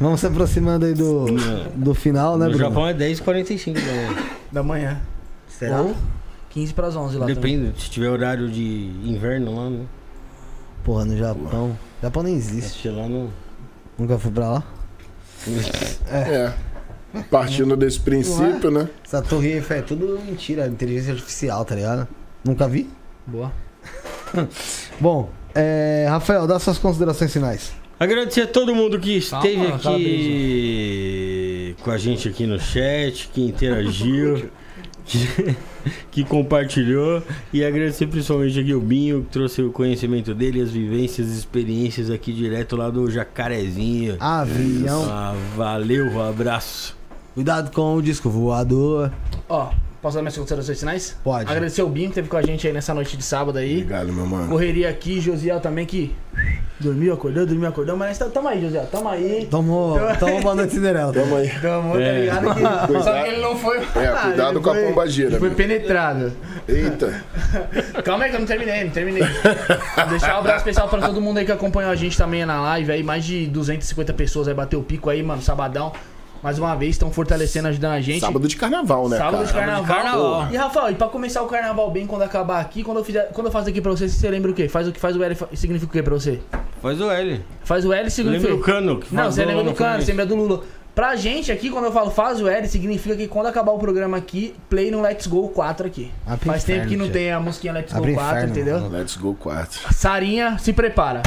Vamos se aproximando aí do, do final, né, No Bruno? Japão é 10h45 da manhã. da manhã. Será? Ou 15 pras 11 lá também. Depende, se tiver horário de inverno lá, né? Porra, no Japão. Japão nem existe. Lá não. Nunca fui pra lá. É. Partindo desse princípio, né? Essa torre Eiffel é tudo mentira, inteligência artificial, tá ligado? Nunca vi? Boa. Bom, é, Rafael, dá suas considerações finais. Agradecer a todo mundo que esteve Calma, aqui com a gente aqui no chat, que interagiu, que, que compartilhou. E agradecer principalmente aqui o Binho, que trouxe o conhecimento dele, as vivências, as experiências aqui direto lá do Jacarezinho. Avião. Ah, valeu, um abraço. Cuidado com o disco voador. Ó, posso dar minhas considerações finais? Pode. Agradecer o Binho que teve com a gente aí nessa noite de sábado aí. Obrigado, meu mano. Correria aqui, Josiel também que dormiu, acordou, dormiu, acordou. Mas nós tamo aí, Josiel, tamo aí. Tomou, tomou boa noite, Cinderela. Tamo aí. Tamo, tá É. ligado? Que... Só que ele não foi. É, cuidado Ele com a foi- pomba gira, ele Foi penetrado. Eita. Calma aí que eu não terminei, não terminei. Deixar um abraço especial pra todo mundo aí que acompanhou a gente também na live aí. Mais de 250 pessoas aí bateu o pico aí, mano, sabadão. Mais uma vez, estão fortalecendo, ajudando a gente. Sábado de carnaval, né, Sábado de cara? carnaval. carnaval. E Rafael, e pra começar o carnaval bem quando acabar aqui, quando eu, fizer, quando eu faço aqui pra você, você lembra o quê? Faz o que faz o L significa o quê pra você? Faz o L. Faz o L significa. Lembra o cano? Que Não, você lembra do no cano, você lembra do Lula. Pra gente aqui, quando eu falo faz o L, significa que quando acabar o programa aqui, play no Let's Go 4 aqui. Abre Faz tempo inferno, que não tia. tem a musiquinha Let's Abre Go 4, inferno, entendeu? mano. Let's go quarto. Sarinha, se prepara.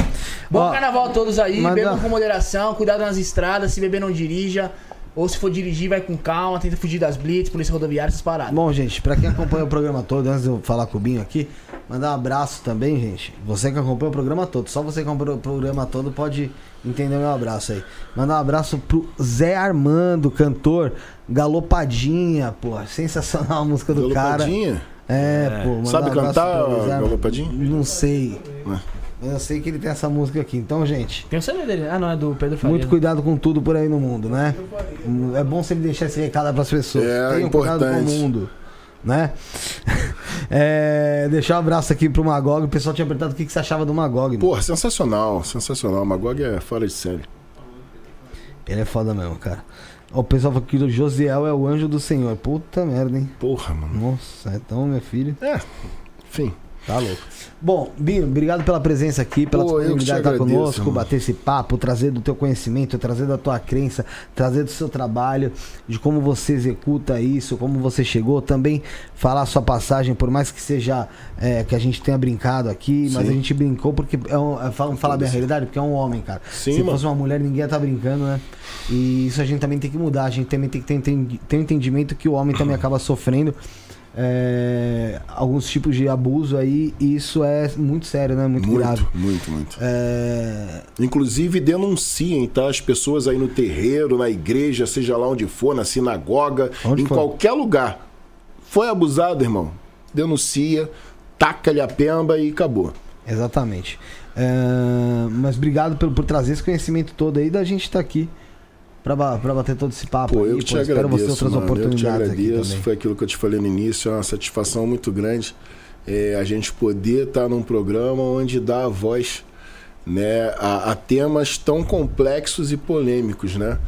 Bom Ó, carnaval a todos aí, manda- bebam com moderação, cuidado nas estradas, se beber não dirija. Ou se for dirigir, vai com calma, tenta fugir das blitz, polícia rodoviária, essas paradas. Bom, gente, pra quem acompanha o programa todo, antes de eu falar com o Binho aqui, mandar um abraço também, gente. Você que acompanha o programa todo, só você que acompanha o programa todo pode entender o meu abraço aí. Mandar um abraço pro Zé Armando, cantor, Galopadinha, pô, sensacional a música do Galopadinha? cara. É, pô. mandar Sabe um cantar. Galopadinha? Não sei. Ué. Mas eu sei que ele tem essa música aqui. Então, gente, Tem o CD dele. Ah, não, é do Pedro Faria. muito cuidado com tudo por aí no mundo, né? É bom sempre deixar esse recado pras pessoas. É, Tenham cuidado com o importante. mundo. Né? É, deixar um abraço aqui pro Magog. O pessoal tinha perguntado o que, que você achava do Magog. Porra, sensacional, sensacional. O Magog é fora de série. Ele é foda mesmo, cara. Ó, O pessoal falou que o Josiel é o anjo do Senhor. Puta merda, hein? Porra, mano. Nossa, então, meu filho. É, enfim. Tá louco. Bom, Binho, obrigado pela presença aqui, pela Pô, disponibilidade de estar conosco, irmão. bater esse papo, trazer do teu conhecimento, trazer da tua crença, trazer do seu trabalho, de como você executa isso, como você chegou, também falar a sua passagem, por mais que seja é, que a gente tenha brincado aqui, mas Sim. a gente brincou porque é um, é, vamos falar bem a realidade, porque é um homem, cara. Sim, Se mano. fosse uma mulher, ninguém ia estar brincando, né? E isso a gente também tem que mudar, a gente também tem que ter, entendi- ter um entendimento que o homem também acaba sofrendo é, alguns tipos de abuso aí, e isso é muito sério, né? Muito, Muito, grave. muito, muito. É, Inclusive denunciem, tá? As pessoas aí no terreiro, na igreja, seja lá onde for, na sinagoga, Onde em for. qualquer lugar. Foi abusado, irmão. Denuncia, taca-lhe a pemba e acabou. exatamente. É, mas obrigado por, por trazer esse conhecimento todo aí da gente estar aqui pra, pra bater todo esse papo. Pô, aí, eu te espero agradeço, mano. Eu que te oportunidades agradeço. Foi aquilo que eu te falei no início, é uma satisfação muito grande é, a gente poder estar num programa onde dá a voz né, a, a temas tão complexos e polêmicos, né?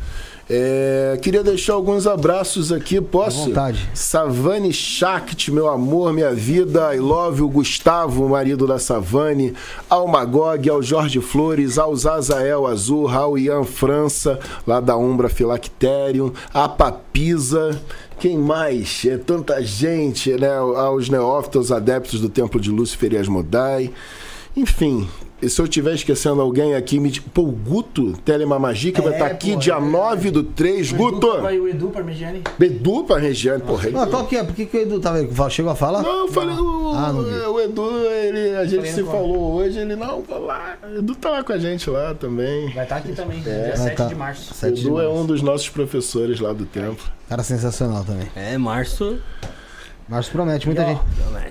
É, queria deixar alguns abraços aqui, posso? À vontade. Savane Shakti, meu amor, minha vida, I love o Gustavo, o marido da Savane, ao Magog, ao Jorge Flores, ao Zazael Azul, ao Ian França, lá da Umbra Philacterium, a Papisa, quem mais? É tanta gente, né? Aos neófitos, adeptos do Templo de Lúcifer e Asmodai. Enfim, se eu estiver esquecendo alguém aqui, me... Pô, o Guto Telemamagia, que vai É, estar aqui pô, dia é 9 do 3. Guto! Vai o Edu Parmegiani. Edu pra Regiane, porra. Ah, qual que é? Por que, que o Edu tava aí? Chegou a falar? Não, eu falei, o, Ah, não o Edu, ele, a gente se falou hoje, ele não, vai lá. O Edu tá lá com a gente lá também. Vai estar aqui também, É. dia Ah, 7 tá. de março. Sete de Edu é março. um dos nossos professores lá do templo. Cara sensacional também. É, março. Março promete, muita E, ó, gente.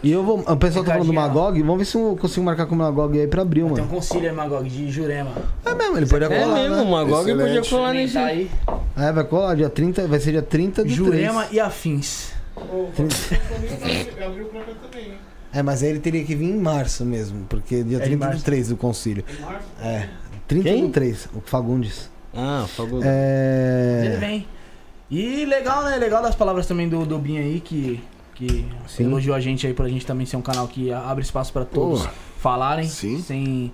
E eu vou. O pessoal tá falando do. Magog, vamos ver se eu consigo marcar com o Magog aí pra abril, Tem um mano. concílio aí, Magog, de Jurema. É mesmo, ele pode É colar. mesmo, né? o Magog podia Excelente. colar nesse. Tá aí. É, vai colar dia 30, vai ser dia 30 do Jurema 3. e afins. É, mas aí ele teria que vir em março mesmo, porque dia É em 30 do março. 3 do concílio. É, 30 Quem? do 3, o Fagundes. Ah, Fago. Ele É. vem. E legal, né? Legal das palavras também do, do Binho aí, que, que Sim. elogiou a gente aí pra gente também ser um canal que abre espaço pra todos Pô, falarem sim. sem,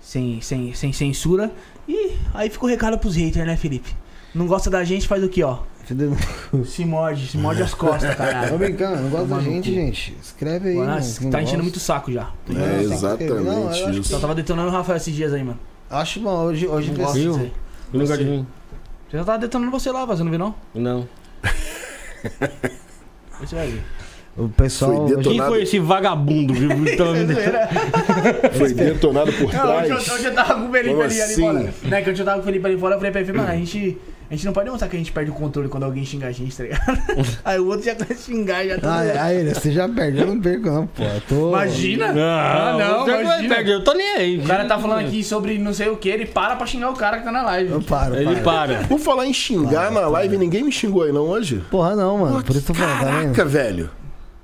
sem, sem, sem censura. E aí fica o recado pros haters, né, Felipe? Não gosta da gente, faz o que, ó? Se morde, se morde as costas, Tô caralho. brincando, não gosta da gente, cu. gente. Escreve aí. Mano, mano, tá não enchendo muito o saco já. É, Não. Não, eu exatamente acho isso. Só tava detonando o Rafael esses dias aí, mano. Acho bom, hoje, hoje Não gosto Viu? disso aí. De mim. Você já tava detonando você lá, você não viu não? Não. Ver. o pessoal. Foi hoje- detonado. Quem foi esse vagabundo que tava me deixando? Foi detonado por Não, hoje, trás. eu- hoje eu tava com o Felipe Como ali, ali assim? fora. Né, que eu tava com o Felipe ali fora, eu falei pra ele, mano, a gente, a gente não pode demonstrar que a gente perde o controle quando alguém xinga a gente, tá ligado? aí o outro já começa a xingar, já tá... Ah, aí, você já perde, eu não perco, não, pô. Eu tô... Imagina! Ah, não, vai imagina. eu tô nem aí. O cara tá falando aqui sobre não sei o que, ele para pra xingar o cara que tá na live. Eu paro, Ele paro. para. Por falar em xingar na live, ninguém me xingou aí não hoje? Porra, não, mano. Por isso que eu tô falando, tá? Caraca, velho.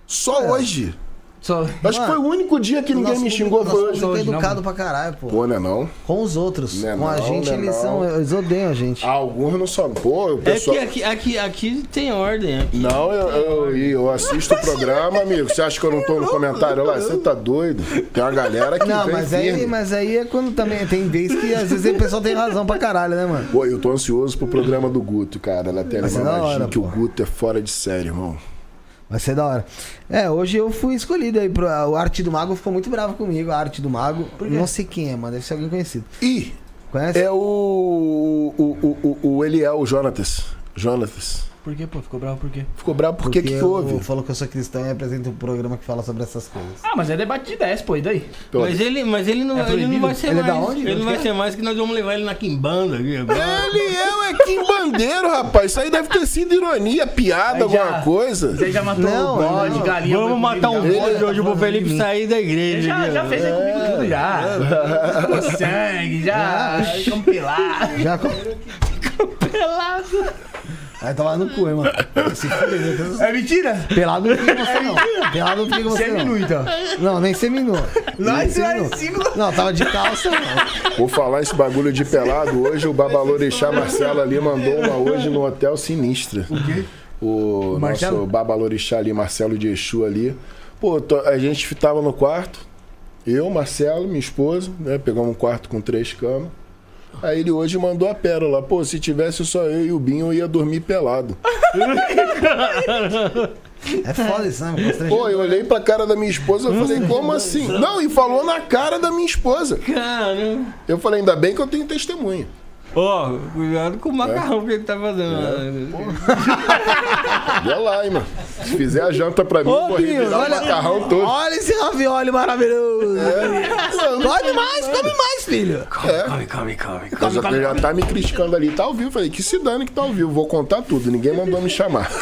Só hoje. Só... Acho que foi o único dia que ninguém me público- xingou nosso foi hoje. público é não, educado pra caralho, pô. Pô, né não? Com os outros. Não é com a não, gente, não é eles não. são. Eles odeiam a gente. Alguns não só. Pô, o É pessoal. que aqui, aqui, aqui tem ordem. Aqui. Não, eu, eu, eu assisto o programa, amigo. Você acha que eu não tô no comentário lá? Você tá doido? Tem uma galera que Não, mas firme. aí, mas aí é quando também. Tem vez que às vezes o pessoal tem razão pra caralho, né, mano? Pô, eu tô ansioso pro programa do Guto, cara, na hora, que o. Guto é fora de série, irmão. Vai ser da hora. É, hoje eu fui escolhido aí pro. O Arte do Mago ficou muito bravo comigo. A Arte do Mago. Não sei quem é, mano. Deve ser alguém conhecido. Ih, Conhece? é o, o, o, o, o Eliel, o Jonatas. Jonatas. Por quê, pô? Ficou bravo por quê? Ficou bravo por que que houve? Falou que eu sou cristão e apresenta um programa que fala sobre essas coisas. Ah, mas é debate de 10, pô, e daí? Mas ele, mas ele não, É ele não vai ser Ele é mais. da onde? Ele não vai é? ser mais que nós vamos levar ele na quimbanda aqui agora. Ele é o Equim Bandeiro, rapaz. Isso aí deve ter sido ironia, piada, já- alguma coisa. Você já matou Não, bode, não. galinha. Vamos matar um bode hoje pro Felipe sair da igreja. já, já fez aí comigo tudo já. Com sangue, já. Compilado. Já com... Pelado. Vai tomar no cu, hein, mano. Se fuder, Deus. É mentira? Pelado não fica com você, não. Pelado não fica com você, é não. minu, então. Não, nem seminu. Nós, Nem seminu. nós, cinco. Não, tava de calça, não. Vou falar esse bagulho de pelado. Hoje o Babalorixá Marcelo ali mandou uma hoje no Hotel Sinistra. O quê? O Marcelo? nosso Babalorixá ali, Marcelo de Exu ali. Pô, tô- a gente tava no quarto. Eu, Marcelo, minha esposa, né? Pegamos um quarto com três camas. Aí ele hoje mandou a pérola. Pô, se tivesse só eu e o Binho, eu ia dormir pelado. É foda isso, né? Pô, eu olhei pra cara da minha esposa e falei, como assim? Não, e falou na cara da minha esposa. Cara, Eu falei, ainda bem que eu tenho testemunha. Ó, cuidado com o macarrão que ele tá fazendo. Vê lá, hein, mano. Se fizer a janta pra mim, Ô, vou Binho, revirar o olha, macarrão todo. olha esse ravioli maravilhoso. Come mais, come mais, filho. Come, come, come. Mas já, já tá me criticando ali, tá ao vivo. Falei, que se dane que tá ao vivo, vou contar tudo. Ninguém mandou me chamar.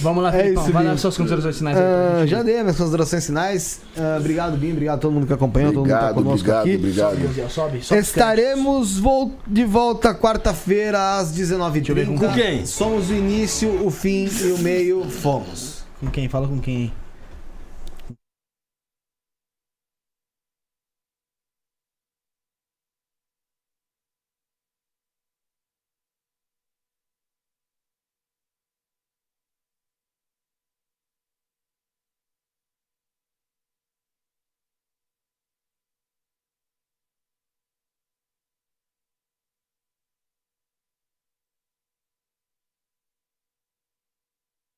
Vamos lá, É isso, Vai dar suas considerações finais aí. Ah, já dei minhas considerações finais. Ah, obrigado, Bim. Obrigado a todo mundo que acompanhou, todo mundo que tá Obrigado, conosco obrigado, aqui. obrigado. Sobe, sobe, sobe. Estaremos vol- de volta quarta-feira às 19h30. Com quem? Somos o início, o fim e o meio. Fomos. Com quem? Fala com quem?